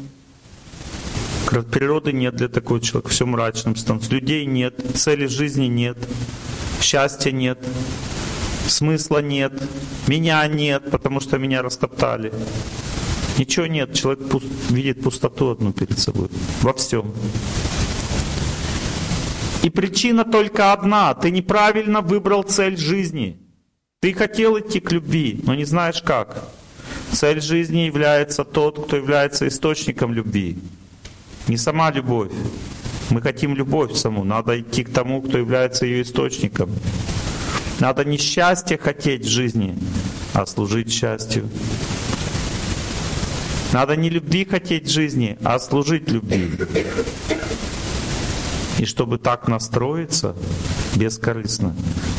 Природы нет для такого человека, все мрачным становится. Людей нет, цели жизни нет, счастья нет, смысла нет, меня нет, потому что меня растоптали. Ничего нет, человек видит пустоту одну перед собой во всем. И причина только одна. Ты неправильно выбрал цель жизни. Ты хотел идти к любви, но не знаешь как. Цель жизни является тот, кто является источником любви. Не сама любовь. Мы хотим любовь саму. Надо идти к тому, кто является ее источником. Надо не счастье хотеть в жизни, а служить счастью. Надо не любви хотеть в жизни, а служить любви. И чтобы так настроиться бескорыстно,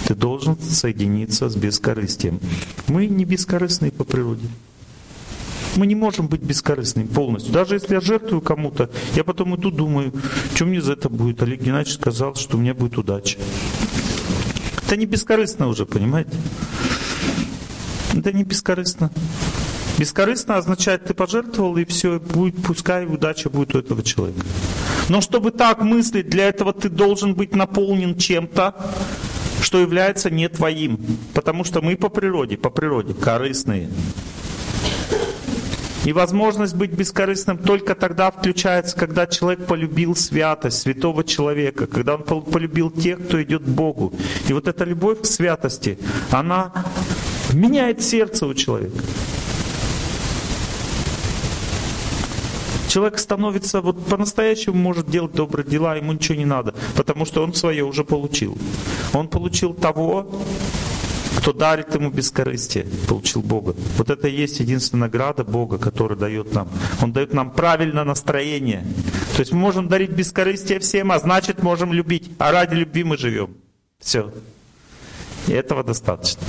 ты должен соединиться с бескорыстием. Мы не бескорыстные по природе. Мы не можем быть бескорыстными полностью. Даже если я жертвую кому-то, я потом иду думаю, что мне за это будет. Олег Геннадьевич сказал, что у меня будет удача. Это не бескорыстно уже, понимаете? Это не бескорыстно. Бескорыстно означает, ты пожертвовал, и все, будет, пускай удача будет у этого человека. Но чтобы так мыслить, для этого ты должен быть наполнен чем-то, что является не твоим. Потому что мы по природе, по природе корыстные. И возможность быть бескорыстным только тогда включается, когда человек полюбил святость святого человека, когда он полюбил тех, кто идет к Богу. И вот эта любовь к святости, она меняет сердце у человека. Человек становится, вот по-настоящему может делать добрые дела, ему ничего не надо, потому что он свое уже получил. Он получил того, кто дарит ему бескорыстие, получил Бога. Вот это и есть единственная награда Бога, которая дает нам. Он дает нам правильное настроение. То есть мы можем дарить бескорыстие всем, а значит можем любить. А ради любви мы живем. Все. И этого достаточно.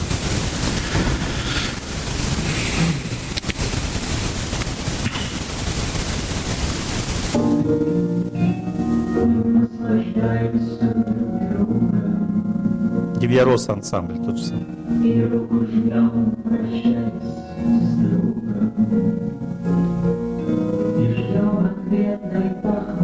Девьярос ансамбль тот же самый. И ждем, ответной похвалы.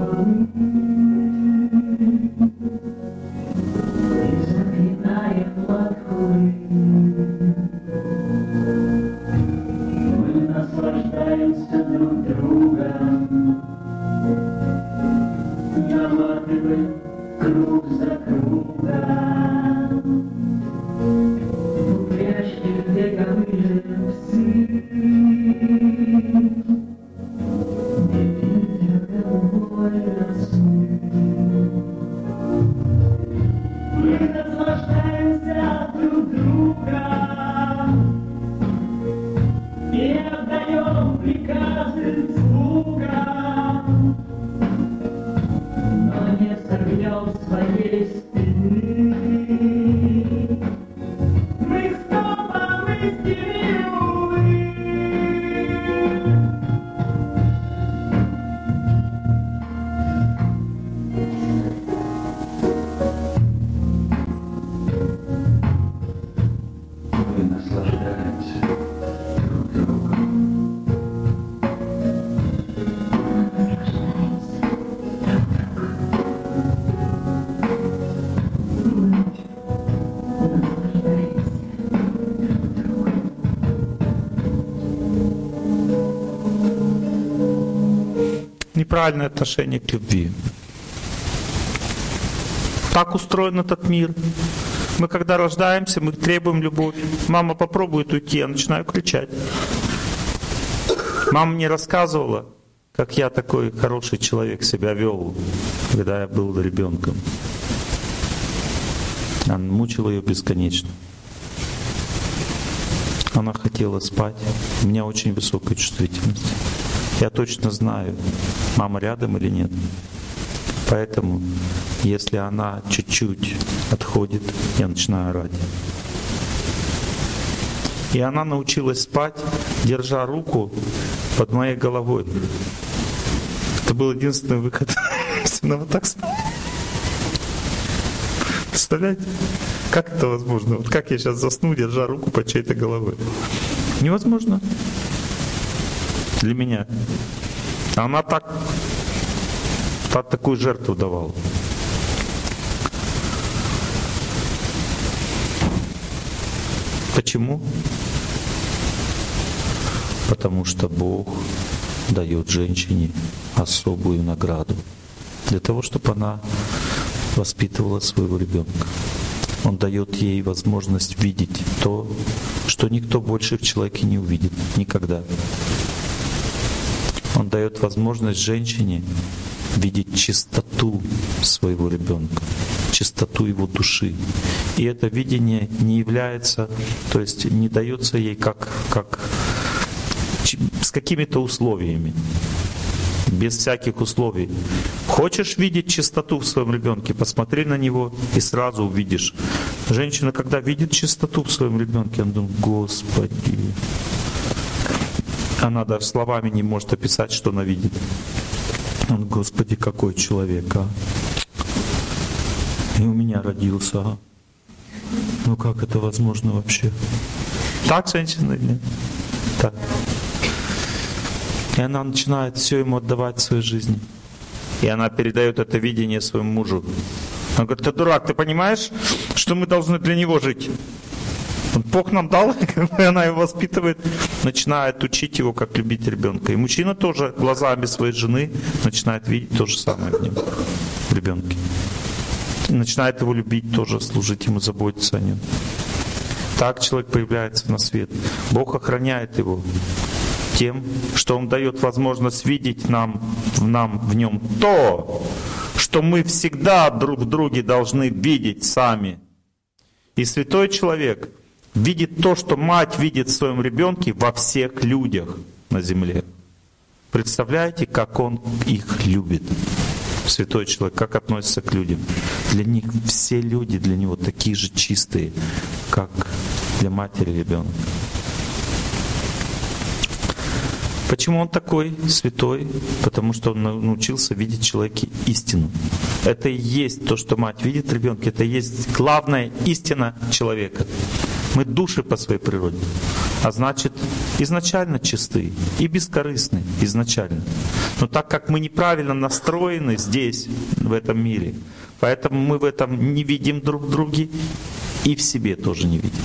Cruza, cruza, cruza. Кругом. неправильное отношение к любви. Так устроен этот мир. Мы когда рождаемся, мы требуем любовь. Мама попробует уйти, я начинаю кричать. Мама мне рассказывала, как я такой хороший человек себя вел, когда я был ребенком. Она мучила ее бесконечно. Она хотела спать. У меня очень высокая чувствительность. Я точно знаю, мама рядом или нет. Поэтому, если она чуть-чуть отходит, я начинаю орать. И она научилась спать, держа руку под моей головой. Это был единственный выход. Она вот так спала. Представляете? Как это возможно? Вот как я сейчас засну, держа руку под чьей-то головой? Невозможно для меня. Она так, так такую жертву давала. Почему? Потому что Бог дает женщине особую награду для того, чтобы она воспитывала своего ребенка. Он дает ей возможность видеть то, что никто больше в человеке не увидит никогда. Он дает возможность женщине видеть чистоту своего ребенка, чистоту его души. И это видение не является, то есть не дается ей как, как с какими-то условиями без всяких условий. Хочешь видеть чистоту в своем ребенке, посмотри на него и сразу увидишь. Женщина, когда видит чистоту в своем ребенке, она думает, Господи, она даже словами не может описать, что она видит. Он, Господи, какой человек, а? И у меня родился, а? Ну как это возможно вообще? Так, женщина нет? Так. И она начинает все ему отдавать в своей жизни. И она передает это видение своему мужу. Он говорит, ты дурак, ты понимаешь, что мы должны для него жить? Бог нам дал, и она его воспитывает, начинает учить его, как любить ребенка. И мужчина тоже глазами своей жены начинает видеть то же самое в нем, в ребенке. И начинает его любить тоже, служить ему, заботиться о нем. Так человек появляется на свет. Бог охраняет его тем, что Он дает возможность видеть нам, в нам в нем то, что мы всегда друг в друге должны видеть сами. И святой человек видит то, что мать видит в своем ребенке во всех людях на земле. Представляете, как он их любит? Святой человек, как относится к людям. Для них все люди, для него такие же чистые, как для матери ребенка. Почему он такой святой? Потому что он научился видеть человеке истину. Это и есть то, что мать видит в ребенке, это и есть главная истина человека. Мы души по своей природе. А значит, изначально чисты и бескорыстны изначально. Но так как мы неправильно настроены здесь, в этом мире, поэтому мы в этом не видим друг в друге и в себе тоже не видим.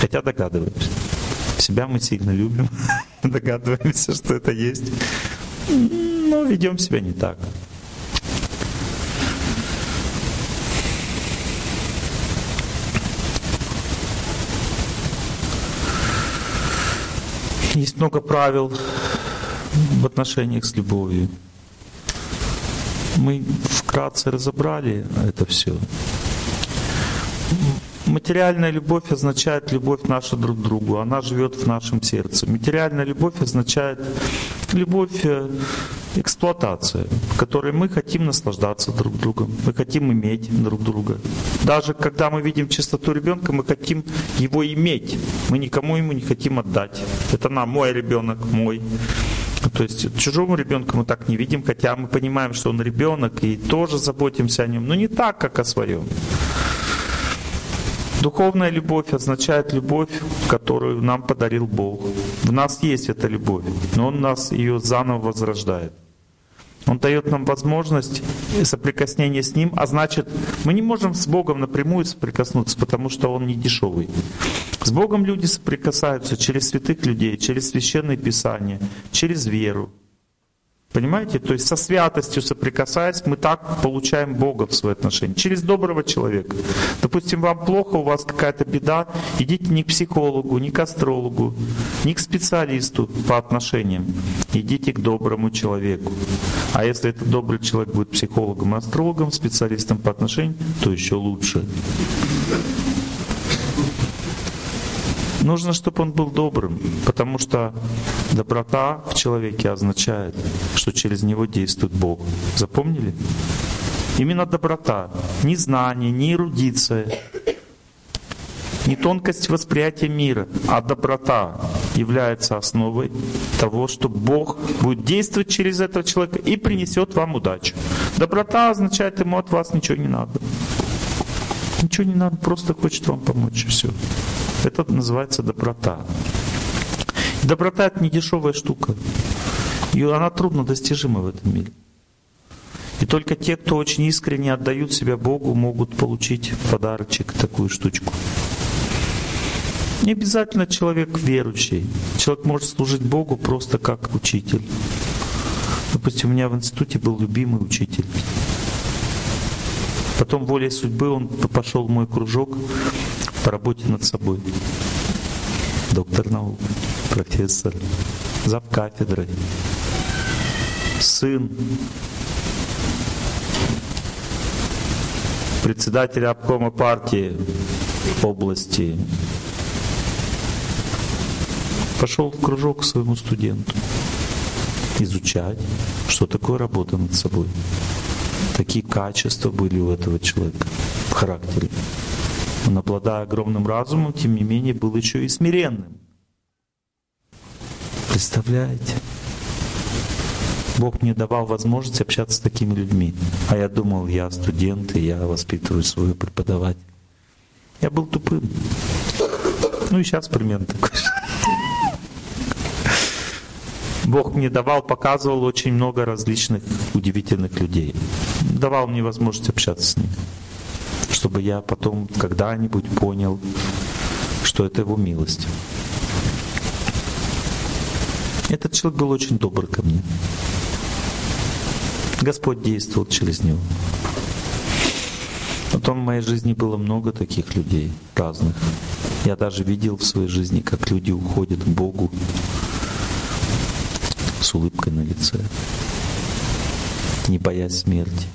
Хотя догадываемся. Себя мы сильно любим, догадываемся, что это есть, но ведем себя не так. Есть много правил в отношениях с любовью. Мы вкратце разобрали это все. Материальная любовь означает любовь наша друг к другу. Она живет в нашем сердце. Материальная любовь означает любовь э, эксплуатация, в которой мы хотим наслаждаться друг другом, мы хотим иметь друг друга. Даже когда мы видим чистоту ребенка, мы хотим его иметь. Мы никому ему не хотим отдать. Это на мой ребенок, мой. То есть чужому ребенку мы так не видим, хотя мы понимаем, что он ребенок и тоже заботимся о нем, но не так, как о своем. Духовная любовь означает любовь, которую нам подарил Бог. В нас есть эта любовь, но Он нас ее заново возрождает. Он дает нам возможность соприкосновения с Ним, а значит, мы не можем с Богом напрямую соприкоснуться, потому что Он не дешевый. С Богом люди соприкасаются через святых людей, через священные писания, через веру. Понимаете? То есть со святостью соприкасаясь, мы так получаем Бога в свои отношения. Через доброго человека. Допустим, вам плохо, у вас какая-то беда, идите не к психологу, не к астрологу, не к специалисту по отношениям. Идите к доброму человеку. А если этот добрый человек будет психологом, астрологом, специалистом по отношениям, то еще лучше. Нужно, чтобы он был добрым, потому что доброта в человеке означает, что через него действует Бог. Запомнили? Именно доброта, не знание, не эрудиция, не тонкость восприятия мира, а доброта является основой того, что Бог будет действовать через этого человека и принесет вам удачу. Доброта означает, ему от вас ничего не надо. Ничего не надо, просто хочет вам помочь, и все. Это называется доброта. Доброта это не дешевая штука. И она трудно достижима в этом мире. И только те, кто очень искренне отдают себя Богу, могут получить подарочек такую штучку. Не обязательно человек верующий. Человек может служить Богу просто как учитель. Допустим, у меня в институте был любимый учитель. Потом волей судьбы он пошел в мой кружок работе над собой. Доктор наук, профессор, зав кафедрой, сын председателя обкома партии области. Пошел в кружок к своему студенту изучать, что такое работа над собой. Такие качества были у этого человека в характере. Он, обладая огромным разумом, тем не менее, был еще и смиренным. Представляете? Бог мне давал возможность общаться с такими людьми. А я думал, я студент, и я воспитываю свою преподавателя. Я был тупым. Ну и сейчас примерно такой же. Бог мне давал, показывал очень много различных удивительных людей. Давал мне возможность общаться с ними, чтобы я потом когда-нибудь понял, что это Его милость. Этот человек был очень добр ко мне. Господь действовал через него. Потом в моей жизни было много таких людей разных. Я даже видел в своей жизни, как люди уходят к Богу с улыбкой на лице, не боясь смерти.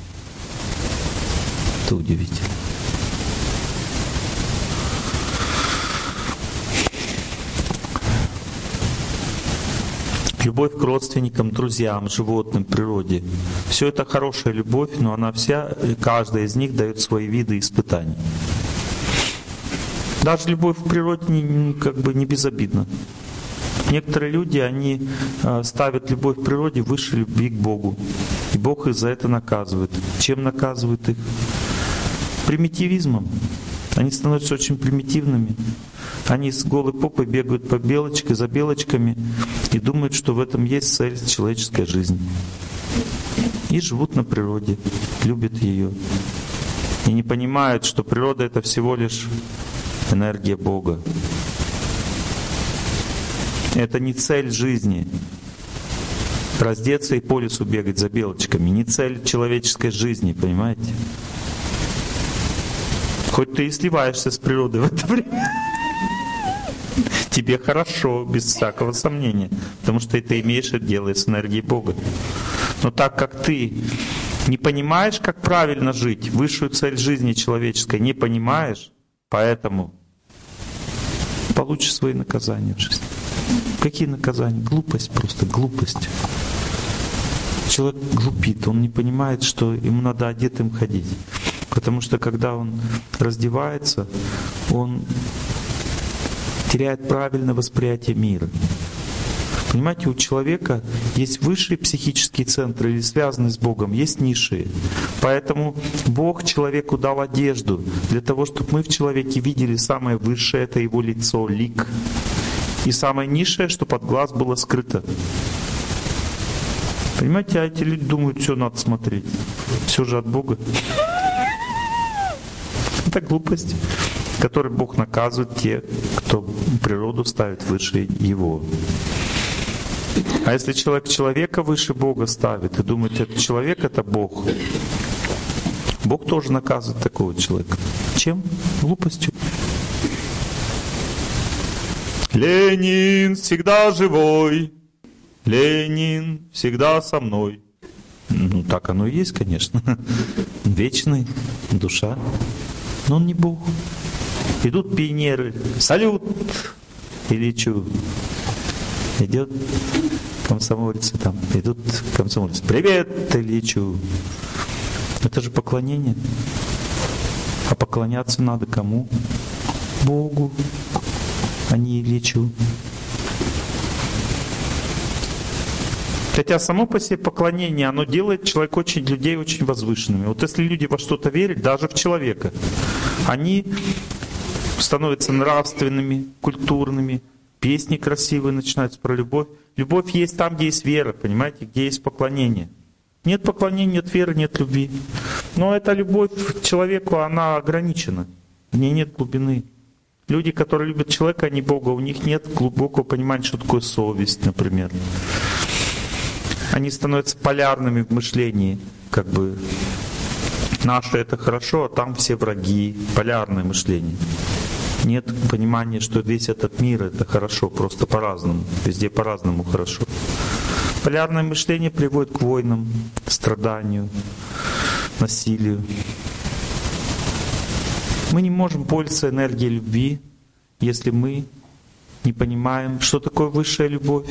Это удивительно. Любовь к родственникам, друзьям, животным, природе. Все это хорошая любовь, но она вся, каждая из них дает свои виды испытаний. Даже любовь к природе как бы не безобидна. Некоторые люди, они а, ставят любовь к природе выше любви к Богу. И Бог их за это наказывает. Чем наказывает их? Примитивизмом. Они становятся очень примитивными. Они с голой попой бегают по белочке, за белочками и думают, что в этом есть цель человеческой жизни. И живут на природе, любят ее. И не понимают, что природа это всего лишь энергия Бога. Это не цель жизни. Раздеться и по лесу бегать за белочками. Не цель человеческой жизни, понимаете? Хоть ты и сливаешься с природой в это время тебе хорошо, без всякого сомнения, потому что ты имеешь это дело с энергией Бога. Но так как ты не понимаешь, как правильно жить, высшую цель жизни человеческой не понимаешь, поэтому получишь свои наказания в жизни. Какие наказания? Глупость просто, глупость. Человек глупит, он не понимает, что ему надо одетым ходить. Потому что когда он раздевается, он теряет правильное восприятие мира. Понимаете, у человека есть высшие психические центры или связанные с Богом, есть низшие. Поэтому Бог человеку дал одежду для того, чтобы мы в человеке видели самое высшее, это его лицо, лик. И самое низшее, чтобы от глаз было скрыто. Понимаете, а эти люди думают, все надо смотреть. Все же от Бога. Это глупость который Бог наказывает те, кто природу ставит выше Его. А если человек человека выше Бога ставит и думает, этот человек это Бог, Бог тоже наказывает такого человека. Чем? Глупостью. Ленин всегда живой, Ленин всегда со мной. Ну, так оно и есть, конечно. Вечный, душа. Но он не Бог. Идут пионеры, салют, или что? Идет комсомольцы там, идут комсомольцы, привет, Ильичу. Это же поклонение. А поклоняться надо кому? Богу, а не Ильичу. Хотя само по себе поклонение, оно делает человек очень, людей очень возвышенными. Вот если люди во что-то верят, даже в человека, они становятся нравственными, культурными, песни красивые начинаются про любовь. Любовь есть там, где есть вера, понимаете, где есть поклонение. Нет поклонения, нет веры, нет любви. Но эта любовь к человеку, она ограничена. В ней нет глубины. Люди, которые любят человека, а не Бога, у них нет глубокого понимания, что такое совесть, например. Они становятся полярными в мышлении, как бы наше это хорошо, а там все враги, полярное мышление нет понимания, что весь этот мир это хорошо, просто по-разному, везде по-разному хорошо. Полярное мышление приводит к войнам, страданию, насилию. Мы не можем пользоваться энергией любви, если мы не понимаем, что такое высшая любовь,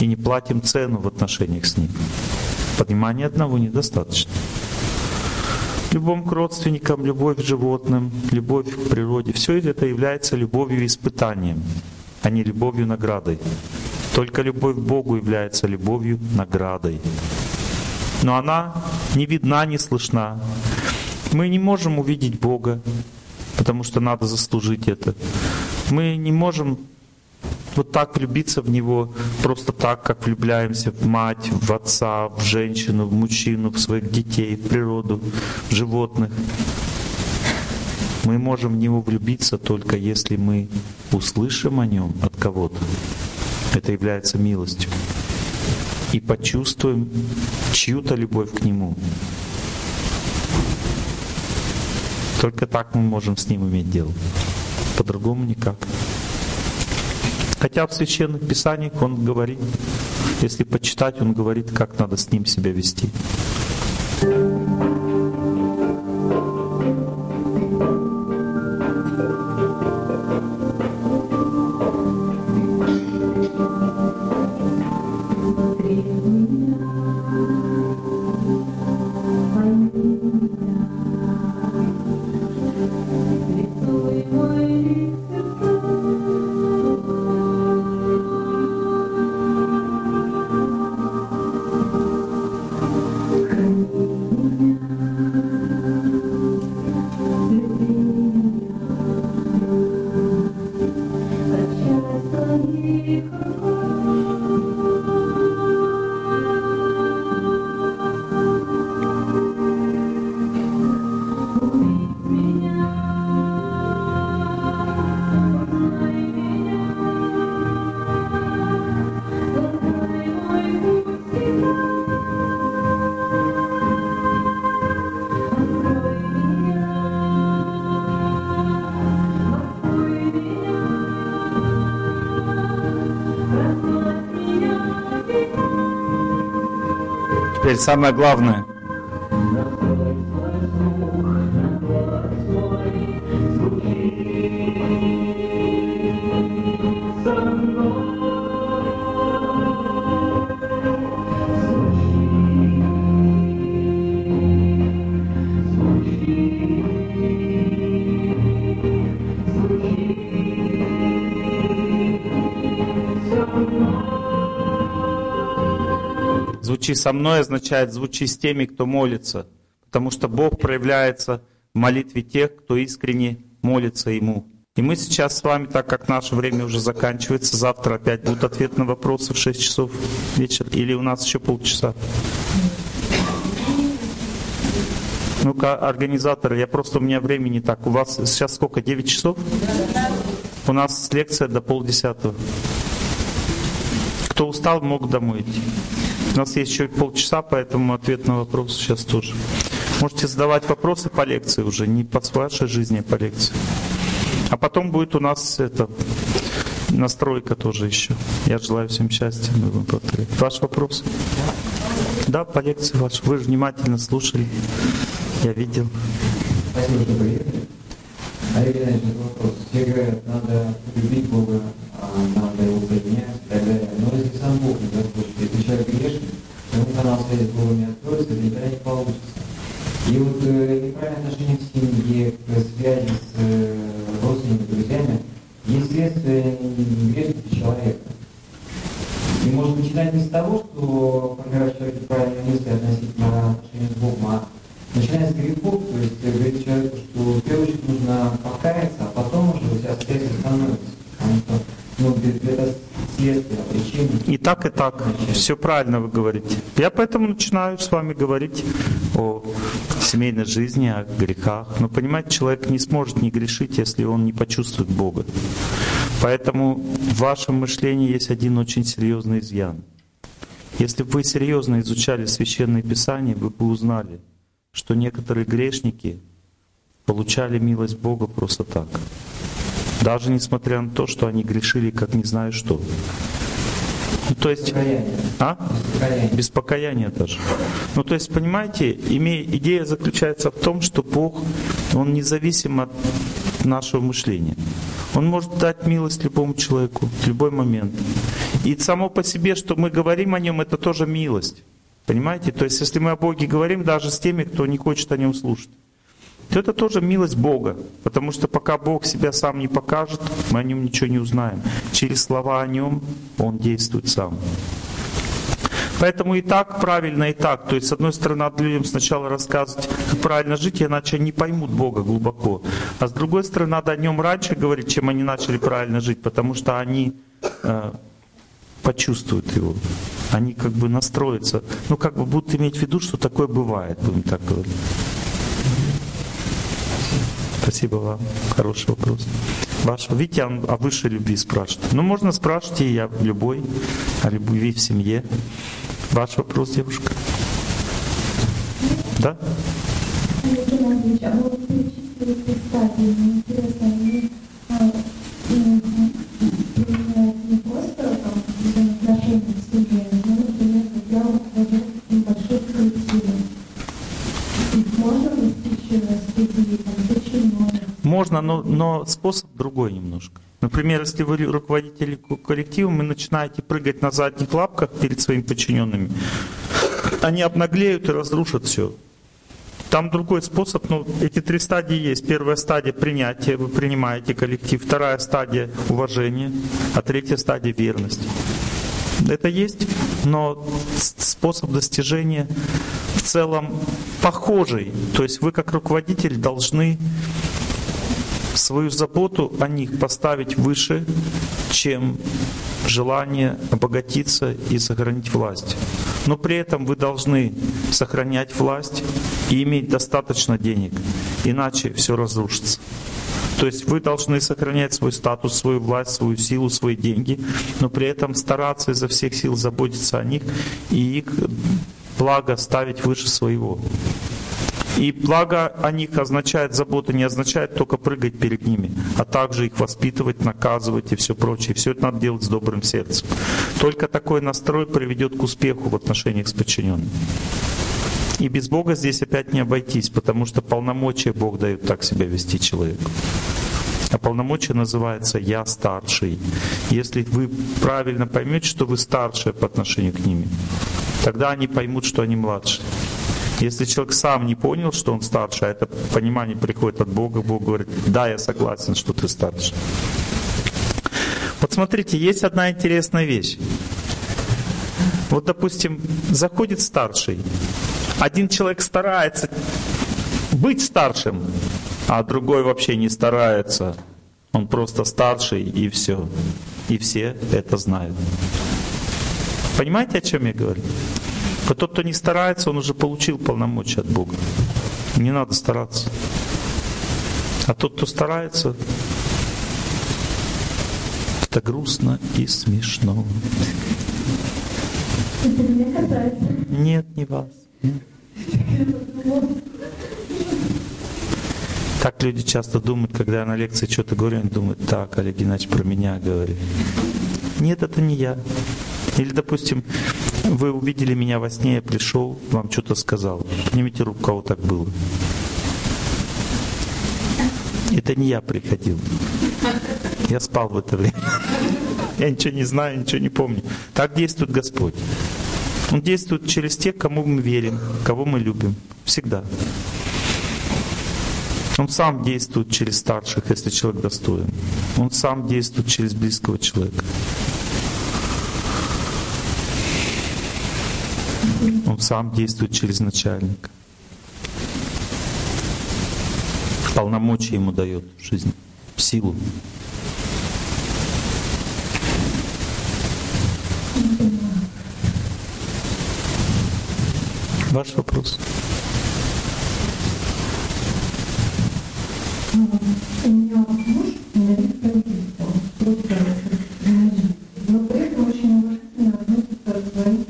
и не платим цену в отношениях с ней. Понимания одного недостаточно. Любовь к родственникам, любовь к животным, любовь к природе, все это является любовью испытанием, а не любовью наградой. Только любовь к Богу является любовью наградой. Но она не видна, не слышна. Мы не можем увидеть Бога, потому что надо заслужить это. Мы не можем вот так влюбиться в Него просто так, как влюбляемся в мать, в отца, в женщину, в мужчину, в своих детей, в природу, в животных. Мы можем в Него влюбиться только если мы услышим о Нем от кого-то. Это является милостью. И почувствуем чью-то любовь к Нему. Только так мы можем с Ним иметь дело. По-другому никак. Хотя в священных писаниях он говорит, если почитать, он говорит, как надо с ним себя вести. Самое главное. Со мной» означает «звучи с теми, кто молится», потому что Бог проявляется в молитве тех, кто искренне молится Ему. И мы сейчас с вами, так как наше время уже заканчивается, завтра опять будут ответы на вопросы в 6 часов вечера, или у нас еще полчаса? Ну-ка, организаторы, я просто, у меня времени так. У вас сейчас сколько, 9 часов? У нас лекция до полдесятого. Кто устал, мог домой идти. У нас есть еще полчаса, поэтому ответ на вопрос сейчас тоже. Можете задавать вопросы по лекции уже, не по вашей жизни, а по лекции. А потом будет у нас это настройка тоже еще. Я желаю всем счастья. Ваш вопрос? Да, по лекции ваш. Вы же внимательно слушали. Я видел. Спасибо, что приехали. Олег Геннадьевич, вопрос. Все говорят, надо любить Бога, а надо его принять и так далее. Но если сам Бог не захочет, если человек грешный, ему канал связи с Богом не откроется, никогда не получится. И вот э, неправильное отношение к семье, к связи с э, родственниками, друзьями, есть следствие грешности человека. И может начинать не с того, что формировать человеку правильные мысли относительно отношения с Богом, а начиная с грехов, то есть говорит человеку, что в первую очередь нужно покаяться, а потом уже у тебя связь становится. Потому что причина. И так, и так. Все правильно вы говорите. Я поэтому начинаю с вами говорить о семейной жизни, о грехах. Но понимаете, человек не сможет не грешить, если он не почувствует Бога. Поэтому в вашем мышлении есть один очень серьезный изъян. Если бы вы серьезно изучали Священное Писание, вы бы узнали, что некоторые грешники получали милость Бога просто так. Даже несмотря на то, что они грешили, как не знаю что. Ну, то есть, а? Без покаяния даже. Ну, то есть, понимаете, имея, идея заключается в том, что Бог, Он независим от нашего мышления. Он может дать милость любому человеку в любой момент. И само по себе, что мы говорим о Нем, это тоже милость. Понимаете? То есть, если мы о Боге говорим, даже с теми, кто не хочет о Нем слушать, то это тоже милость Бога. Потому что пока Бог себя сам не покажет, мы о Нем ничего не узнаем. Через слова о Нем Он действует сам. Поэтому и так правильно, и так. То есть, с одной стороны, надо людям сначала рассказывать, как правильно жить, иначе они не поймут Бога глубоко. А с другой стороны, надо о нем раньше говорить, чем они начали правильно жить, потому что они э, почувствуют его. Они как бы настроятся, ну как бы будут иметь в виду, что такое бывает, будем так говорить. Спасибо вам. Хороший вопрос. Ваш, видите, он о высшей любви спрашивает. Ну, можно спрашивать и я любой, о любви в семье. Ваш вопрос, девушка. Да? Можно достичь? Можно, но, но способ другой немножко. Например, если вы руководитель коллектива, вы начинаете прыгать на задних лапках перед своими подчиненными, они обнаглеют и разрушат все. Там другой способ, но ну, эти три стадии есть. Первая стадия принятия, вы принимаете коллектив. Вторая стадия уважение, а третья стадия верность. Это есть, но способ достижения в целом похожий. То есть вы как руководитель должны свою заботу о них поставить выше, чем желание обогатиться и сохранить власть. Но при этом вы должны сохранять власть и иметь достаточно денег, иначе все разрушится. То есть вы должны сохранять свой статус, свою власть, свою силу, свои деньги, но при этом стараться изо всех сил заботиться о них и их благо ставить выше своего. И благо о них означает забота, не означает только прыгать перед ними, а также их воспитывать, наказывать и все прочее. Все это надо делать с добрым сердцем. Только такой настрой приведет к успеху в отношениях с подчиненными. И без Бога здесь опять не обойтись, потому что полномочия Бог дает так себя вести человеку. А полномочия называется «я старший». Если вы правильно поймете, что вы старшие по отношению к ним, тогда они поймут, что они младшие. Если человек сам не понял, что он старше, а это понимание приходит от Бога, Бог говорит, да, я согласен, что ты старше. Вот смотрите, есть одна интересная вещь. Вот, допустим, заходит старший. Один человек старается быть старшим, а другой вообще не старается. Он просто старший и все. И все это знают. Понимаете, о чем я говорю? Вот тот, кто не старается, он уже получил полномочия от Бога. Не надо стараться. А тот, кто старается, это грустно и смешно. Это меня касается. Нет, не вас. Так люди часто думают, когда я на лекции что-то говорю, они думают, так, Олег Геннадьевич про меня говорит. Нет, это не я. Или, допустим, вы увидели меня во сне, я пришел, вам что-то сказал. Поднимите руку, кого так было. Это не я приходил. Я спал в это время. Я ничего не знаю, ничего не помню. Так действует Господь. Он действует через тех, кому мы верим, кого мы любим. Всегда. Он сам действует через старших, если человек достоин. Он сам действует через близкого человека. Он сам действует через начальника. Полномочия ему дает жизнь, силу. Ваш вопрос. У меня муж ненавидит правительство, просто но при этом очень уважительно относится к своим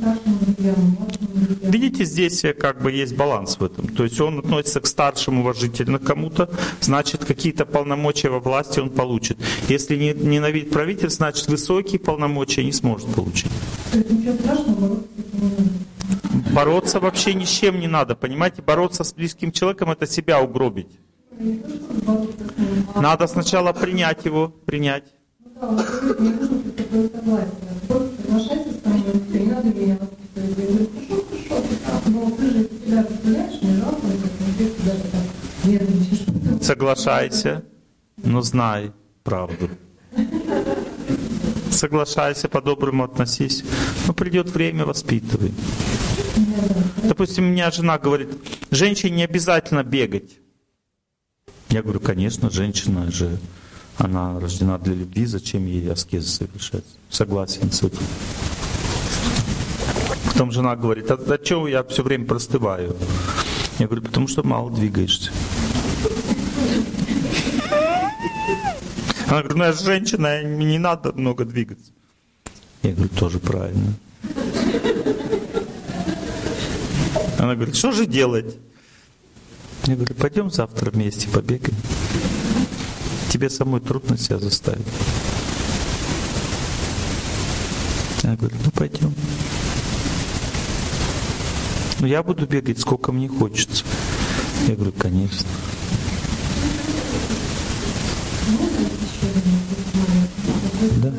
Видите, здесь как бы есть баланс в этом. То есть он относится к старшим уважительно кому-то, значит, какие-то полномочия во власти он получит. Если не ненавидит правитель, значит, высокие полномочия не сможет получить. Бороться вообще ни с чем не надо, понимаете? Бороться с близким человеком — это себя угробить. Надо сначала принять его, принять. Ну Соглашайся, но знай правду. Соглашайся, по-доброму относись. Но придет время, воспитывай. Допустим, у меня жена говорит, женщине не обязательно бегать. Я говорю, конечно, женщина же, она рождена для любви, зачем ей аскезы совершать? Согласен с этим. Потом жена говорит, а зачем я все время простываю? Я говорю, потому что мало двигаешься. Она говорит, ну я женщина, мне не надо много двигаться. Я говорю, тоже правильно. Она говорит, что же делать? Я говорю, пойдем завтра вместе побегаем. Тебе самой трудно себя заставить. Я говорю, ну пойдем. Ну я буду бегать, сколько мне хочется. Я говорю, конечно. Да.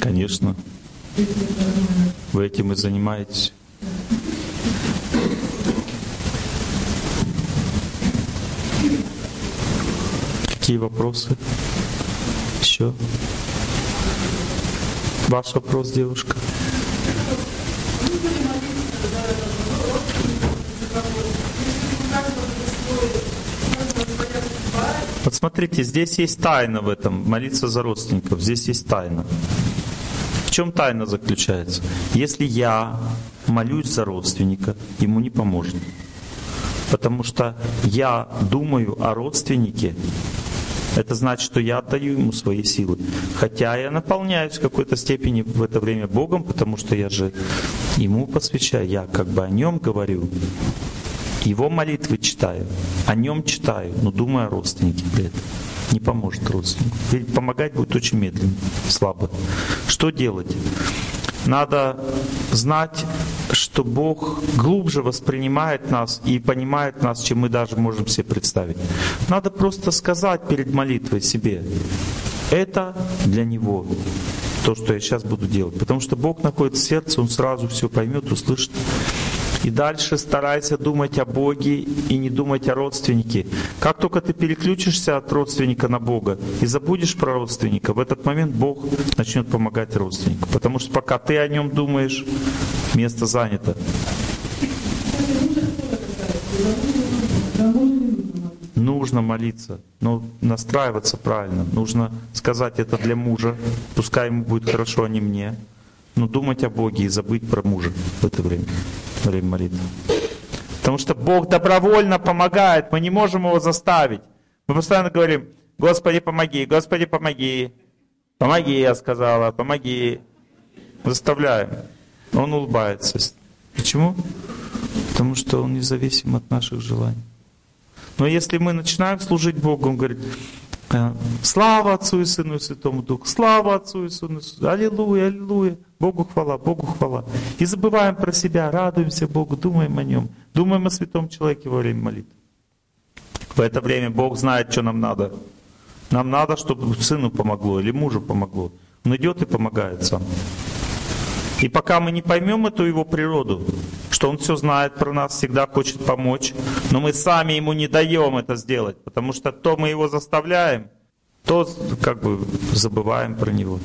Конечно. Вы этим и занимаетесь. Какие вопросы? Еще? Ваш вопрос, девушка? Вот смотрите, здесь есть тайна в этом, молиться за родственников, здесь есть тайна. В чем тайна заключается? Если я молюсь за родственника, ему не поможет. Потому что я думаю о родственнике, это значит, что я отдаю ему свои силы. Хотя я наполняюсь в какой-то степени в это время Богом, потому что я же ему посвящаю, я как бы о нем говорю. Его молитвы читаю, о нем читаю, но думаю о родственнике при этом. Не поможет родственнику. Ведь помогать будет очень медленно, слабо. Что делать? Надо знать, что Бог глубже воспринимает нас и понимает нас, чем мы даже можем себе представить. Надо просто сказать перед молитвой себе, это для Него, то, что я сейчас буду делать. Потому что Бог находится сердце, Он сразу все поймет, услышит. И дальше старайся думать о Боге и не думать о родственнике. Как только ты переключишься от родственника на Бога и забудешь про родственника, в этот момент Бог начнет помогать родственнику. Потому что пока ты о нем думаешь, место занято. Нужно молиться, но настраиваться правильно. Нужно сказать это для мужа, пускай ему будет хорошо, а не мне. Но думать о Боге и забыть про мужа в это время, время молитвы. Потому что Бог добровольно помогает, мы не можем его заставить. Мы постоянно говорим, Господи, помоги, Господи, помоги. Помоги, я сказала, помоги. Заставляем. Он улыбается. Почему? Потому что он независим от наших желаний. Но если мы начинаем служить Богу, Он говорит, э, слава Отцу и Сыну и Святому Духу, слава Отцу и Сыну и Святому аллилуйя, аллилуйя, Богу хвала, Богу хвала. И забываем про себя, радуемся Богу, думаем о Нем, думаем о святом человеке во время молитвы. В это время Бог знает, что нам надо. Нам надо, чтобы сыну помогло или мужу помогло. Он идет и помогает сам. И пока мы не поймем эту его природу, что он все знает про нас, всегда хочет помочь, но мы сами ему не даем это сделать, потому что то мы его заставляем, то как бы забываем про него.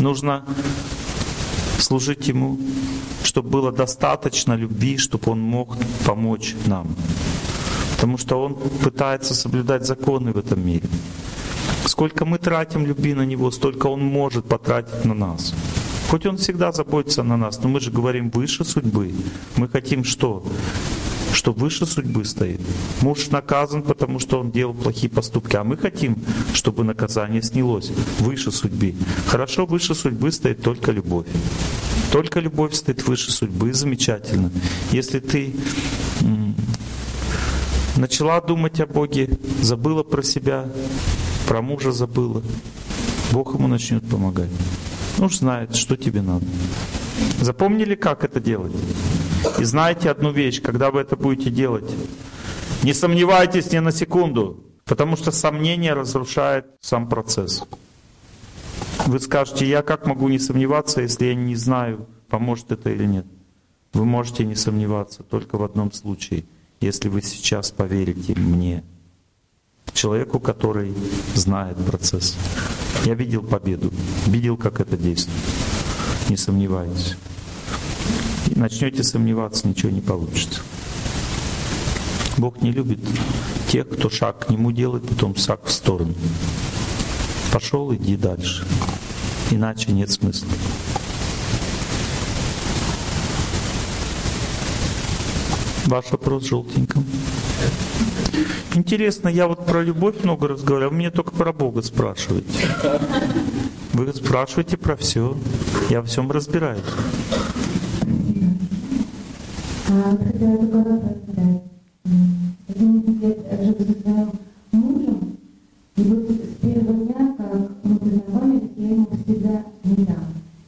Нужно служить ему, чтобы было достаточно любви, чтобы он мог помочь нам. Потому что он пытается соблюдать законы в этом мире. Сколько мы тратим любви на него, столько он может потратить на нас. Хоть Он всегда заботится на нас, но мы же говорим выше судьбы. Мы хотим что? Что выше судьбы стоит. Муж наказан, потому что он делал плохие поступки, а мы хотим, чтобы наказание снялось выше судьбы. Хорошо, выше судьбы стоит только любовь. Только любовь стоит выше судьбы, замечательно. Если ты начала думать о Боге, забыла про себя, про мужа забыла, Бог ему начнет помогать. Ну, знает, что тебе надо. Запомнили, как это делать? И знаете одну вещь, когда вы это будете делать, не сомневайтесь ни на секунду, потому что сомнение разрушает сам процесс. Вы скажете, я как могу не сомневаться, если я не знаю, поможет это или нет. Вы можете не сомневаться только в одном случае, если вы сейчас поверите мне, человеку, который знает процесс. Я видел победу, видел, как это действует. Не сомневайтесь. И начнете сомневаться, ничего не получится. Бог не любит тех, кто шаг к Нему делает, потом шаг в сторону. Пошел, иди дальше. Иначе нет смысла. Ваш вопрос желтеньком. Интересно, я вот про любовь много разговаривал, вы мне только про Бога спрашиваете. Вы спрашиваете про все. Я во всем разбираюсь. А, мужем, и вот с первого дня, как мы познакомились, я ему всегда не так.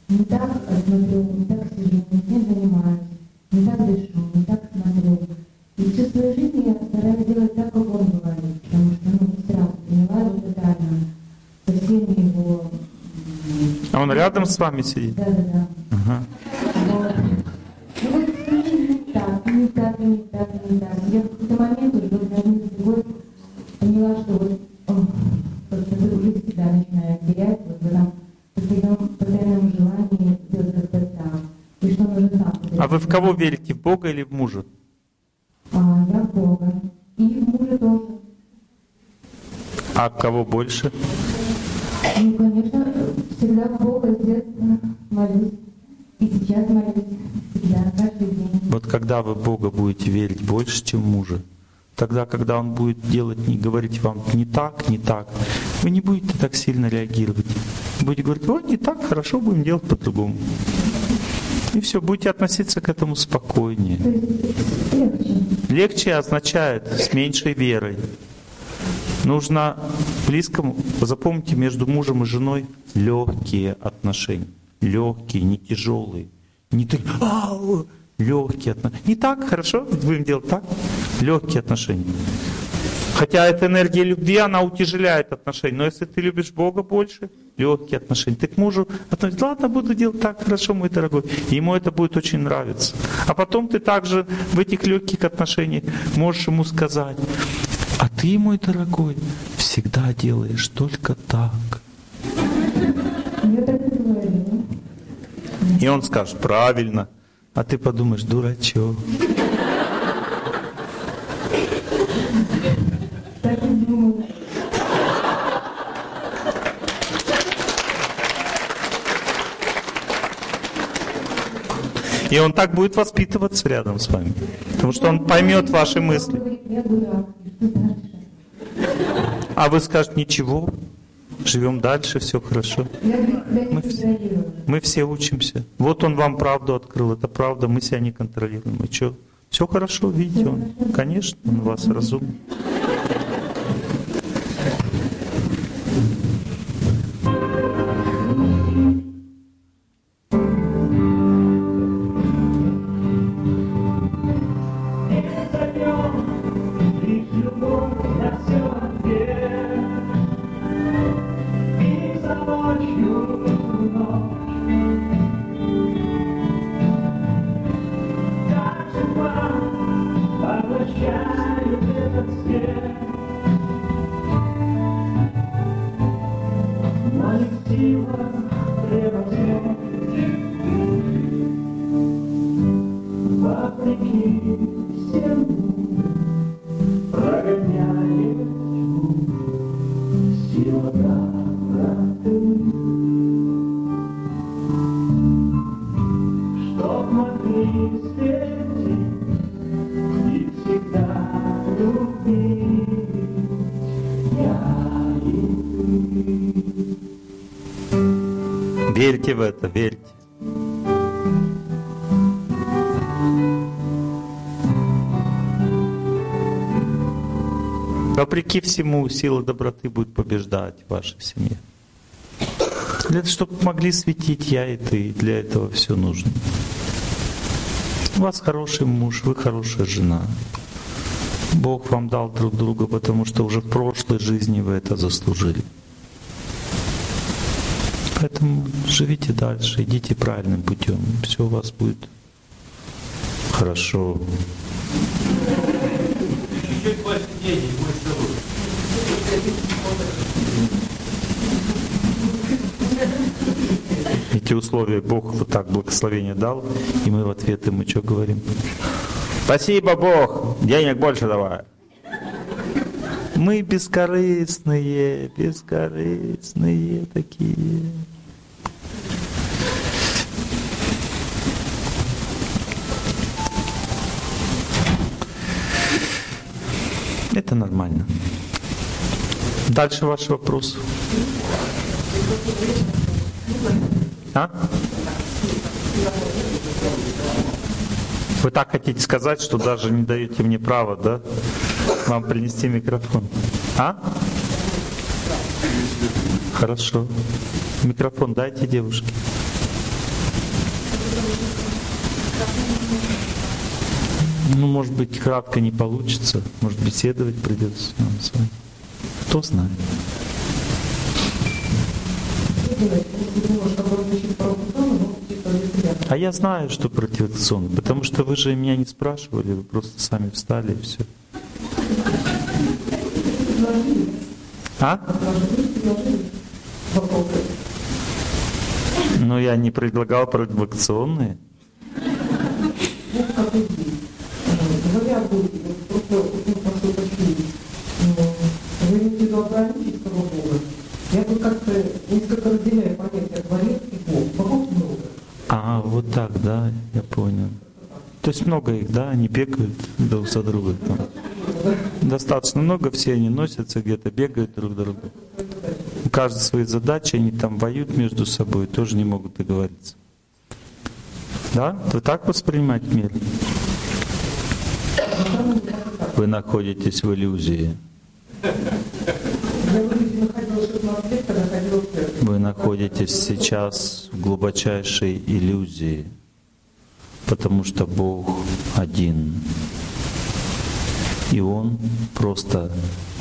Не так смотрю, не так сижу, не тем занимаюсь, не так дышу, не так смотрю. И всю свою жизнь я стараюсь делать так, как его... А он рядом с вами сидит? Да, да. Ага. Вот. Ну вот не так, не так, не так, не так. Я в какой-то момент уже вот на один другой поняла, что вот просто это уже себя начинает терять вот в этом постоянном, постоянном желании сделать как-то так. И что нужно вот А вы в кого верите, в Бога или в мужа? А, я в Бога. И в мужа тоже. А кого больше? Ну, конечно, всегда с детства молюсь. И сейчас молюсь. Всегда, каждый день. Вот когда вы Бога будете верить больше, чем мужа, тогда, когда он будет делать, не говорить вам не так, не так, вы не будете так сильно реагировать. Будете говорить, вот не так, хорошо, будем делать по-другому. И все, будете относиться к этому спокойнее. Легче. Легче означает с меньшей верой. Нужно близкому, запомните, между мужем и женой легкие отношения. Легкие, не тяжелые. Не «Ау!» легкие отношения. Не так, хорошо, будем делать так. Легкие отношения. Хотя эта энергия любви, она утяжеляет отношения. Но если ты любишь Бога больше, легкие отношения. Ты к мужу относишься, ладно, буду делать так, хорошо, мой дорогой. Ему это будет очень нравиться. А потом ты также в этих легких отношениях можешь ему сказать, ты, мой дорогой, всегда делаешь только так. И он скажет, правильно. А ты подумаешь, дурачок. И он так будет воспитываться рядом с вами. Потому что он поймет ваши мысли. Говорит, Я дурак. И что дальше? А вы скажете, ничего, живем дальше, все хорошо. Мы. Мы все учимся. Вот он вам правду открыл, это правда, мы себя не контролируем. И что? Все хорошо, видите, он, конечно, он вас разумный. Вопреки всему, сила доброты будет побеждать в вашей семье. Для того, чтобы могли светить я и ты, для этого все нужно. У вас хороший муж, вы хорошая жена. Бог вам дал друг друга, потому что уже в прошлой жизни вы это заслужили. Поэтому живите дальше, идите правильным путем. Все у вас будет хорошо. Чуть больше денег, больше лучше. Ведь эти условия Бог вот так благословение дал, и мы в ответ ему что говорим? Спасибо, Бог, денег больше давай. Мы бескорыстные, бескорыстные такие. Это нормально. Дальше ваш вопрос. А? Вы так хотите сказать, что даже не даете мне права, да? Вам принести микрофон. А? Хорошо. Микрофон дайте девушке. Ну, может быть, кратко не получится. Может, беседовать придется нам с вами. Кто знает. А я знаю, что противоакционный, потому что вы же меня не спрашивали, вы просто сами встали и все. А? Но я не предлагал противоакционные. Говоря просто прошу прощения, вы имеете в виду ограниченного Бога? Я тут как-то несколько разделяю понятие творец и Бог. Богов много. А, вот так, да, я понял. То есть много их, да, они бегают друг за другом. Там. Достаточно много, все они носятся где-то, бегают друг за другом. У каждой свои задачи, они там воюют между собой, тоже не могут договориться. Да? Вы так воспринимаете мир? Вы находитесь в иллюзии. Вы находитесь сейчас в глубочайшей иллюзии, потому что Бог один. И Он просто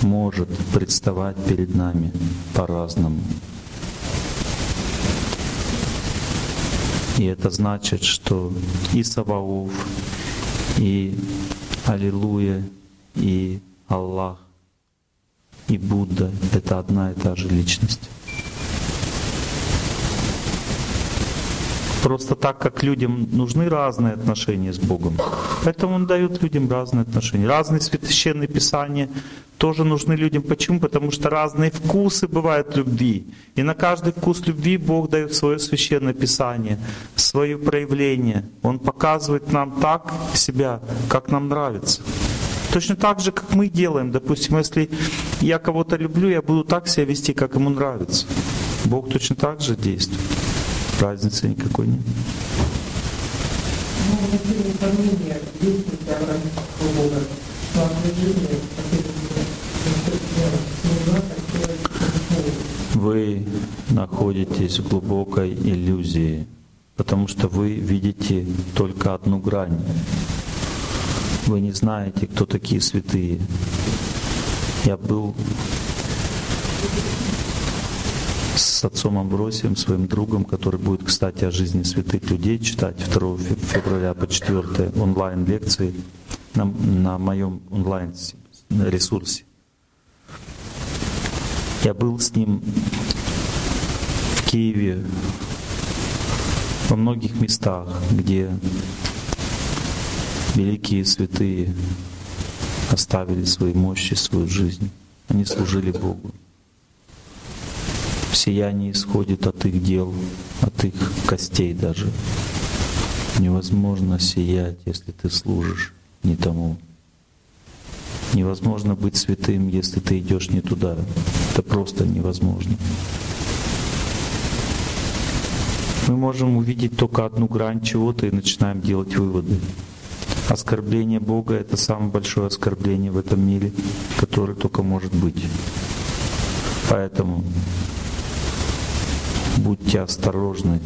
может представать перед нами по-разному. И это значит, что и Саваоф, и Аллилуйя, и Аллах и Будда — это одна и та же личность. Просто так, как людям нужны разные отношения с Богом, поэтому Он дает людям разные отношения. Разные священные писания тоже нужны людям. Почему? Потому что разные вкусы бывают любви. И на каждый вкус любви Бог дает свое священное писание, свое проявление. Он показывает нам так себя, как нам нравится. Точно так же, как мы делаем. Допустим, если я кого-то люблю, я буду так себя вести, как ему нравится. Бог точно так же действует. Разницы никакой нет. Вы находитесь в глубокой иллюзии, потому что вы видите только одну грань вы не знаете, кто такие святые. Я был с отцом Амбросием, своим другом, который будет, кстати, о жизни святых людей читать 2 февраля по 4 онлайн-лекции на, на моем онлайн-ресурсе. Я был с ним в Киеве, во многих местах, где великие святые оставили свои мощи, свою жизнь. Они служили Богу. Сияние исходит от их дел, от их костей даже. Невозможно сиять, если ты служишь не тому. Невозможно быть святым, если ты идешь не туда. Это просто невозможно. Мы можем увидеть только одну грань чего-то и начинаем делать выводы. Оскорбление Бога — это самое большое оскорбление в этом мире, которое только может быть. Поэтому будьте осторожны,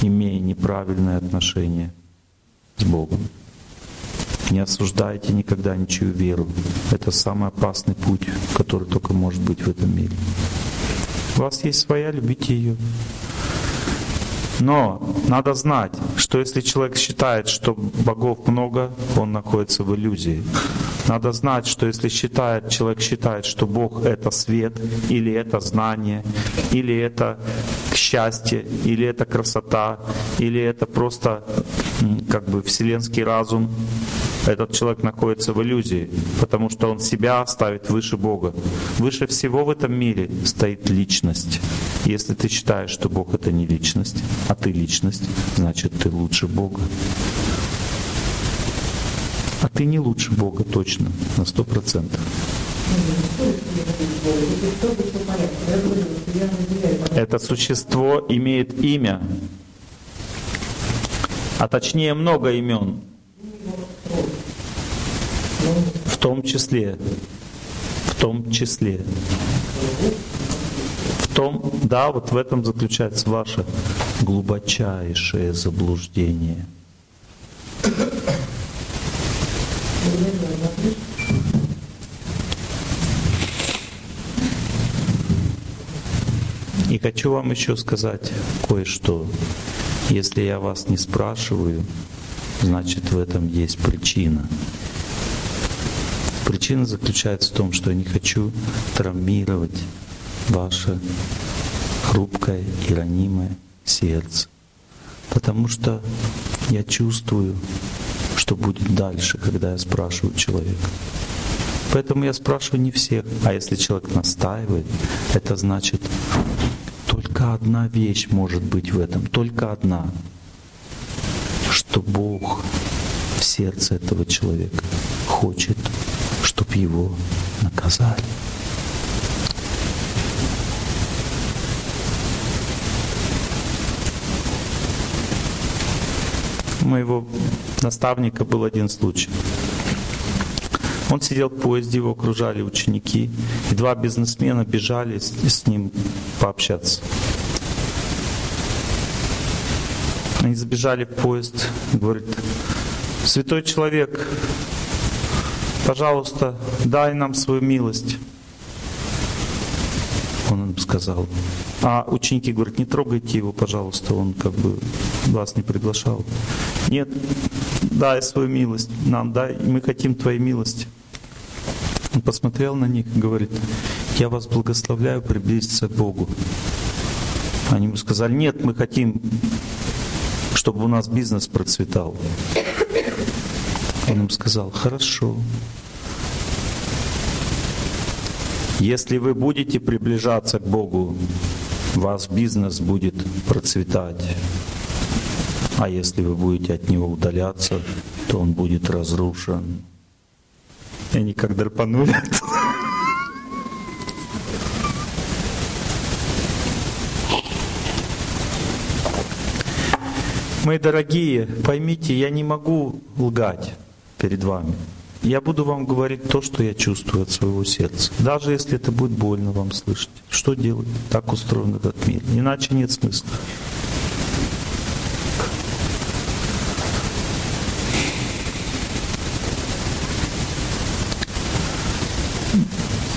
имея неправильное отношение с Богом. Не осуждайте никогда ничью веру. Это самый опасный путь, который только может быть в этом мире. У вас есть своя, любите ее. Но надо знать, что если человек считает, что богов много, он находится в иллюзии. Надо знать, что если считает, человек считает, что Бог — это свет, или это знание, или это счастье, или это красота, или это просто как бы вселенский разум, этот человек находится в иллюзии, потому что он себя ставит выше Бога. Выше всего в этом мире стоит личность. Если ты считаешь, что Бог это не личность, а ты личность, значит ты лучше Бога. А ты не лучше Бога точно, на сто процентов. Это существо имеет имя, а точнее много имен. В том числе, в том числе, в том, да, вот в этом заключается ваше глубочайшее заблуждение. И хочу вам еще сказать кое-что. Если я вас не спрашиваю, значит в этом есть причина. Причина заключается в том, что я не хочу травмировать ваше хрупкое и ранимое сердце. Потому что я чувствую, что будет дальше, когда я спрашиваю человека. Поэтому я спрашиваю не всех. А если человек настаивает, это значит, только одна вещь может быть в этом, только одна, что Бог в сердце этого человека хочет, чтобы его наказали. У моего наставника был один случай. Он сидел в поезде, его окружали ученики, и два бизнесмена бежали с, с ним пообщаться. Они забежали в поезд, говорит, святой человек, пожалуйста, дай нам свою милость. Он им сказал. А ученики говорят, не трогайте его, пожалуйста, он как бы вас не приглашал. Нет, дай свою милость нам, дай, мы хотим твоей милости. Он посмотрел на них и говорит, я вас благословляю приблизиться к Богу. Они ему сказали, нет, мы хотим, чтобы у нас бизнес процветал. Он им сказал, хорошо. Если вы будете приближаться к Богу, ваш бизнес будет процветать. А если вы будете от Него удаляться, то он будет разрушен. И они как драпанули. Мои дорогие, поймите, я не могу лгать перед вами. Я буду вам говорить то, что я чувствую от своего сердца. Даже если это будет больно вам слышать. Что делать? Так устроен этот мир. Иначе нет смысла.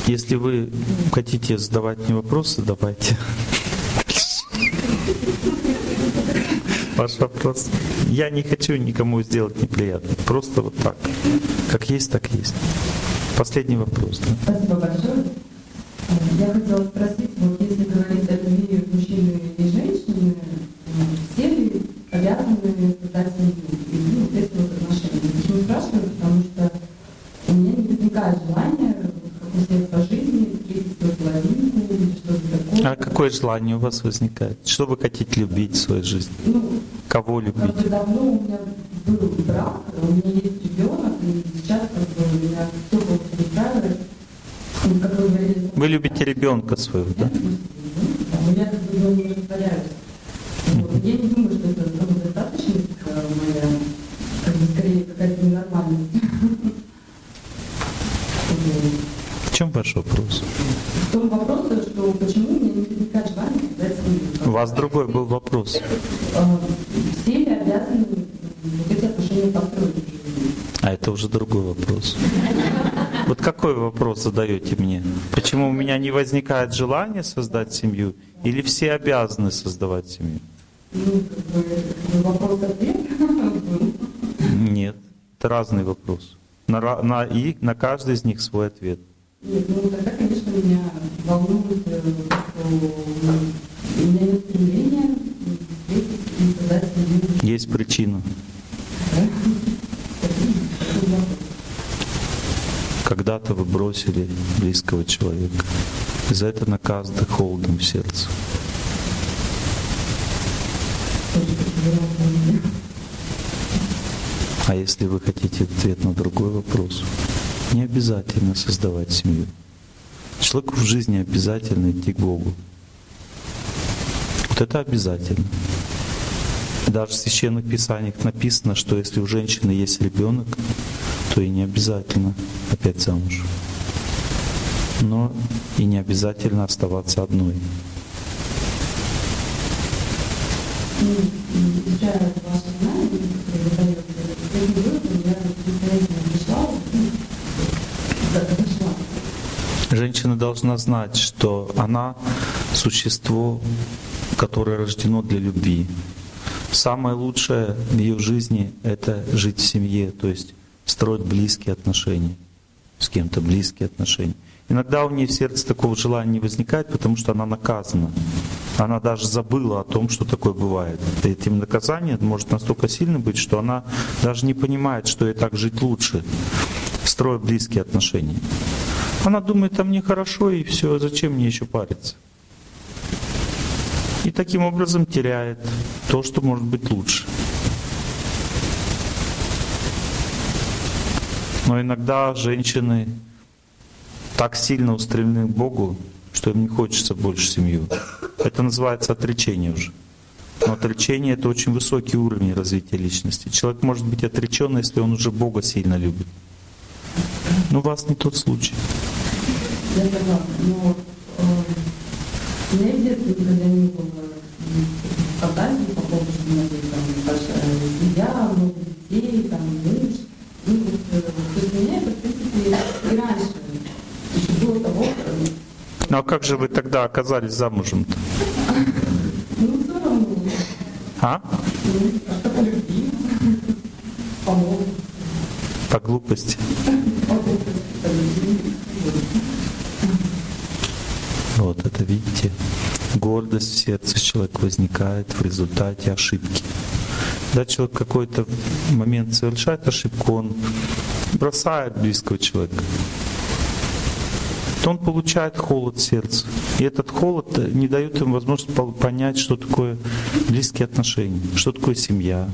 Если вы хотите задавать мне вопросы, давайте. Ваш вопрос. Я не хочу никому сделать неприятно. Просто вот так. Как есть, так есть. Последний вопрос. Да? Спасибо большое. Я хотела спросить, вот если говорить о любви мужчины и женщины, все ли обязаны создать семью? И, ну, вот отношения. Почему спрашиваю? Потому что у меня не возникает желания а какое желание у вас возникает? Что вы хотите любить в своей жизни? Ну, Кого любить? Как давно у меня был брак, у меня есть ребенок, и сейчас как бы у меня все устраивает. Вы любите ребенка своего, да? Ну, я как бы не растворяюсь. Вот. Я не думаю, что это самодостаточность моя, как бы скорее какая-то ненормальность. В чем ваш вопрос? В том вопрос, что почему мне не возникает желание создать семью. У вас другой был вопрос. А, все ли обязаны вот эти отношения построить? А это уже другой вопрос. Вот какой вопрос задаете мне? Почему у меня не возникает желания создать семью? Или все обязаны создавать семью? Ну, вопрос-ответ Нет, это разный вопрос. На, на, и на каждый из них свой ответ. Нет, ну тогда, конечно, меня волнует, э, что у меня нет стремления есть причина. Когда-то вы бросили близкого человека. И за это наказаны холодом в сердце. А если вы хотите ответ на другой вопрос, не обязательно создавать семью. Человеку в жизни обязательно идти к Богу. Вот это обязательно. Даже в священных писаниях написано, что если у женщины есть ребенок, то и не обязательно опять замуж. Но и не обязательно оставаться одной. Женщина должна знать, что она существо, которое рождено для любви. Самое лучшее в ее жизни — это жить в семье, то есть строить близкие отношения, с кем-то близкие отношения. Иногда у нее в сердце такого желания не возникает, потому что она наказана. Она даже забыла о том, что такое бывает. Этим наказанием может настолько сильно быть, что она даже не понимает, что ей так жить лучше, строя близкие отношения. Она думает, а мне хорошо и все, зачем мне еще париться? И таким образом теряет то, что может быть лучше. Но иногда женщины так сильно устремлены к Богу, что им не хочется больше семью. Это называется отречение уже. Но отречение — это очень высокий уровень развития личности. Человек может быть отречен, если он уже Бога сильно любит. Но у вас не тот случай. Я согласна, но э, у меня в детстве никогда не было фантазии по поводу, что у меня будет там большая семья, много детей, там муж. Ну, то есть меня это, в принципе, и раньше, еще до того, э, Ну а как же вы тогда оказались замужем-то? ну, все равно, А? ну, как-то по любви, по По глупости. по глупости, по любви. Вот это, видите, гордость в сердце человека возникает в результате ошибки. Когда человек какой-то момент совершает ошибку, он бросает близкого человека. То он получает холод в сердце. И этот холод не дает ему возможность понять, что такое близкие отношения, что такое семья.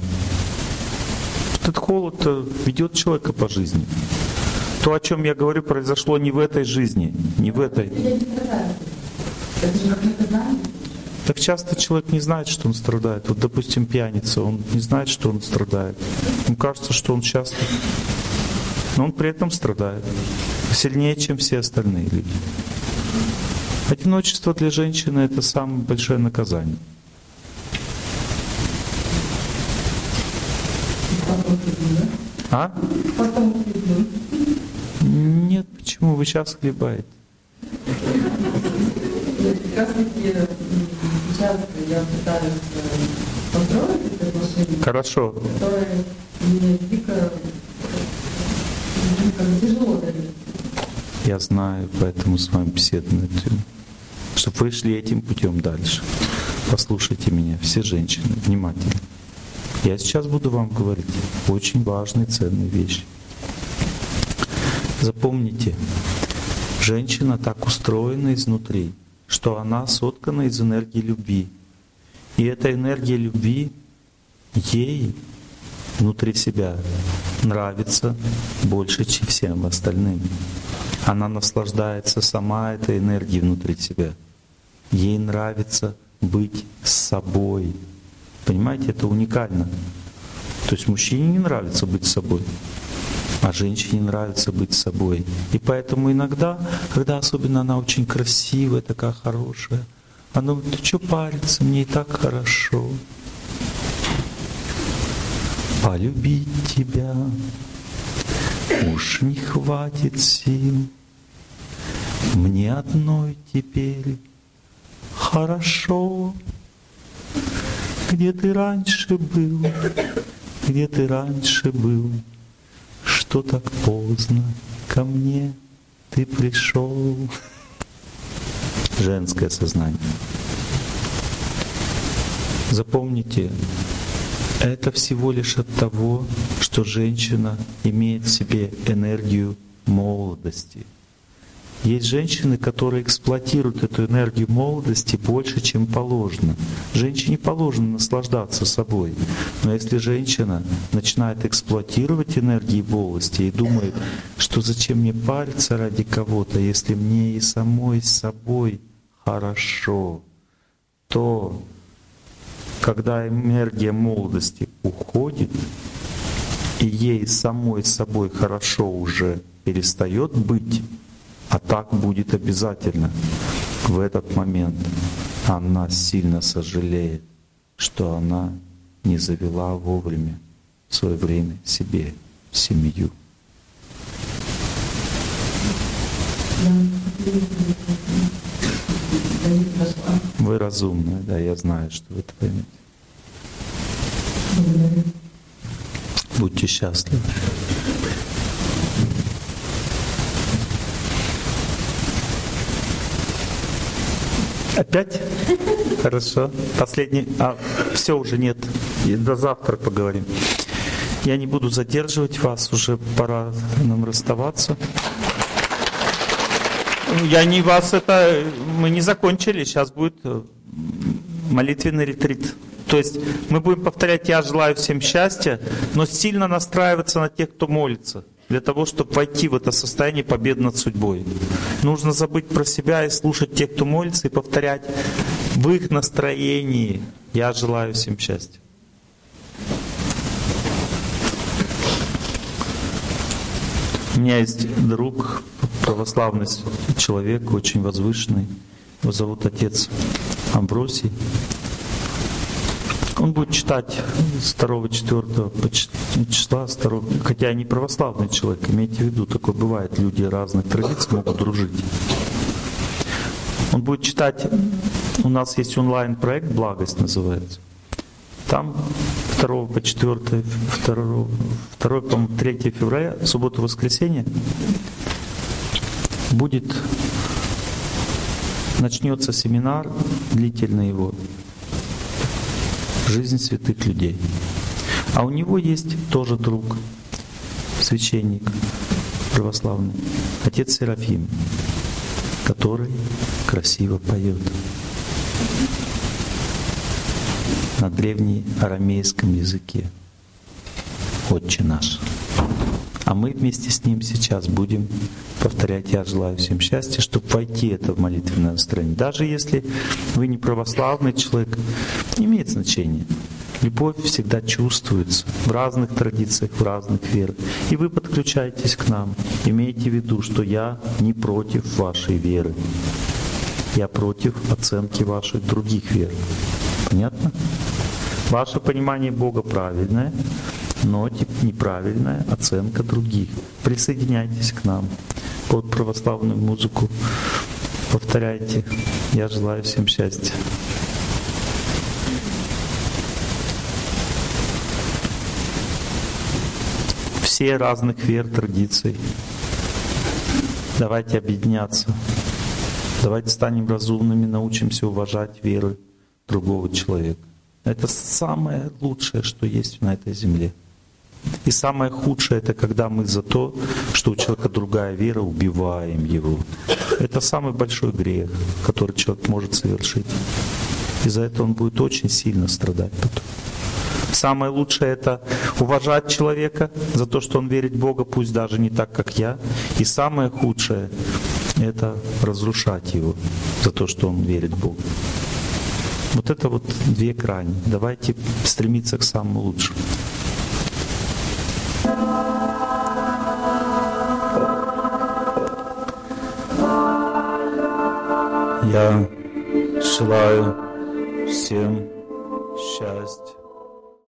Этот холод э, ведет человека по жизни. То, о чем я говорю, произошло не в этой жизни, не в этой. Так часто человек не знает, что он страдает. Вот, допустим, пьяница, он не знает, что он страдает. Ему кажется, что он счастлив. Но он при этом страдает. Сильнее, чем все остальные люди. Одиночество для женщины — это самое большое наказание. А? Нет, почему? Вы сейчас хлебаете. Как м, сейчас я пытаюсь построить эти отношения, Хорошо. которые мне дико, дико тяжело даются. Я знаю, поэтому с вами беседую на эту. Чтобы вы шли этим путем дальше. Послушайте меня, все женщины, внимательно. Я сейчас буду вам говорить очень важные, ценные вещи. Запомните, женщина так устроена изнутри, что она соткана из энергии любви. И эта энергия любви ей внутри себя нравится больше, чем всем остальным. Она наслаждается сама этой энергией внутри себя. Ей нравится быть собой. Понимаете, это уникально. То есть мужчине не нравится быть собой, а женщине нравится быть собой. И поэтому иногда, когда особенно она очень красивая, такая хорошая, она говорит, ты что париться, мне и так хорошо. Полюбить тебя уж не хватит сил. Мне одной теперь хорошо. Где ты раньше был? Где ты раньше был? Что так поздно ко мне ты пришел? Женское сознание. Запомните, Это всего лишь от того, что женщина имеет в себе энергию молодости. Есть женщины, которые эксплуатируют эту энергию молодости больше, чем положено. Женщине положено наслаждаться собой. Но если женщина начинает эксплуатировать энергии молодости и думает, что зачем мне париться ради кого-то, если мне и самой с собой хорошо, то когда энергия молодости уходит, и ей самой собой хорошо уже перестает быть, а так будет обязательно. В этот момент она сильно сожалеет, что она не завела вовремя в свое время себе семью. Вы разумны, да, я знаю, что вы это поймете. Будьте счастливы. Опять? Хорошо. Последний. А, все уже нет. И до завтра поговорим. Я не буду задерживать вас, уже пора нам расставаться. Я не вас это... Мы не закончили, сейчас будет э, молитвенный ретрит. То есть мы будем повторять «Я желаю всем счастья», но сильно настраиваться на тех, кто молится для того, чтобы войти в это состояние победы над судьбой. Нужно забыть про себя и слушать тех, кто молится, и повторять в их настроении «Я желаю всем счастья». У меня есть друг, православный человек, очень возвышенный. Его зовут отец Амбросий. Он будет читать с 2-4 числа, 2, хотя я не православный человек, имейте в виду, такое бывает, люди разных традиций могут дружить. Он будет читать, у нас есть онлайн-проект «Благость» называется. Там 2 по 4, 2, 2 по 3 февраля, субботу-воскресенье, будет, начнется семинар, длительный его, жизнь святых людей. А у него есть тоже друг, священник православный, отец Серафим, который красиво поет на древней арамейском языке. Отче наш. А мы вместе с ним сейчас будем повторять «Я желаю всем счастья», чтобы войти это в молитвенное настроение. Даже если вы не православный человек, не имеет значения. Любовь всегда чувствуется в разных традициях, в разных верах. И вы подключаетесь к нам. Имейте в виду, что я не против вашей веры. Я против оценки ваших других вер. Понятно? Ваше понимание Бога правильное, но неправильная оценка других. Присоединяйтесь к нам под православную музыку. Повторяйте. Я желаю всем счастья. Все разных вер, традиций. Давайте объединяться. Давайте станем разумными, научимся уважать веры другого человека. Это самое лучшее, что есть на этой земле. И самое худшее это когда мы за то, что у человека другая вера, убиваем его. Это самый большой грех, который человек может совершить. И за это он будет очень сильно страдать потом. Самое лучшее это уважать человека за то, что он верит в Бога, пусть даже не так, как я. И самое худшее это разрушать его за то, что он верит в Бога. Вот это вот две грани. Давайте стремиться к самому лучшему. Я желаю всем